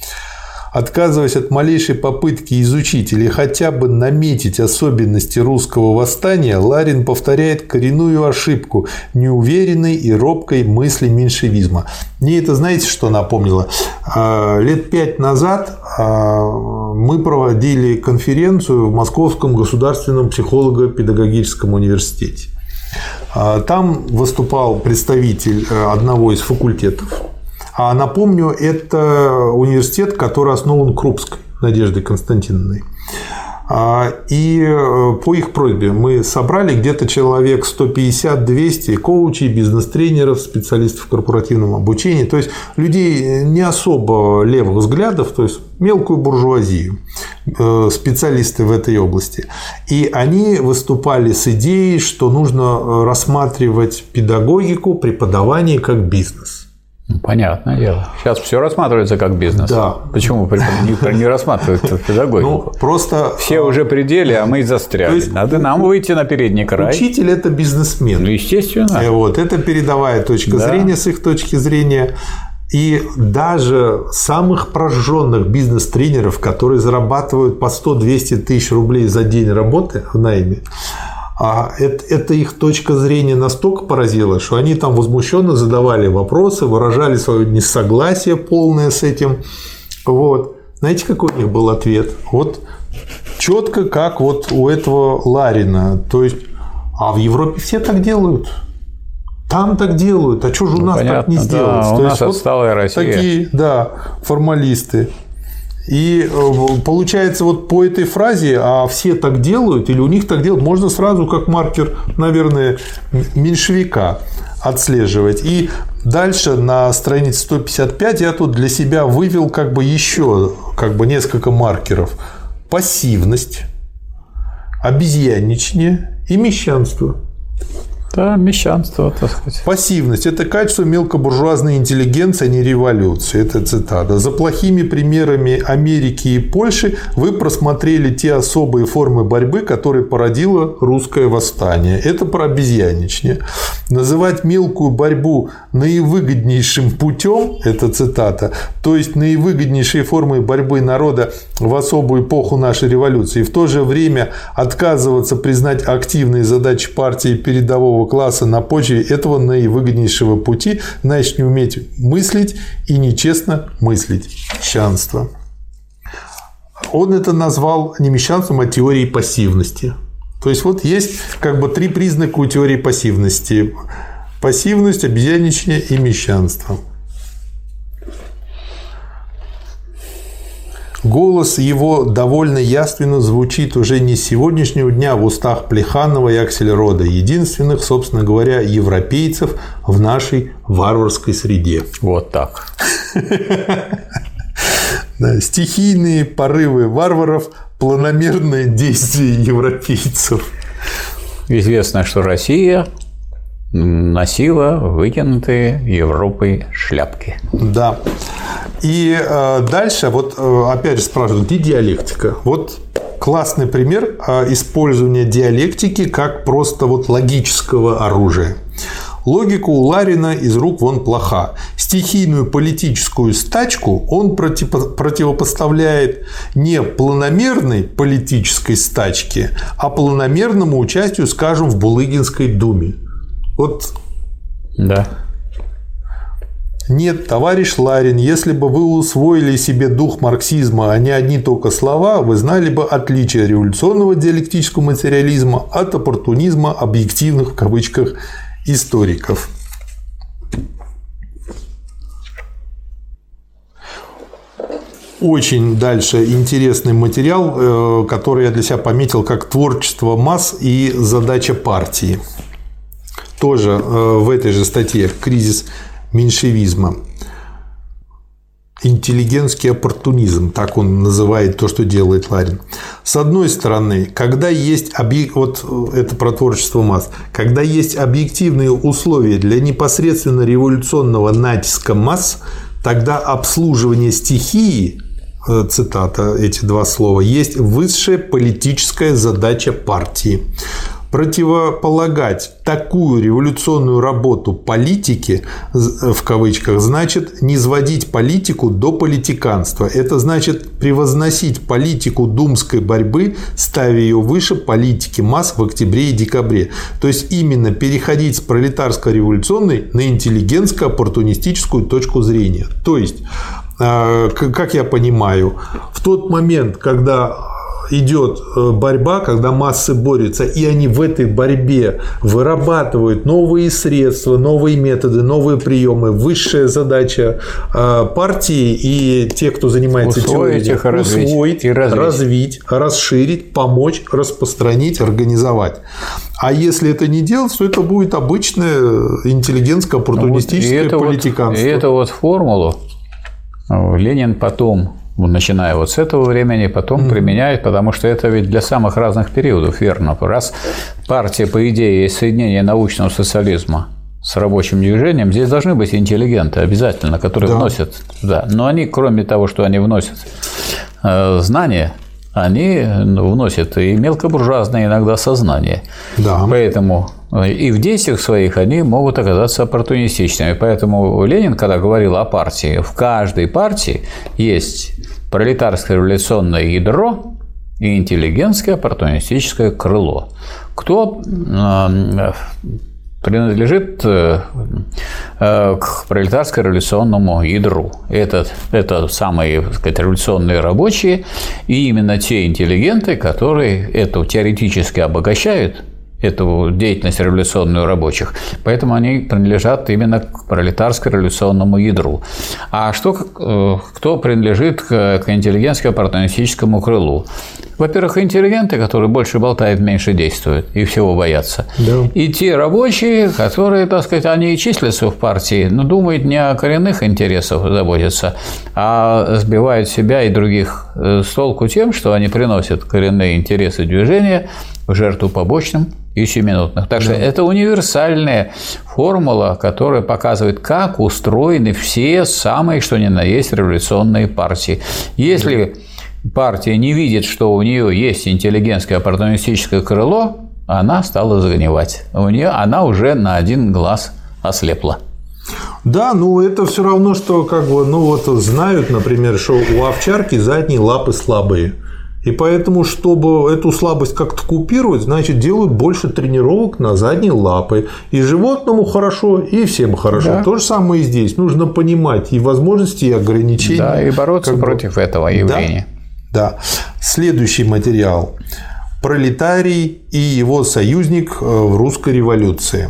Отказываясь от малейшей попытки изучить или хотя бы наметить особенности русского восстания, Ларин повторяет коренную ошибку неуверенной и робкой мысли меньшевизма. Мне это, знаете, что напомнило? А, лет пять назад а, мы проводили конференцию в Московском государственном психолого-педагогическом университете. А, там выступал представитель э, одного из факультетов а напомню, это университет, который основан Крупской Надеждой Константиновной. А, и э, по их просьбе мы собрали где-то человек 150-200 коучей, бизнес-тренеров, специалистов в корпоративном обучении, то есть людей не особо левых взглядов, то есть мелкую буржуазию, э, специалисты в этой области. И они выступали с идеей, что нужно э, рассматривать педагогику, преподавание как бизнес. Ну, понятное дело. Сейчас все рассматривается как бизнес. Да. Почему не, не рассматривают педагогику? Ну, просто... Все уже пределе, а мы застряли. есть, Надо нам выйти на передний край. Учитель – это бизнесмен. Ну, естественно. И вот, это передовая точка да. зрения с их точки зрения. И даже самых прожженных бизнес-тренеров, которые зарабатывают по 100-200 тысяч рублей за день работы в найме, а это, это их точка зрения настолько поразила, что они там возмущенно задавали вопросы, выражали свое несогласие полное с этим. Вот. Знаете, какой у них был ответ? Вот четко как вот у этого Ларина. То есть, а в Европе все так делают. Там так делают, а что же у ну, нас понятно, так не сделать? Да, у нас есть, отсталая вот Россия. Такие, да, формалисты. И э, получается, вот по этой фразе, а все так делают, или у них так делают, можно сразу как маркер, наверное, меньшевика отслеживать. И дальше на странице 155 я тут для себя вывел как бы еще как бы несколько маркеров. Пассивность, обезьянничание и мещанство – да, мещанство, так сказать. Пассивность – это качество мелкобуржуазной интеллигенции, а не революции. Это цитата. За плохими примерами Америки и Польши вы просмотрели те особые формы борьбы, которые породило русское восстание. Это про обезьяничнее. Называть мелкую борьбу наивыгоднейшим путем – это цитата, то есть наивыгоднейшей формой борьбы народа в особую эпоху нашей революции, и в то же время отказываться признать активные задачи партии передового трудового класса на почве этого наивыгоднейшего пути, значит не уметь мыслить и нечестно мыслить. Мещанство. Он это назвал не мещанством, а теорией пассивности. То есть вот есть как бы три признака у теории пассивности. Пассивность, обезьяничание и мещанство. Голос его довольно яственно звучит уже не с сегодняшнего дня в устах Плеханова и Аксельрода, единственных, собственно говоря, европейцев в нашей варварской среде. Вот так. (laughs) Стихийные порывы варваров, планомерные действия европейцев. Известно, что Россия носила выкинутые Европой шляпки. Да. И э, дальше, вот э, опять же спрашивают, где диалектика? Вот классный пример э, использования диалектики как просто вот логического оружия. Логика у Ларина из рук вон плоха. Стихийную политическую стачку он противопоставляет не планомерной политической стачке, а планомерному участию, скажем, в Булыгинской думе. Вот да. Нет, товарищ Ларин, если бы вы усвоили себе дух марксизма, а не одни только слова, вы знали бы отличие революционного диалектического материализма от оппортунизма объективных в кавычках историков. Очень дальше интересный материал, э, который я для себя пометил как творчество масс и задача партии. Тоже э, в этой же статье «Кризис меньшевизма». Интеллигентский оппортунизм, так он называет то, что делает Ларин. С одной стороны, когда есть объект, вот это про творчество масс, когда есть объективные условия для непосредственно революционного натиска масс, тогда обслуживание стихии э, цитата, эти два слова, есть высшая политическая задача партии противополагать такую революционную работу политики, в кавычках, значит не сводить политику до политиканства. Это значит превозносить политику думской борьбы, ставя ее выше политики масс в октябре и декабре. То есть именно переходить с пролетарско-революционной на интеллигентско-оппортунистическую точку зрения. То есть а, как я понимаю, в тот момент, когда идет э, борьба, когда массы борются, и они в этой борьбе вырабатывают новые средства, новые методы, новые приемы. Высшая задача э, партии и тех, кто занимается усвоить теорией, их, усвоить, и развить. развить, расширить, помочь, распространить, организовать. А если это не делать, то это будет обычное интеллигентское, оппортунистическое ну, вот, политиканство. Вот, и эту вот формулу Ленин потом начиная вот с этого времени, потом mm-hmm. применяет, потому что это ведь для самых разных периодов верно. Раз партия, по идее, есть соединение научного социализма с рабочим движением, здесь должны быть интеллигенты обязательно, которые да. вносят да, Но они, кроме того, что они вносят э, знания, они ну, вносят и мелкобуржуазное иногда сознание. Да. Поэтому э, и в действиях своих они могут оказаться оппортунистичными. Поэтому Ленин, когда говорил о партии, в каждой партии есть пролетарское революционное ядро и интеллигентское оппортунистическое крыло. Кто э, принадлежит э, э, к пролетарско-революционному ядру. Это, это самые так сказать, революционные рабочие и именно те интеллигенты, которые это теоретически обогащают эту деятельность революционную рабочих. Поэтому они принадлежат именно к пролетарско-революционному ядру. А что, э, кто принадлежит к, к интеллигентско-оппортунистическому крылу? Во-первых, интеллигенты, которые больше болтают, меньше действуют и всего боятся. Да. И те рабочие, которые, так сказать, они и числятся в партии, но думают не о коренных интересах заботятся, а сбивают себя и других э, с толку тем, что они приносят коренные интересы движения в жертву побочным и семинутных. Так что да. это универсальная формула, которая показывает, как устроены все самые, что ни на есть, революционные партии. Если партия не видит, что у нее есть интеллигентское оппортунистическое крыло, она стала загнивать. У нее она уже на один глаз ослепла. Да, ну это все равно, что как бы, ну вот знают, например, что у овчарки задние лапы слабые. И поэтому, чтобы эту слабость как-то купировать, значит, делают больше тренировок на задние лапы. И животному хорошо, и всем хорошо. Да. То же самое и здесь. Нужно понимать и возможности, и ограничения. Да, и бороться против бы... этого явления. Да. Да. Следующий материал. Пролетарий и его союзник э, в русской революции.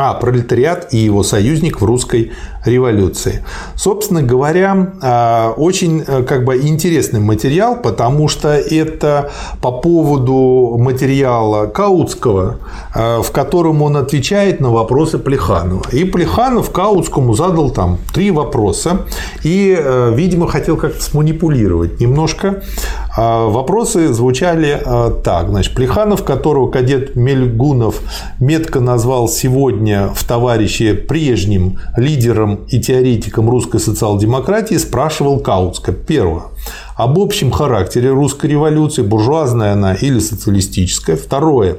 а пролетариат и его союзник в русской революции. Собственно говоря, а, очень э, как бы интересный материал, потому что это по поводу материала Каутского, э, в котором он отвечает на вопросы Плеханова. И Плеханов Каутскому задал там три вопроса и, э, видимо, хотел как-то сманипулировать немножко. А, вопросы звучали так. Значит, Плеханов, которого кадет Мельгунов метко назвал сегодня в товарище прежним лидером и теоретиком русской социал-демократии спрашивал Каутска. Первое. Об общем характере русской революции, буржуазная она или социалистическая. Второе.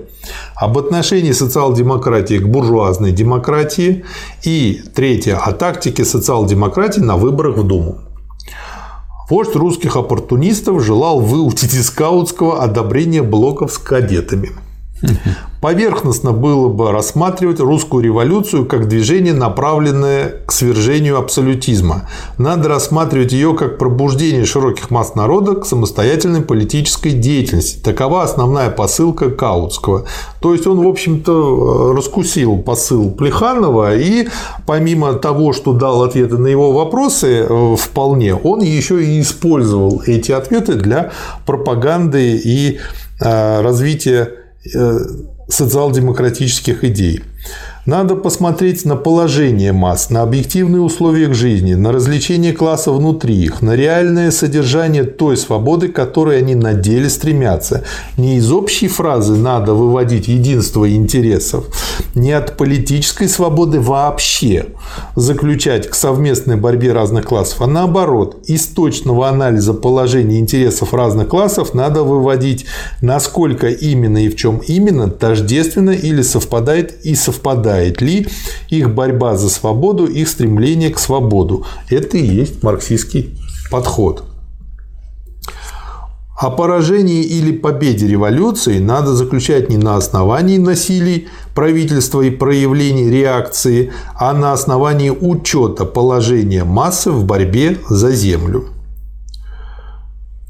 Об отношении социал-демократии к буржуазной демократии. И третье. О тактике социал-демократии на выборах в Думу. Вождь русских оппортунистов желал выучить из Каутского одобрение блоков с кадетами. Поверхностно было бы рассматривать русскую революцию как движение, направленное к свержению абсолютизма. Надо рассматривать ее как пробуждение широких масс народа к самостоятельной политической деятельности. Такова основная посылка Каутского. То есть он, в общем-то, раскусил посыл Плеханова и помимо того, что дал ответы на его вопросы э, вполне, он еще и использовал эти ответы для пропаганды и э, развития Э, социал-демократических идей. Надо посмотреть на положение масс, на объективные условия их жизни, на развлечение класса внутри их, на реальное содержание той свободы, к которой они на деле стремятся. Не из общей фразы надо выводить единство интересов, не от политической свободы вообще заключать к совместной борьбе разных классов, а наоборот, из точного анализа положения интересов разных классов надо выводить, насколько именно и в чем именно тождественно или совпадает и совпадает совпадает ли их борьба за свободу, их стремление к свободу. Это и есть марксистский подход. О поражении или победе революции надо заключать не на основании насилий правительства и проявлений реакции, а на основании учета положения массы в борьбе за землю.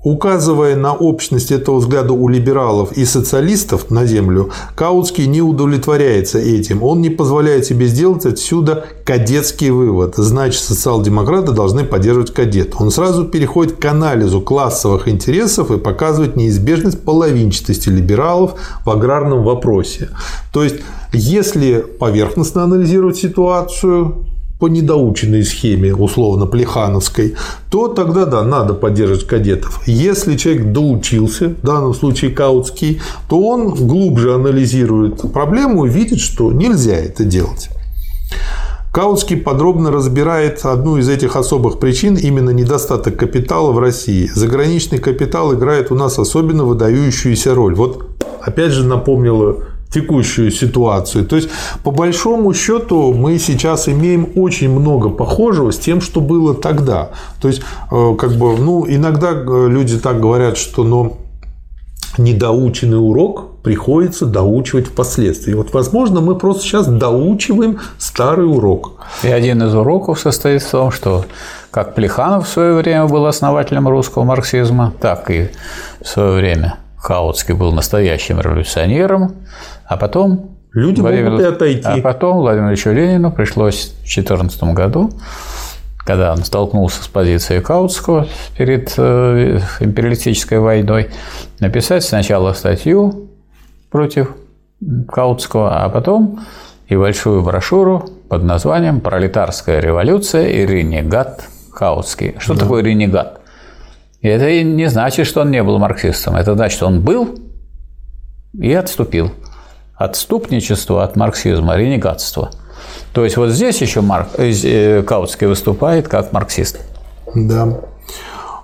Указывая на общность этого взгляда у либералов и социалистов на землю, Каутский не удовлетворяется этим. Он не позволяет себе сделать отсюда кадетский вывод. Значит, социал-демократы должны поддерживать кадет. Он сразу переходит к анализу классовых интересов и показывает неизбежность половинчатости либералов в аграрном вопросе. То есть, если поверхностно анализировать ситуацию, по недоученной схеме, условно, плехановской, то тогда, да, надо поддерживать кадетов. Если человек доучился, в данном случае Каутский, то он глубже анализирует проблему и видит, что нельзя это делать. Каутский подробно разбирает одну из этих особых причин, именно недостаток капитала в России. Заграничный капитал играет у нас особенно выдающуюся роль. Вот опять же напомнила текущую ситуацию. То есть, по большому счету, мы сейчас имеем очень много похожего с тем, что было тогда. То есть, э, как бы, ну, иногда э, люди так говорят, что, ну, недоученный урок приходится доучивать впоследствии. Вот, возможно, мы просто сейчас доучиваем старый урок. И один из уроков состоит в том, что как Плеханов в свое время был основателем русского марксизма, так и в свое время Хаутский был настоящим революционером, а потом Люди Владимир, могут и отойти. А потом Владимиру Ильичу Ленину пришлось в 2014 году, когда он столкнулся с позицией Каутского перед э, империалистической войной, написать сначала статью против Каутского, а потом и большую брошюру под названием «Пролетарская революция и ренегат Каутский». Что да. такое ренегат? И это не значит, что он не был марксистом. Это значит, что он был и отступил отступничество от марксизма, ренегатство. То есть вот здесь еще Марк, э, Каутский выступает как марксист. Да.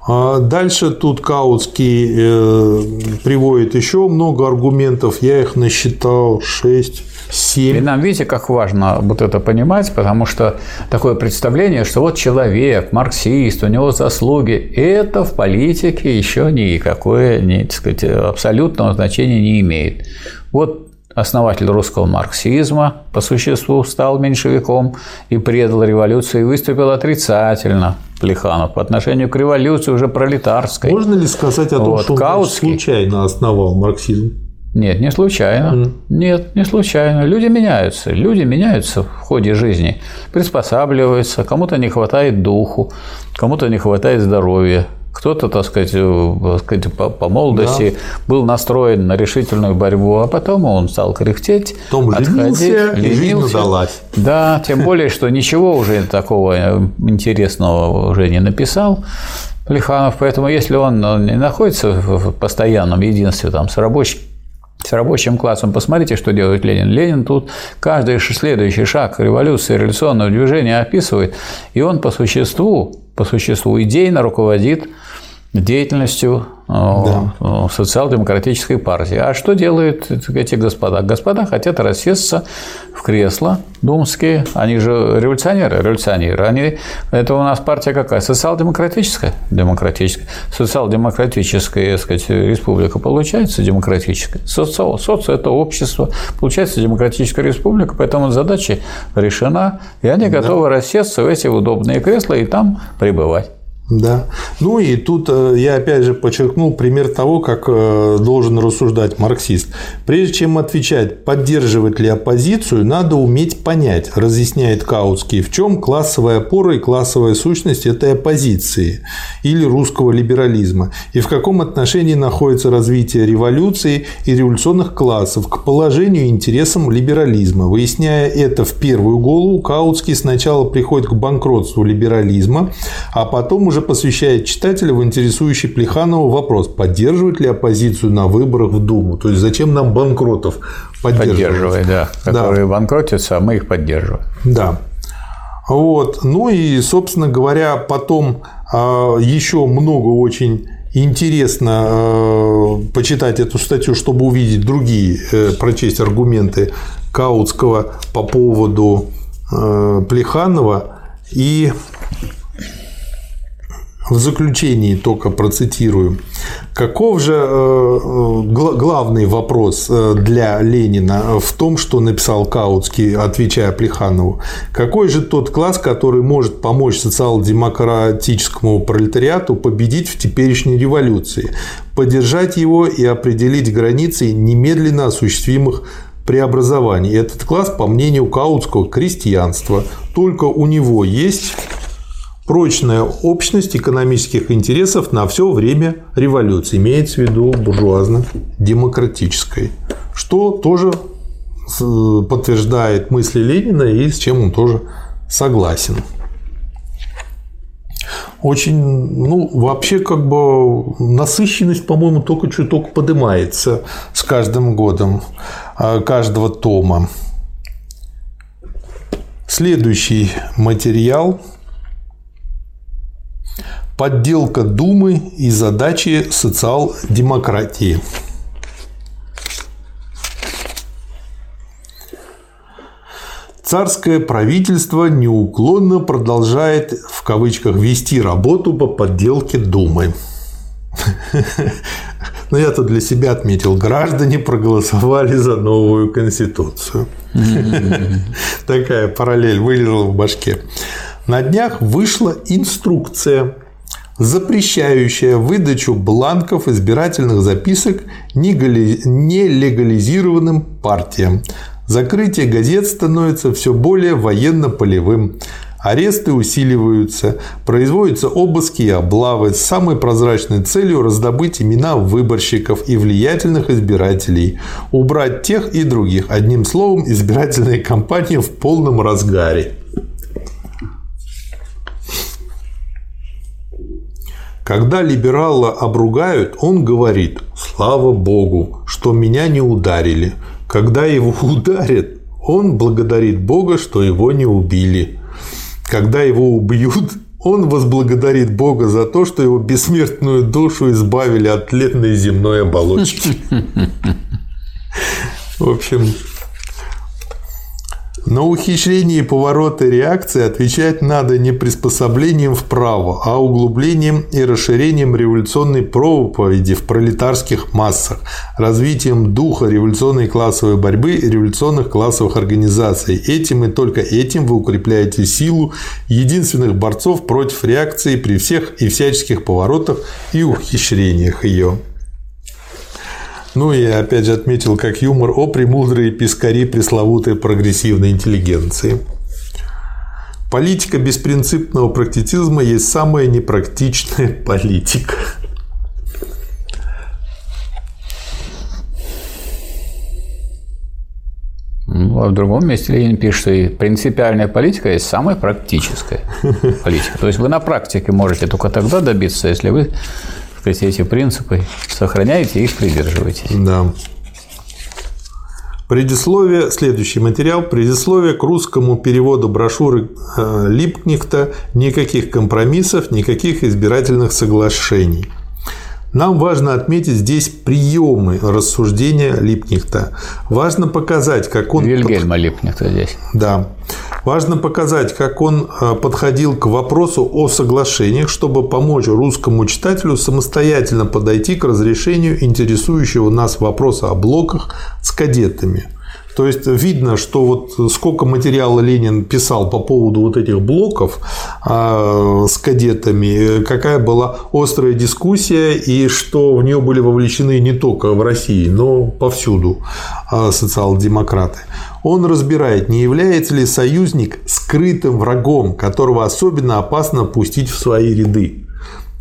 А дальше тут Каутский э, приводит еще много аргументов. Я их насчитал 6 7. И нам, видите, как важно вот это понимать, потому что такое представление, что вот человек, марксист, у него заслуги, это в политике еще никакое, не, так сказать, абсолютного значения не имеет. Вот основатель русского марксизма, по существу стал меньшевиком и предал революцию и выступил отрицательно Плеханов по отношению к революции уже пролетарской. Можно ли сказать о том, вот, что он Каутский... случайно основал марксизм? Нет, не случайно. Mm. Нет, не случайно. Люди меняются. Люди меняются в ходе жизни, приспосабливаются. Кому-то не хватает духу, кому-то не хватает здоровья, кто-то, так сказать, э, так сказать по, по молодости да. был настроен на решительную борьбу, а потом он стал кряхтеть, потом отходить, ленился, ленился. удалась. Да, тем более, что ничего уже такого э, интересного уже не написал. Плеханов, поэтому если он не находится в постоянном единстве там, с рабочим с рабочим классом. Посмотрите, что делает Ленин. Ленин тут каждый следующий шаг революции, революционного движения описывает, и он по существу, по существу идейно руководит деятельностью да. Э, социал-демократической партии. А что делают эти господа? Господа хотят рассесться в кресла думские. Они же революционеры, революционеры. Они, это у нас партия какая? Социал-демократическая? Демократическая. Социал-демократическая, так сказать, республика получается демократическая. Социал, соци – это общество. Получается демократическая республика, поэтому задача решена, и они готовы да. рассесться в эти удобные кресла и там пребывать. Да. Ну и тут э, я опять же подчеркнул пример того, как э, должен рассуждать марксист. Прежде чем отвечать, поддерживать ли оппозицию, надо уметь понять, разъясняет Каутский, в чем классовая опора и классовая сущность этой оппозиции или русского либерализма, и в каком отношении находится развитие революции и революционных классов к положению и интересам либерализма. Выясняя это в первую голову, Каутский сначала приходит к банкротству либерализма, а потом уже уже посвящает читателя в интересующий Плеханову вопрос, поддерживать ли оппозицию на выборах в Думу. То есть зачем нам банкротов поддерживать? Поддерживать, да. Которые да. банкротятся, а мы их поддерживаем. Да. Вот. Ну и, собственно говоря, потом а, еще много очень интересно а, почитать эту статью, чтобы увидеть другие, э, прочесть аргументы Каутского по поводу э, Плеханова. И в заключении только процитирую. Каков же э, главный вопрос э, для Ленина в том, что написал Каутский, отвечая Плеханову? Какой же тот класс, который может помочь социал-демократическому пролетариату победить в теперешней революции, поддержать его и определить границы немедленно осуществимых преобразований? Этот класс, по мнению Каутского, крестьянство. Только у него есть прочная общность экономических интересов на все время революции, имеется в виду буржуазно-демократической, что тоже подтверждает мысли Ленина и с чем он тоже согласен. Очень, ну, вообще, как бы насыщенность, по-моему, только чуток поднимается с каждым годом а, каждого тома. Следующий материал – Подделка Думы и задачи социал-демократии. Царское правительство неуклонно продолжает в кавычках вести работу по подделке Думы. Но я тут для себя отметил, граждане проголосовали за новую конституцию. (laughs) Такая параллель вылезла в башке. На днях вышла инструкция запрещающая выдачу бланков избирательных записок нелегализированным партиям. Закрытие газет становится все более военно-полевым. Аресты усиливаются, производятся обыски и облавы с самой прозрачной целью раздобыть имена выборщиков и влиятельных избирателей, убрать тех и других. Одним словом, избирательная кампания в полном разгаре. Когда либерала обругают, он говорит «Слава Богу, что меня не ударили». Когда его (laughs) ударят, он благодарит Бога, что его не убили. Когда его убьют, он возблагодарит Бога за то, что его бессмертную душу избавили от тлетной земной оболочки. (laughs) В общем, на ухищрение и повороты реакции отвечать надо не приспособлением вправо, а углублением и расширением революционной проповеди в пролетарских массах, развитием духа революционной классовой борьбы и революционных классовых организаций. Этим и только этим вы укрепляете силу единственных борцов против реакции при всех и всяческих поворотах и ухищрениях ее. Ну и опять же отметил как юмор о премудрые пескари пресловутой прогрессивной интеллигенции. Политика беспринципного практицизма есть самая непрактичная (laughs) политика. Ну, а в другом месте Ленин пишет, что и принципиальная политика есть самая практическая политика. То есть вы на практике можете только тогда добиться, если вы сказать, эти принципы сохраняете и их придерживаетесь. Да. Предисловие, следующий материал, предисловие к русскому переводу брошюры э, Липкнихта «Никаких компромиссов, никаких избирательных соглашений». Нам важно отметить здесь приемы рассуждения Липнихта. Важно показать, как он... Вильгельма Липнихта здесь. Да. Важно показать, как он э, подходил к вопросу о соглашениях, чтобы помочь русскому читателю самостоятельно подойти к разрешению интересующего нас вопроса о блоках с кадетами – то есть видно, что вот сколько материала Ленин писал по поводу вот этих блоков а, с кадетами, какая была острая дискуссия и что в нее были вовлечены не только в России, но повсюду а, социал-демократы. Он разбирает, не является ли союзник скрытым врагом, которого особенно опасно пустить в свои ряды.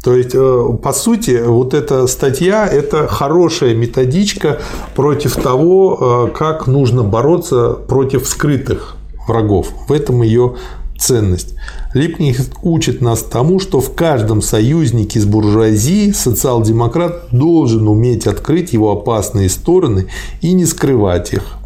То есть, э, по сути, вот эта статья – это хорошая методичка против того, э, как нужно бороться против скрытых врагов. В этом ее ценность. Липкних учит нас тому, что в каждом союзнике с буржуазией социал-демократ должен уметь открыть его опасные стороны и не скрывать их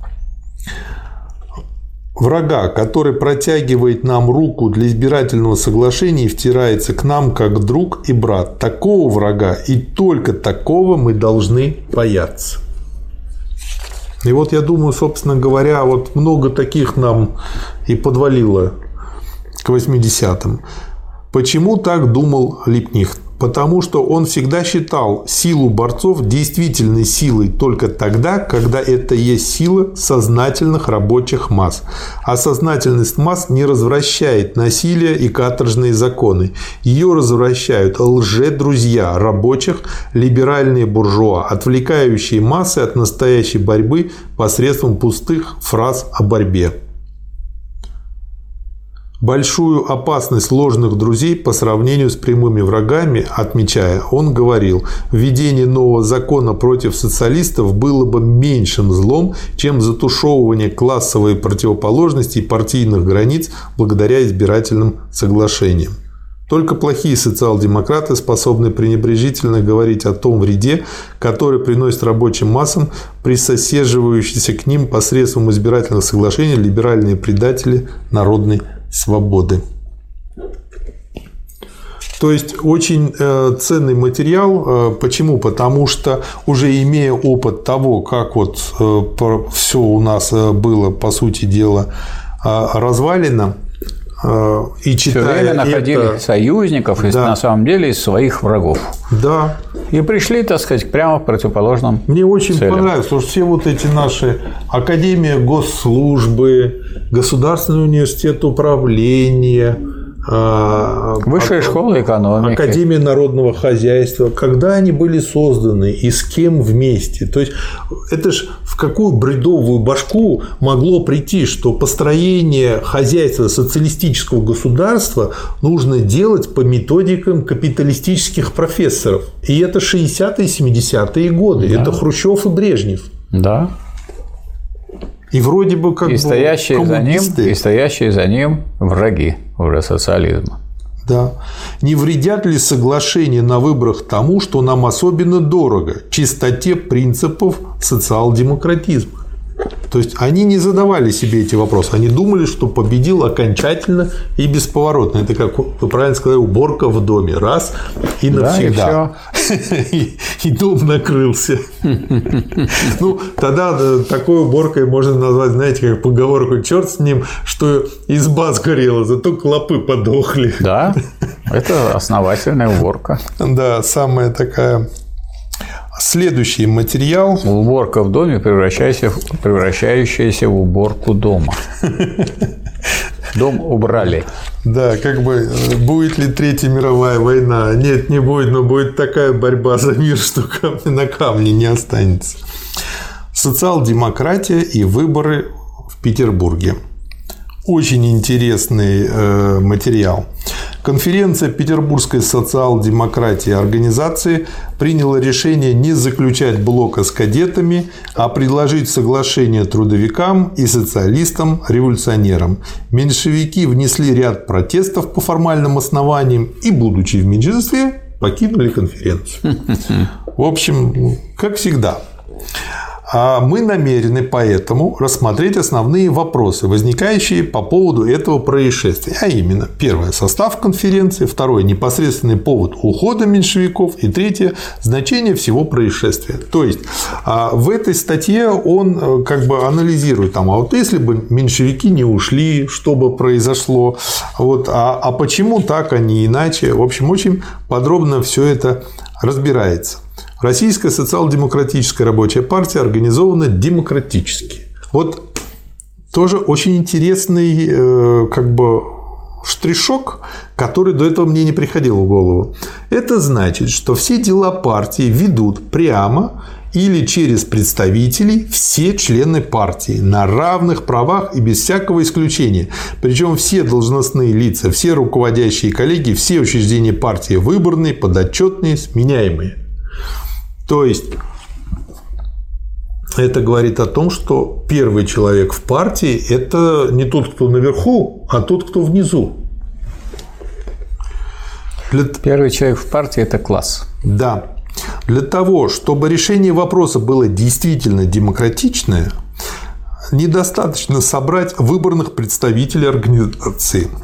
врага, который протягивает нам руку для избирательного соглашения и втирается к нам как друг и брат. Такого врага и только такого мы должны бояться. И вот я думаю, собственно говоря, вот много таких нам и подвалило к 80-м. Почему так думал Липнихт? Потому что он всегда считал силу борцов действительной силой только тогда, когда это есть сила сознательных рабочих масс. А сознательность масс не развращает насилие и каторжные законы. Ее развращают лже-друзья рабочих, либеральные буржуа, отвлекающие массы от настоящей борьбы посредством пустых фраз о борьбе большую опасность ложных друзей по сравнению с прямыми врагами, отмечая, он говорил, введение нового закона против социалистов было бы меньшим злом, чем затушевывание классовой противоположности и партийных границ благодаря избирательным соглашениям. Только плохие социал-демократы способны пренебрежительно говорить о том вреде, который приносит рабочим массам присоседживающиеся к ним посредством избирательных соглашений либеральные предатели народной свободы. То есть очень э, ценный материал. Э, почему? Потому что уже имея опыт того, как вот э, все у нас было, по сути дела, развалено, и читая Все время находили это... союзников да. на самом деле из своих врагов. Да. И пришли, так сказать, прямо в противоположном. Мне очень целям. понравилось, потому что все вот эти наши Академия госслужбы, Государственный университет управления, а, Высшая школа экономики. Академия народного хозяйства. Когда они были созданы и с кем вместе? То есть, это ж в какую бредовую башку могло прийти, что построение хозяйства социалистического государства нужно делать по методикам капиталистических профессоров. И это 60-е, 70-е годы. Да. Это Хрущев и Брежнев. Да. И вроде бы как и стоящие бы за ним, и стоящие за ним враги уже социализма. Да. Не вредят ли соглашения на выборах тому, что нам особенно дорого – чистоте принципов социал-демократизма? То есть они не задавали себе эти вопросы, они думали, что победил окончательно и бесповоротно. Это как вы правильно сказали, уборка в доме. Раз и навсегда. Да, и, (laughs) и, и дом накрылся. (laughs) Ну, тогда э, такой уборкой можно назвать, знаете, как поговорку черт с ним, что изба сгорела, зато клопы подохли. Да, это основательная уборка. (laughs) Да, самая такая Следующий материал. Уборка в доме, превращающаяся в уборку дома. (laughs) Дом убрали. Да, как бы, будет ли Третья мировая война? Нет, не будет, но будет такая борьба за мир, что камня на камне не останется. Социал-демократия и выборы в Петербурге. Очень интересный э, материал. Конференция Петербургской социал-демократии организации приняла решение не заключать блока с кадетами, а предложить соглашение трудовикам и социалистам-революционерам. Меньшевики внесли ряд протестов по формальным основаниям и, будучи в меньшинстве, покинули конференцию. В общем, как всегда. А мы намерены поэтому рассмотреть основные вопросы, возникающие по поводу этого происшествия. А именно, первое – состав конференции, второе – непосредственный повод ухода меньшевиков и третье – значение всего происшествия. То есть, а, в этой статье он э, как бы анализирует, там, а вот если бы меньшевики не ушли, что бы произошло, вот, а, а почему так, а не иначе. В общем, очень подробно все это разбирается. Российская социал-демократическая рабочая партия организована демократически. Вот тоже очень интересный э, как бы штришок, который до этого мне не приходил в голову. Это значит, что все дела партии ведут прямо или через представителей все члены партии на равных правах и без всякого исключения. Причем все должностные лица, все руководящие коллеги, все учреждения партии выборные, подотчетные, сменяемые. То есть это говорит о том, что первый человек в партии – это не тот, кто наверху, а тот, кто внизу. Для... Первый человек в партии – это класс. Да. Для того, чтобы решение вопроса было действительно демократичное, недостаточно собрать выборных представителей организации –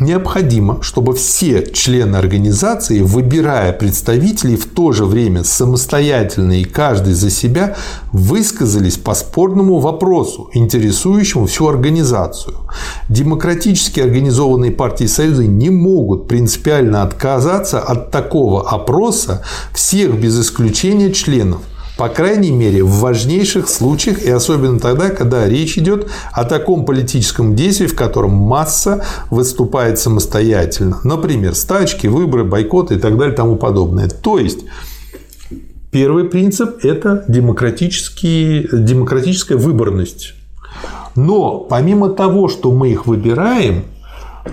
Необходимо, чтобы все члены организации, выбирая представителей, в то же время самостоятельно и каждый за себя высказались по спорному вопросу, интересующему всю организацию. Демократически организованные партии и союзы не могут принципиально отказаться от такого опроса всех без исключения членов – по крайней мере, в важнейших случаях, и особенно тогда, когда речь идет о таком политическом действии, в котором масса выступает самостоятельно. Например, стачки, выборы, бойкоты и так далее и тому подобное. То есть, первый принцип – это демократическая выборность. Но помимо того, что мы их выбираем,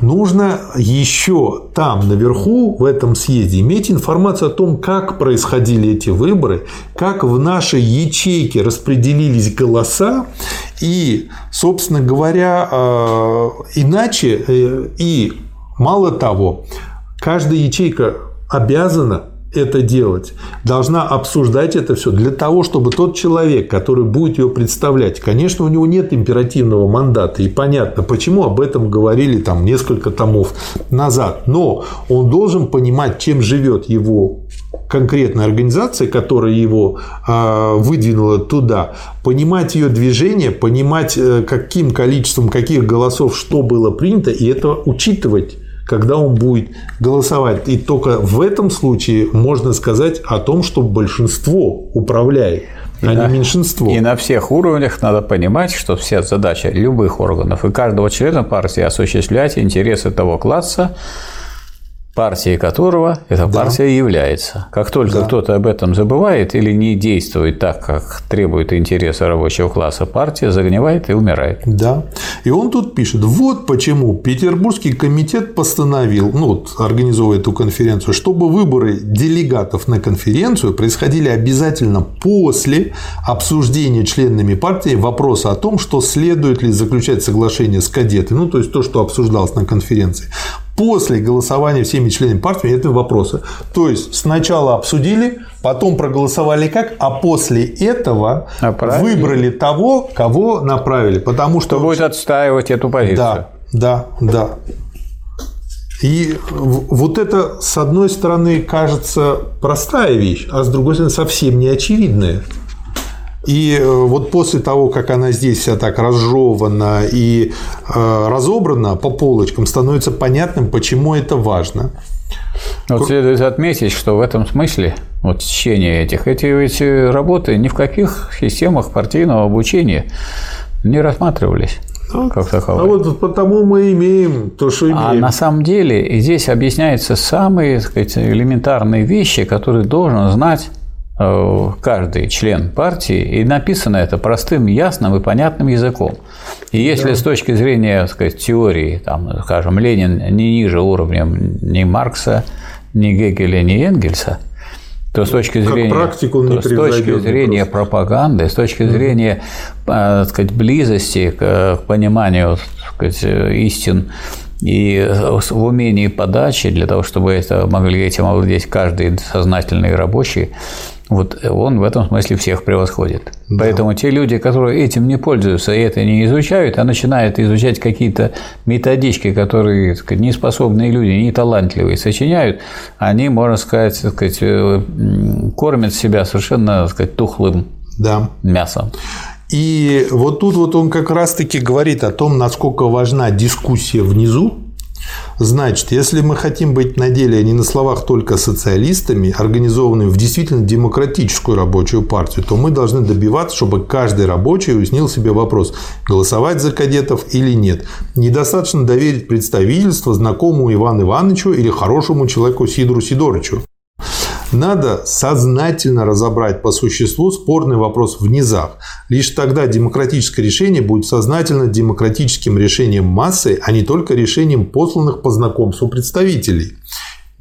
нужно еще там, наверху, в этом съезде, иметь информацию о том, как происходили эти выборы, как в нашей ячейке распределились голоса, и, собственно говоря, э, иначе, э, и мало того, каждая ячейка обязана это делать, должна обсуждать это все для того, чтобы тот человек, который будет ее представлять, конечно, у него нет императивного мандата, и понятно, почему об этом говорили там несколько томов назад, но он должен понимать, чем живет его конкретная организация, которая его а, выдвинула туда, понимать ее движение, понимать, э, каким количеством каких голосов что было принято, и это учитывать когда он будет голосовать. И только в этом случае можно сказать о том, что большинство управляет, а и не меньшинство. И на всех уровнях надо понимать, что вся задача любых органов и каждого члена партии осуществлять интересы того класса, партией которого эта да. партия является. Как только да. кто-то об этом забывает или не действует так, как требует интересы рабочего класса, партия загнивает и умирает. Да. И он тут пишет, вот почему Петербургский комитет постановил, ну, вот, организовывая эту конференцию, чтобы выборы делегатов на конференцию происходили обязательно после обсуждения членами партии вопроса о том, что следует ли заключать соглашение с кадетами, ну, то есть то, что обсуждалось на конференции после голосования всеми членами партии это вопросы. То есть сначала обсудили, потом проголосовали как, а после этого направили. выбрали того, кого направили. Потому что... Кто будет отстаивать эту позицию. Да, да, да. И вот это, с одной стороны, кажется простая вещь, а с другой стороны, совсем не очевидная. И э, вот после того, как она здесь вся так разжевана и э, разобрана по полочкам, становится понятным, почему это важно. Вот следует отметить, что в этом смысле вот течение этих, эти, эти работы ни в каких системах партийного обучения не рассматривались. ну, как. А вот потому мы имеем то, что имеем. А на самом деле здесь объясняются самые так сказать, элементарные вещи, которые должен знать каждый член партии, и написано это простым, ясным и понятным языком. И если да. с точки зрения так сказать, теории, там, скажем, Ленин не ниже уровнем ни Маркса, ни Гегеля, ни Энгельса, то с точки зрения, практику не с точки зрения просто. пропаганды, с точки зрения э, так сказать, близости к пониманию так сказать, истин и в умении подачи для того, чтобы это могли этим овладеть каждый сознательный рабочий, вот он в этом смысле всех превосходит. Да. Поэтому те люди, которые этим не пользуются и это не изучают, а начинают изучать какие-то методички, которые сказать, неспособные люди, не талантливые сочиняют, они, можно сказать, сказать э, кормят себя совершенно сказать, тухлым да. мясом. И вот тут вот он как раз-таки говорит о том, насколько важна дискуссия внизу, Значит, если мы хотим быть на деле, а не на словах только социалистами, организованными в действительно демократическую рабочую партию, то мы должны добиваться, чтобы каждый рабочий уяснил себе вопрос, голосовать за кадетов или нет. Недостаточно доверить представительство знакомому Ивану Ивановичу или хорошему человеку Сидору Сидорычу. Надо сознательно разобрать по существу спорный вопрос в низах. Лишь тогда демократическое решение будет сознательно демократическим решением массы, а не только решением посланных по знакомству представителей.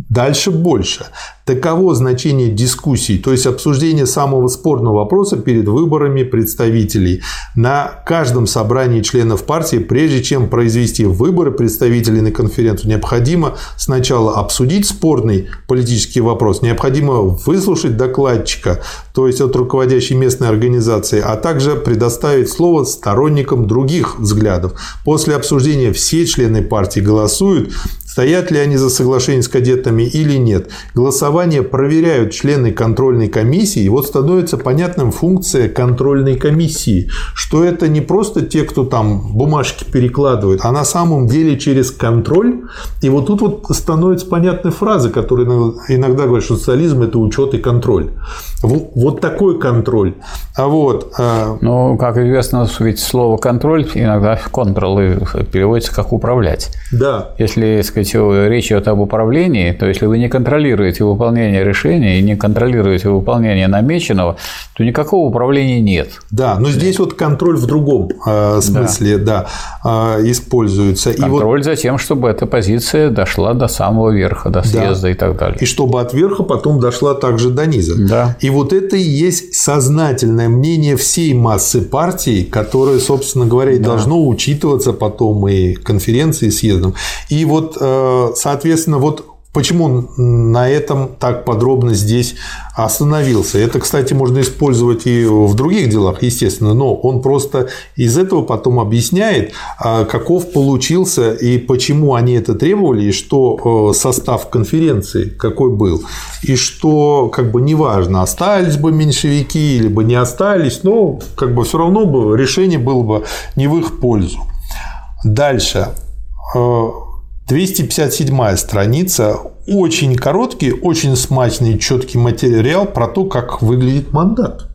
Дальше больше. Таково значение дискуссий, то есть обсуждение самого спорного вопроса перед выборами представителей. На каждом собрании членов партии, прежде чем произвести выборы представителей на конференцию, необходимо сначала обсудить спорный политический вопрос, необходимо выслушать докладчика, то есть от руководящей местной организации, а также предоставить слово сторонникам других взглядов. После обсуждения все члены партии голосуют, стоят ли они за соглашение с кадетами или нет. Голосование проверяют члены контрольной комиссии, и вот становится понятным функция контрольной комиссии, что это не просто те, кто там бумажки перекладывает, а на самом деле через контроль. И вот тут вот становится понятной фраза, которая иногда говорят, что социализм – это учет и контроль. Вот такой контроль. А вот... Э, ну, как известно, ведь слово «контроль» иногда «контрол» переводится как «управлять». Да. Если, сказать, сказать, речь идет об управлении, то если вы не контролируете выполнение решения и не контролируете выполнение намеченного, то никакого управления нет. Да, но здесь вот контроль в другом э, смысле, да, да э, используется. Контроль и вот... за тем, чтобы эта позиция дошла до самого верха, до съезда да. и так далее. И чтобы от верха потом дошла также до низа. Да. И вот это и есть сознательное мнение всей массы партий, которое, собственно говоря, да. должно учитываться потом и конференции, и съездом. И вот э, соответственно, вот Почему на этом так подробно здесь остановился? Это, кстати, можно использовать и в других делах, естественно, но он просто из этого потом объясняет, а, каков получился и почему они это требовали, и что э, состав конференции какой был, и что как бы неважно, остались бы меньшевики или бы не остались, но как бы все равно бы решение было бы не в их пользу. Дальше э, 257 страница. Очень короткий, очень смачный, четкий материал про то, как выглядит мандат.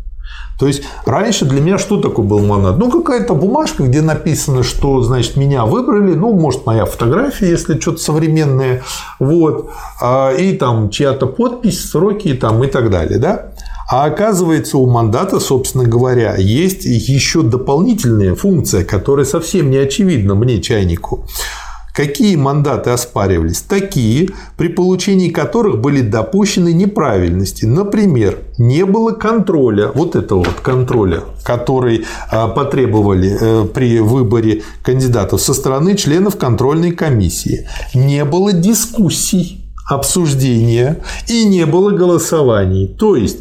То есть раньше для меня что такое был мандат? Ну, какая-то бумажка, где написано, что, значит, меня выбрали, ну, может, моя фотография, если что-то современное, вот, а, и там чья-то подпись, сроки там, и так далее, да? А оказывается, у мандата, собственно говоря, есть еще дополнительная функция, которая совсем не очевидна мне, чайнику. Какие мандаты оспаривались? Такие, при получении которых были допущены неправильности. Например, не было контроля, вот этого вот контроля, который а, потребовали э, при выборе кандидатов со стороны членов контрольной комиссии. Не было дискуссий обсуждения и не было голосований. То есть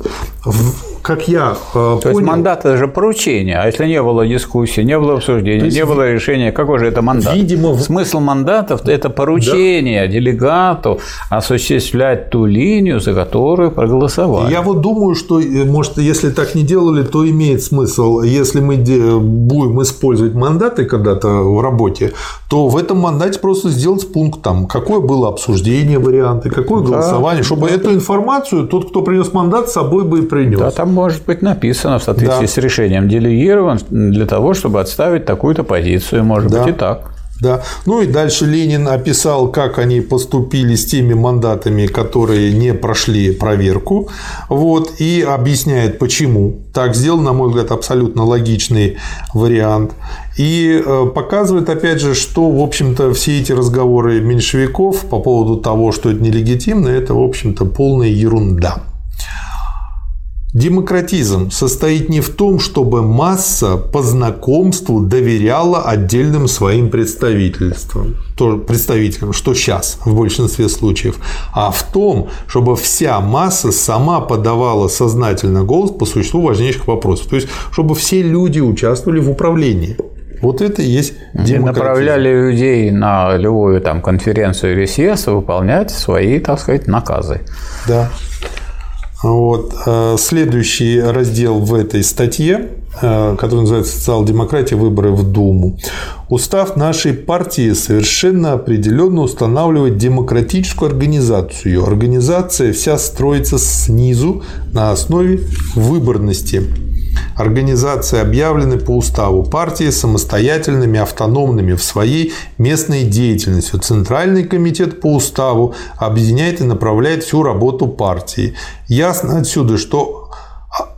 как я э, То понял... есть мандат это же поручение, а если не было дискуссии, не было обсуждения, есть... не было решения, какой же это мандат? Видимо, смысл мандатов это поручение да. делегату осуществлять ту линию, за которую проголосовали. Я вот думаю, что э, может, если так не делали, то имеет смысл, если мы будем использовать мандаты когда-то в работе, то в этом мандате просто сделать пункт там, какое было обсуждение варианты, какое голосование, да, чтобы да. эту информацию тот, кто принес мандат, с собой бы и принес. Да, там может быть написано в соответствии Да. с решением делегирован для того, чтобы отставить такую-то позицию. Может Да. быть и так. Да. Ну и дальше Ленин описал, как они поступили с теми мандатами, которые не прошли проверку. Вот, и объясняет, почему. Так сделал, на мой взгляд, абсолютно логичный вариант. И э, показывает, опять же, что, в общем-то, все эти разговоры меньшевиков по поводу того, что это нелегитимно, это, в общем-то, полная ерунда. Демократизм состоит не в том, чтобы масса по знакомству доверяла отдельным своим представительствам, то- представителям, что сейчас в большинстве случаев, а в том, чтобы вся масса сама подавала сознательно голос по существу важнейших вопросов. То есть, чтобы все люди участвовали в управлении. Вот это и есть демократизм. направляли людей на любую там конференцию или съезд выполнять свои, так сказать, наказы. Да. Вот. э, Следующий раздел в этой статье, э, который называется «Социал-демократия. Выборы в Думу». Устав нашей партии совершенно определенно устанавливает демократическую организацию. Организация вся строится снизу на основе выборности. Организации объявлены по уставу партии самостоятельными, автономными в своей местной деятельности. Центральный комитет по уставу объединяет и направляет всю работу партии. Ясно отсюда, что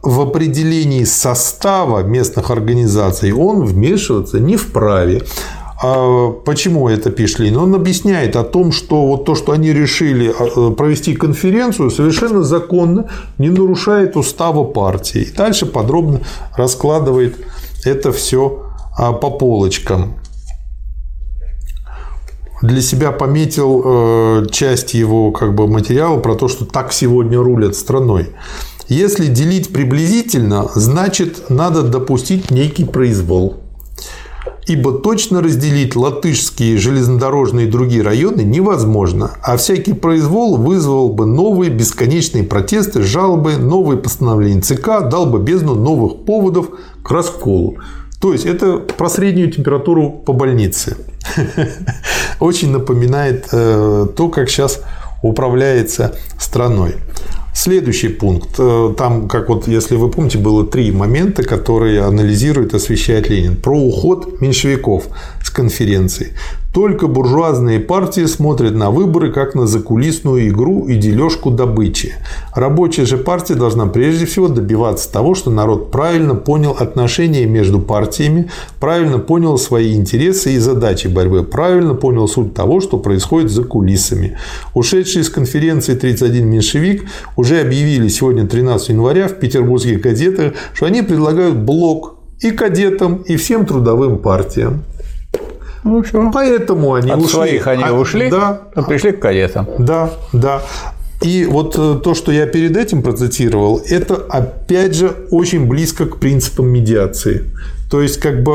в определении состава местных организаций он вмешиваться не вправе. А Почему это пишет Ленин? Он объясняет о том, что вот то, что они решили э, провести конференцию, совершенно законно, не нарушает устава партии. И дальше подробно раскладывает это все по полочкам. Для себя пометил э, часть его как бы, материала про то, что так сегодня рулят страной. Если делить приблизительно, значит, надо допустить некий произвол. Ибо точно разделить латышские железнодорожные и другие районы невозможно, а всякий произвол вызвал бы новые бесконечные протесты, жалобы, новые постановления ЦК, дал бы бездну новых поводов к расколу. То есть это про среднюю температуру по больнице. (laughs) Очень напоминает э, то, как сейчас управляется страной. Следующий пункт. Э, Там, как вот, если вы помните, было три момента, которые анализирует, освещает Ленин. Про уход меньшевиков с конференции. Только буржуазные партии смотрят на выборы как на закулисную игру и дележку добычи. Рабочая же партия должна прежде всего добиваться того, что народ правильно понял отношения между партиями, правильно понял свои интересы и задачи борьбы, правильно понял суть того, что происходит за кулисами. Ушедший с конференции 31 меньшевик уже объявили сегодня, 13 января, в петербургских газетах, что они предлагают блок и кадетам, и всем трудовым партиям. Ну, все. Поэтому они От ушли. своих они А, ушли, Да, а пришли к кадетам. да, да. И вот э, то, что я перед этим процитировал, это опять же очень близко к принципам медиации. То есть, как бы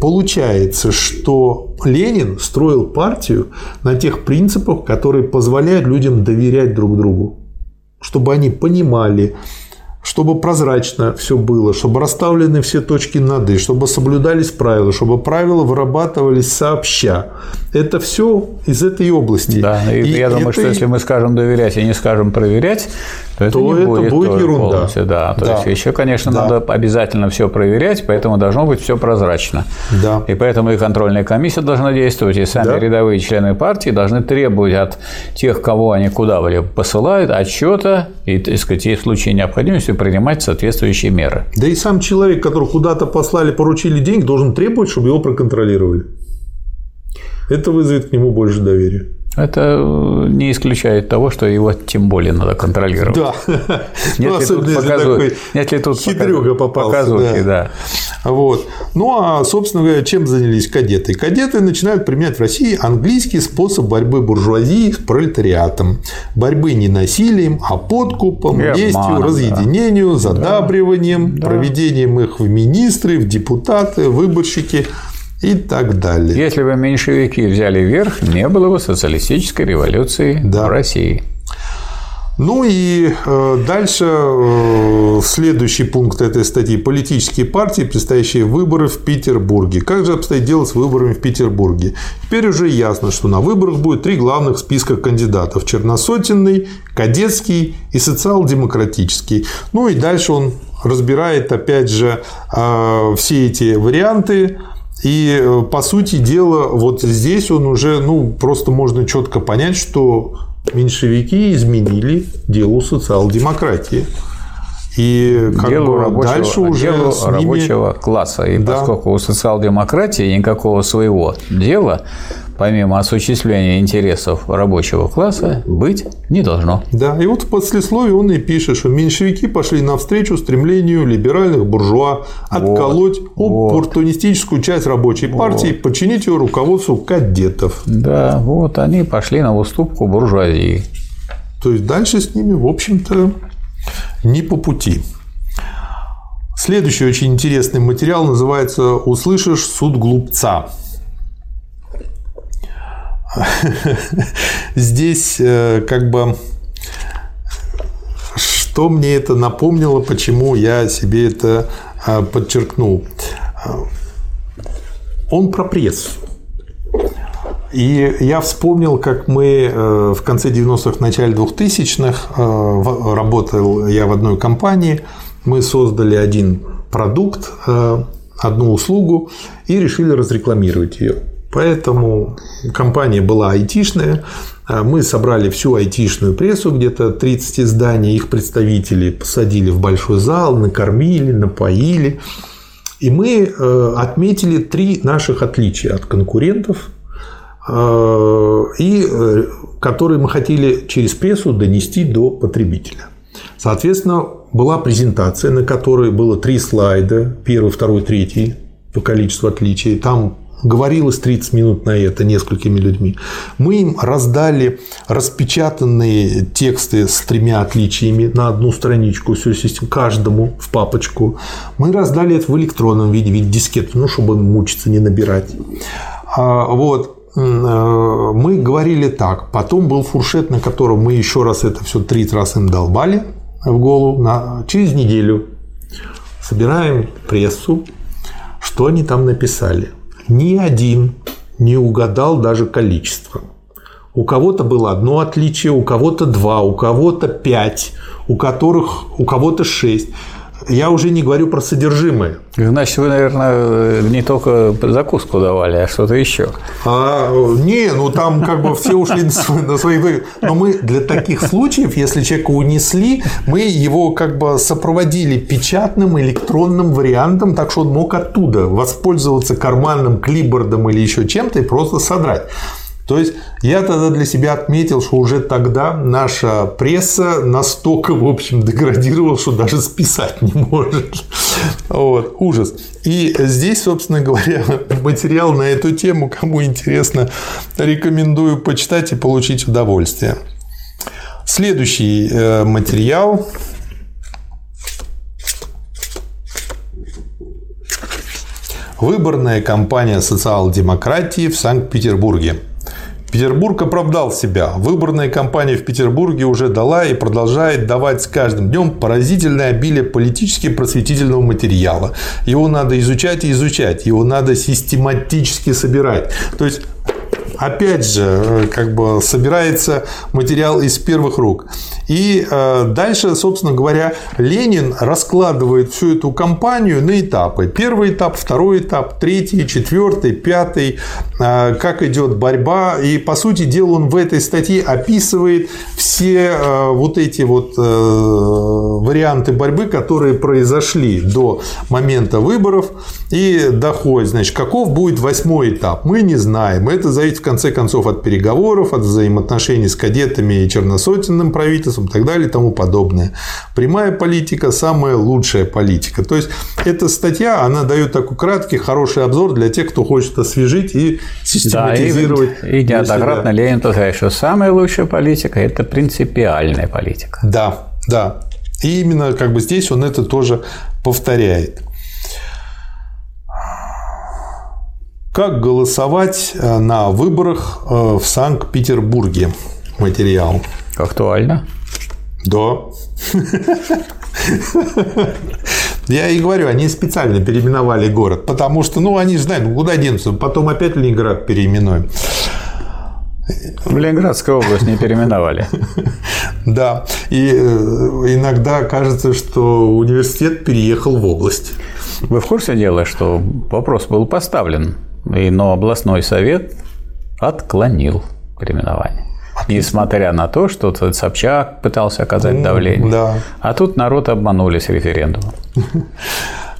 получается, что Ленин строил партию на тех принципах, которые позволяют людям доверять друг другу, чтобы они понимали, чтобы прозрачно все было, чтобы расставлены все точки над «и», чтобы соблюдались правила, чтобы правила вырабатывались сообща. Это все из этой области. Да, и, И я думаю, это что если мы скажем доверять и не скажем проверять, то это, То не это будет, будет ерунда. полностью, да. То Да. есть еще, конечно, Да. надо обязательно все проверять, поэтому должно быть все прозрачно. Да. И поэтому и контрольная комиссия должна действовать, и сами Да. рядовые члены партии должны требовать от тех, кого они куда были посылают, отчета и, так сказать, и в случае необходимости принимать соответствующие меры. Да и сам человек, который куда-то послали, поручили деньги, должен требовать, чтобы его проконтролировали. Это вызовет к нему больше доверия. Это э, не исключает того, что его тем более надо контролировать. Да. (laughs) Нет Ну, ли тут особенно если показу- такой нет ли тут хитрюга показ- попался. показухи, да. Вот. Ну, а, собственно говоря, чем занялись кадеты? Кадеты начинают применять в России английский способ борьбы буржуазии с пролетариатом. Борьбы не насилием, а подкупом, И местью, обманом, да. разъединению, задабриванием, проведением их в министры, в депутаты, выборщики и так далее. Если бы меньшевики взяли верх, не было бы социалистической революции Да. в России. Ну и э, дальше э, следующий пункт этой статьи – политические партии, предстоящие выборы в Петербурге. Как же обстоит дело с выборами в Петербурге? Теперь уже ясно, что на выборах будет три главных списка кандидатов – Черносотенный, Кадетский и социал-демократический. Ну и дальше он разбирает, опять же, э, все эти варианты, и, по сути дела, вот здесь он уже, ну, просто можно четко понять, что меньшевики изменили делу социал-демократии. И как делу бы рабочего, дальше уже делу с ними... рабочего класса. И да. поскольку у социал-демократии никакого своего дела помимо осуществления интересов рабочего класса, быть не должно. Да, и вот в послесловии он и пишет, что меньшевики пошли навстречу стремлению либеральных буржуа отколоть вот, оппортунистическую часть рабочей вот. партии, подчинить ее руководству кадетов. Да, вот они пошли на уступку буржуазии. То есть дальше с ними, в общем-то, не по пути. Следующий очень интересный материал называется «Услышишь суд глупца». (laughs) Здесь э, как бы что мне это напомнило, почему я себе это э, подчеркнул. Он про прессу. И я вспомнил, как мы э, в конце 90-х, начале 2000-х работал я в одной компании, мы создали один продукт, одну услугу и решили разрекламировать ее. Поэтому компания была айтишная. А мы собрали всю айтишную прессу, где-то 30 изданий, их представителей посадили в большой зал, накормили, напоили. И мы э, отметили три наших отличия от конкурентов, э, и э, которые мы хотели через прессу донести до потребителя. Соответственно, была презентация, на которой было три слайда, первый, второй, третий по количеству отличий. Там говорилось 30 минут на это несколькими людьми. Мы им раздали распечатанные тексты с тремя отличиями на одну страничку, всю систему, каждому в папочку. Мы раздали это в электронном виде, в виде дискет, ну, чтобы мучиться, не набирать. А, вот. Э, мы говорили так. Потом был фуршет, на котором мы еще раз это все 30 раз им долбали в голову. На... Через неделю собираем прессу, что они там написали – ни один не угадал даже количество. У кого-то было одно отличие, у кого-то два, у кого-то пять, у которых у кого-то шесть. Я уже не говорю про содержимое. Значит, вы, наверное, не только закуску давали, а что-то еще. А, не, ну там как бы все ушли на свои Но мы для таких случаев, если человека унесли, мы его как бы сопроводили печатным электронным вариантом, так что он мог оттуда воспользоваться карманным клибордом или еще чем-то и просто содрать. То есть я тогда для себя отметил, что уже тогда наша пресса настолько, в общем, деградировала, что даже списать не может. Вот, ужас. И здесь, собственно говоря, (laughs) материал на эту тему, кому интересно, рекомендую почитать и получить удовольствие. Следующий э, материал Выборная кампания социал-демократии в Санкт-Петербурге. Петербург оправдал себя. Выборная кампания в Петербурге уже дала и продолжает давать с каждым днем поразительное обилие политически просветительного материала. Его надо изучать и изучать, его надо систематически собирать. То есть опять же, э, как бы собирается материал из первых рук. И э, дальше, собственно говоря, Ленин раскладывает всю эту кампанию на этапы. Первый этап, второй этап, третий, четвертый, пятый, э, как идет борьба. И, по сути дела, он в этой статье описывает все вот эти вот варианты борьбы, которые произошли до момента выборов и доходит. Значит, каков будет восьмой этап? Мы не знаем. Это зависит в конце концов от переговоров, от взаимоотношений с кадетами и черносотенным правительством и так далее и тому подобное. Прямая политика – самая лучшая политика. То есть, эта статья, она дает такой краткий, хороший обзор для тех, кто хочет освежить и систематизировать. Да, и, и неоднократно Ленин повторяет, что самая лучшая политика – это принципиальная политика. Да, да. И именно как бы здесь он это тоже повторяет. Как голосовать э, на выборах э, в Санкт-Петербурге? Материал. Актуально. Да. Я и говорю, они специально переименовали город, потому что, ну, они же знают, куда денутся, потом опять Ленинград переименуем. В Ленинградскую область не переименовали. Да. И э, иногда кажется, что университет переехал в область. Вы в курсе дела, что вопрос был поставлен, но областной совет отклонил переименование. Несмотря на то, что Собчак пытался оказать давление. Да. А тут народ обманули с референдумом. (laughs)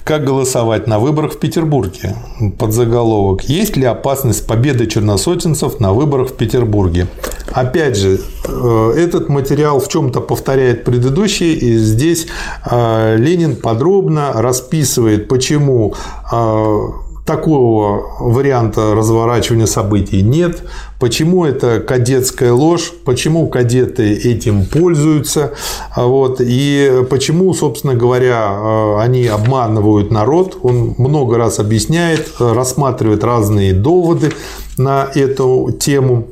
Как голосовать на выборах в Петербурге? Под заголовок. Есть ли опасность победы черносотенцев на выборах в Петербурге? Опять же, э, этот материал в чем-то повторяет предыдущий, и здесь э, Ленин подробно расписывает, почему э, Такого варианта разворачивания событий нет. Почему это кадетская ложь? Почему кадеты этим пользуются? Вот. И почему, собственно говоря, они обманывают народ? Он много раз объясняет, рассматривает разные доводы на эту тему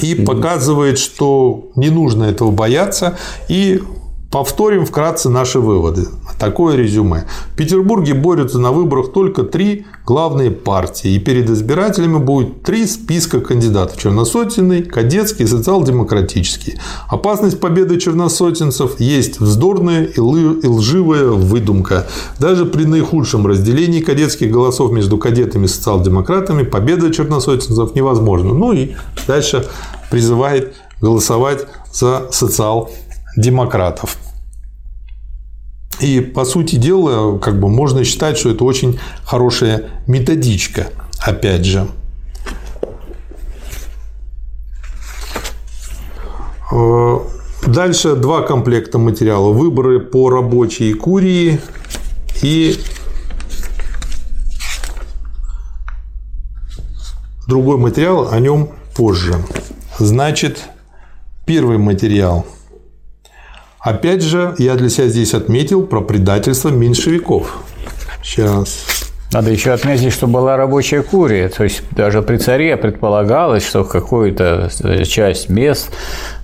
и показывает, что не нужно этого бояться, и Повторим вкратце наши выводы. Такое резюме. В Петербурге борются на выборах только три главные партии. И перед избирателями будет три списка кандидатов. Черносотенный, кадетский и социал-демократический. Опасность победы черносотенцев есть вздорная и лживая выдумка. Даже при наихудшем разделении кадетских голосов между кадетами и социал-демократами победа черносотенцев невозможна. Ну и дальше призывает голосовать за социал-демократов. И, по сути дела, как бы можно считать, что это очень хорошая методичка, опять же. Э, дальше два комплекта материала. Выборы по рабочей курии и другой материал, о нем позже. Значит, первый материал – Опять же, я для себя здесь отметил про предательство меньшевиков. Сейчас. Надо еще отметить, что была рабочая курия. То есть даже при царе предполагалось, что какую-то часть мест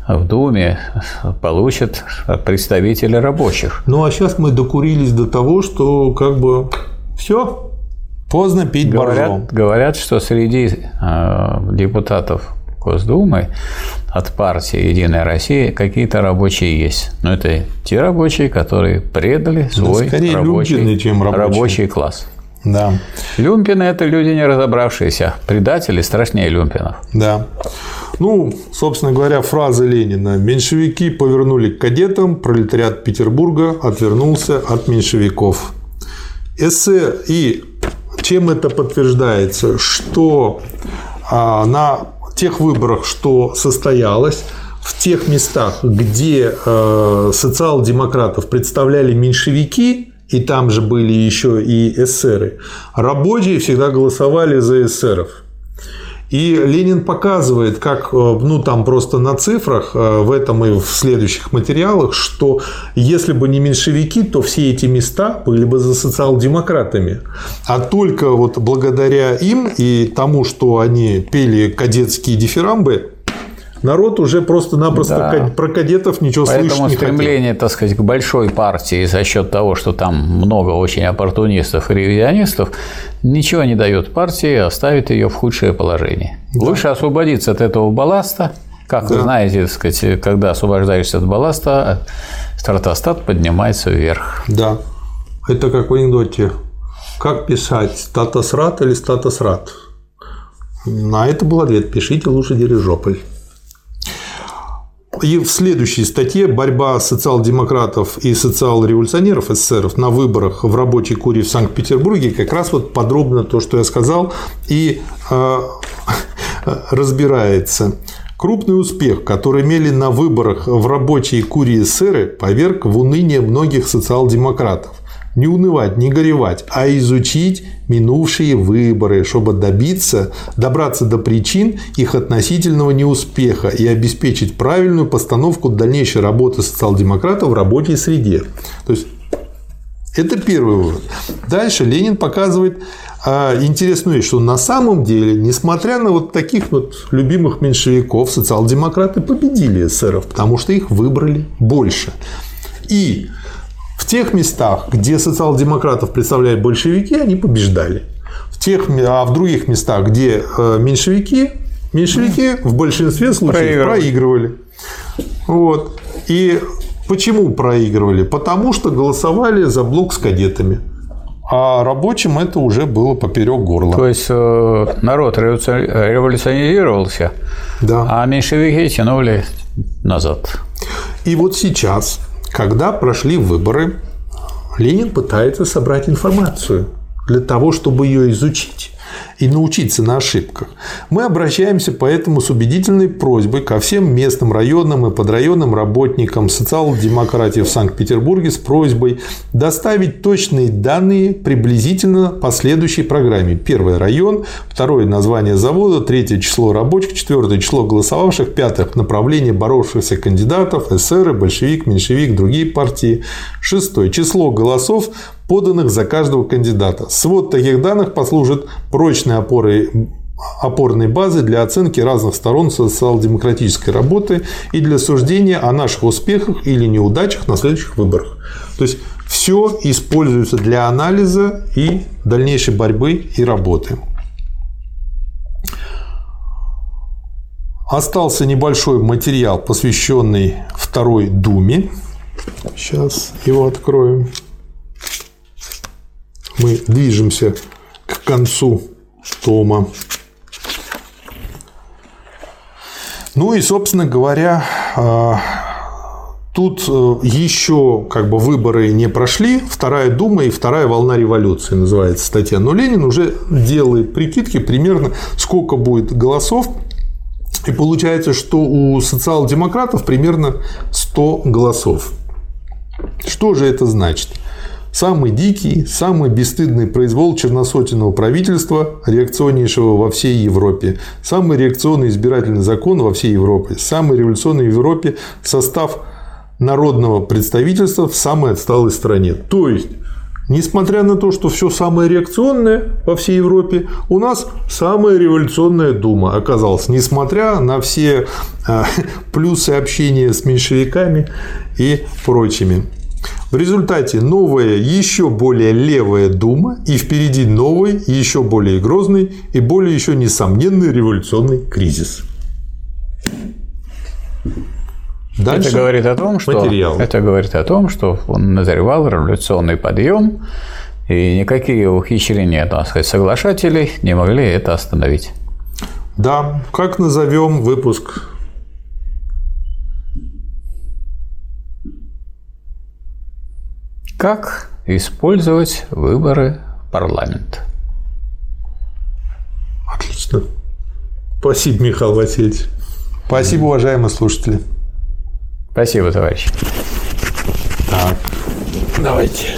в Думе получат представители рабочих. Ну а сейчас мы докурились до того, что как бы все, поздно пить говорят, боржом. Говорят, что среди э, депутатов Госдумы от партии «Единая Россия» какие-то рабочие есть. Но это те рабочие, которые предали свой да, рабочий, люмпины, чем рабочие. рабочий класс. Да. Люмпины – это люди не разобравшиеся. Предатели страшнее люмпинов. Да. Ну, собственно говоря, фраза Ленина «Меньшевики повернули к кадетам, пролетариат Петербурга отвернулся от меньшевиков». Эссе и чем это подтверждается, что а, на тех выборах, что состоялось, в тех местах, где э, социал-демократов представляли меньшевики, и там же были еще и эсеры, рабочие всегда голосовали за эсеров. И Ленин показывает, как, э, ну там просто на цифрах, э, в этом и в следующих материалах, что если бы не меньшевики, то все эти места были бы за социал-демократами. А только вот благодаря им и тому, что они пели кадетские дифирамбы, народ уже просто-напросто да. про кадетов ничего Поэтому слышать не стремление, хотел. так сказать, к большой партии за счет того, что там много очень оппортунистов и ревизионистов, ничего не дает партии, а ставит ее в худшее положение. Да. Лучше освободиться от этого балласта. Как да. вы знаете, так сказать, когда освобождаешься от балласта, стратостат поднимается вверх. Да. Это как в анекдоте. Как писать, статосрат или статосрат? На это был ответ. Пишите лучше дирижополь. И в следующей статье «Борьба социал-демократов и социал-революционеров СССР на выборах в рабочей куре в Санкт-Петербурге» как раз вот подробно то, что я сказал, и э, (laughs) разбирается. Крупный успех, который имели на выборах в рабочей курии СССР, поверг в уныние многих социал-демократов не унывать, не горевать, а изучить минувшие выборы, чтобы добиться, добраться до причин их относительного неуспеха и обеспечить правильную постановку дальнейшей работы социал-демократов в рабочей среде. То есть это первый вывод. Дальше Ленин показывает а, интересную вещь, что на самом деле, несмотря на вот таких вот любимых меньшевиков, социал-демократы победили эсеров, потому что их выбрали больше. И тех местах, где социал-демократов представляли большевики, они побеждали. В тех, а в других местах, где э, меньшевики, меньшевики в большинстве случаев проигрывали. проигрывали. Вот. И почему проигрывали? Потому что голосовали за блок с кадетами. А рабочим это уже было поперек горла. То есть э, народ революционировался, да. а меньшевики тянули назад. И вот сейчас, когда прошли выборы, Ленин пытается собрать информацию для того, чтобы ее изучить и научиться на ошибках. Мы обращаемся поэтому с убедительной просьбой ко всем местным районным и подрайонным работникам социал-демократии в Санкт-Петербурге с просьбой доставить точные данные приблизительно по следующей программе. Первый район, второе название завода, третье число рабочих, четвертое число голосовавших, пятое направление боровшихся кандидатов, эсеры, большевик, меньшевик, другие партии, шестое число голосов, поданных за каждого кандидата. Свод таких данных послужит прочной опорой опорной базы для оценки разных сторон социал-демократической работы и для суждения о наших успехах или неудачах на следующих выборах. То есть все используется для анализа и дальнейшей борьбы и работы. Остался небольшой материал, посвященный Второй Думе. Сейчас его откроем мы движемся к концу тома. Ну и, собственно говоря, а, тут э, еще как бы выборы не прошли. Вторая дума и вторая волна революции называется статья. Но Ленин уже делает прикидки примерно, сколько будет голосов. И получается, что у социал-демократов примерно 100 голосов. Что же это значит? Самый дикий, самый бесстыдный произвол черносотенного правительства, реакционнейшего во всей Европе. Самый реакционный избирательный закон во всей Европе. Самый революционный в Европе состав народного представительства в самой отсталой стране. То есть, Несмотря на то, что все самое реакционное во всей Европе, у нас самая революционная дума оказалась, несмотря на все э, (laughs) плюсы общения с меньшевиками и прочими. В результате новая, еще более левая дума и впереди новый, еще более грозный и более еще несомненный революционный кризис. Дальше это говорит о том, что материал. это говорит о том, что он назревал революционный подъем, и никакие ухищрения, так сказать, соглашателей не могли это остановить. Да, как назовем выпуск Как использовать выборы в парламент? Отлично. Спасибо, Михаил Васильевич. Спасибо, уважаемые слушатели. Спасибо, товарищ. Так, давайте.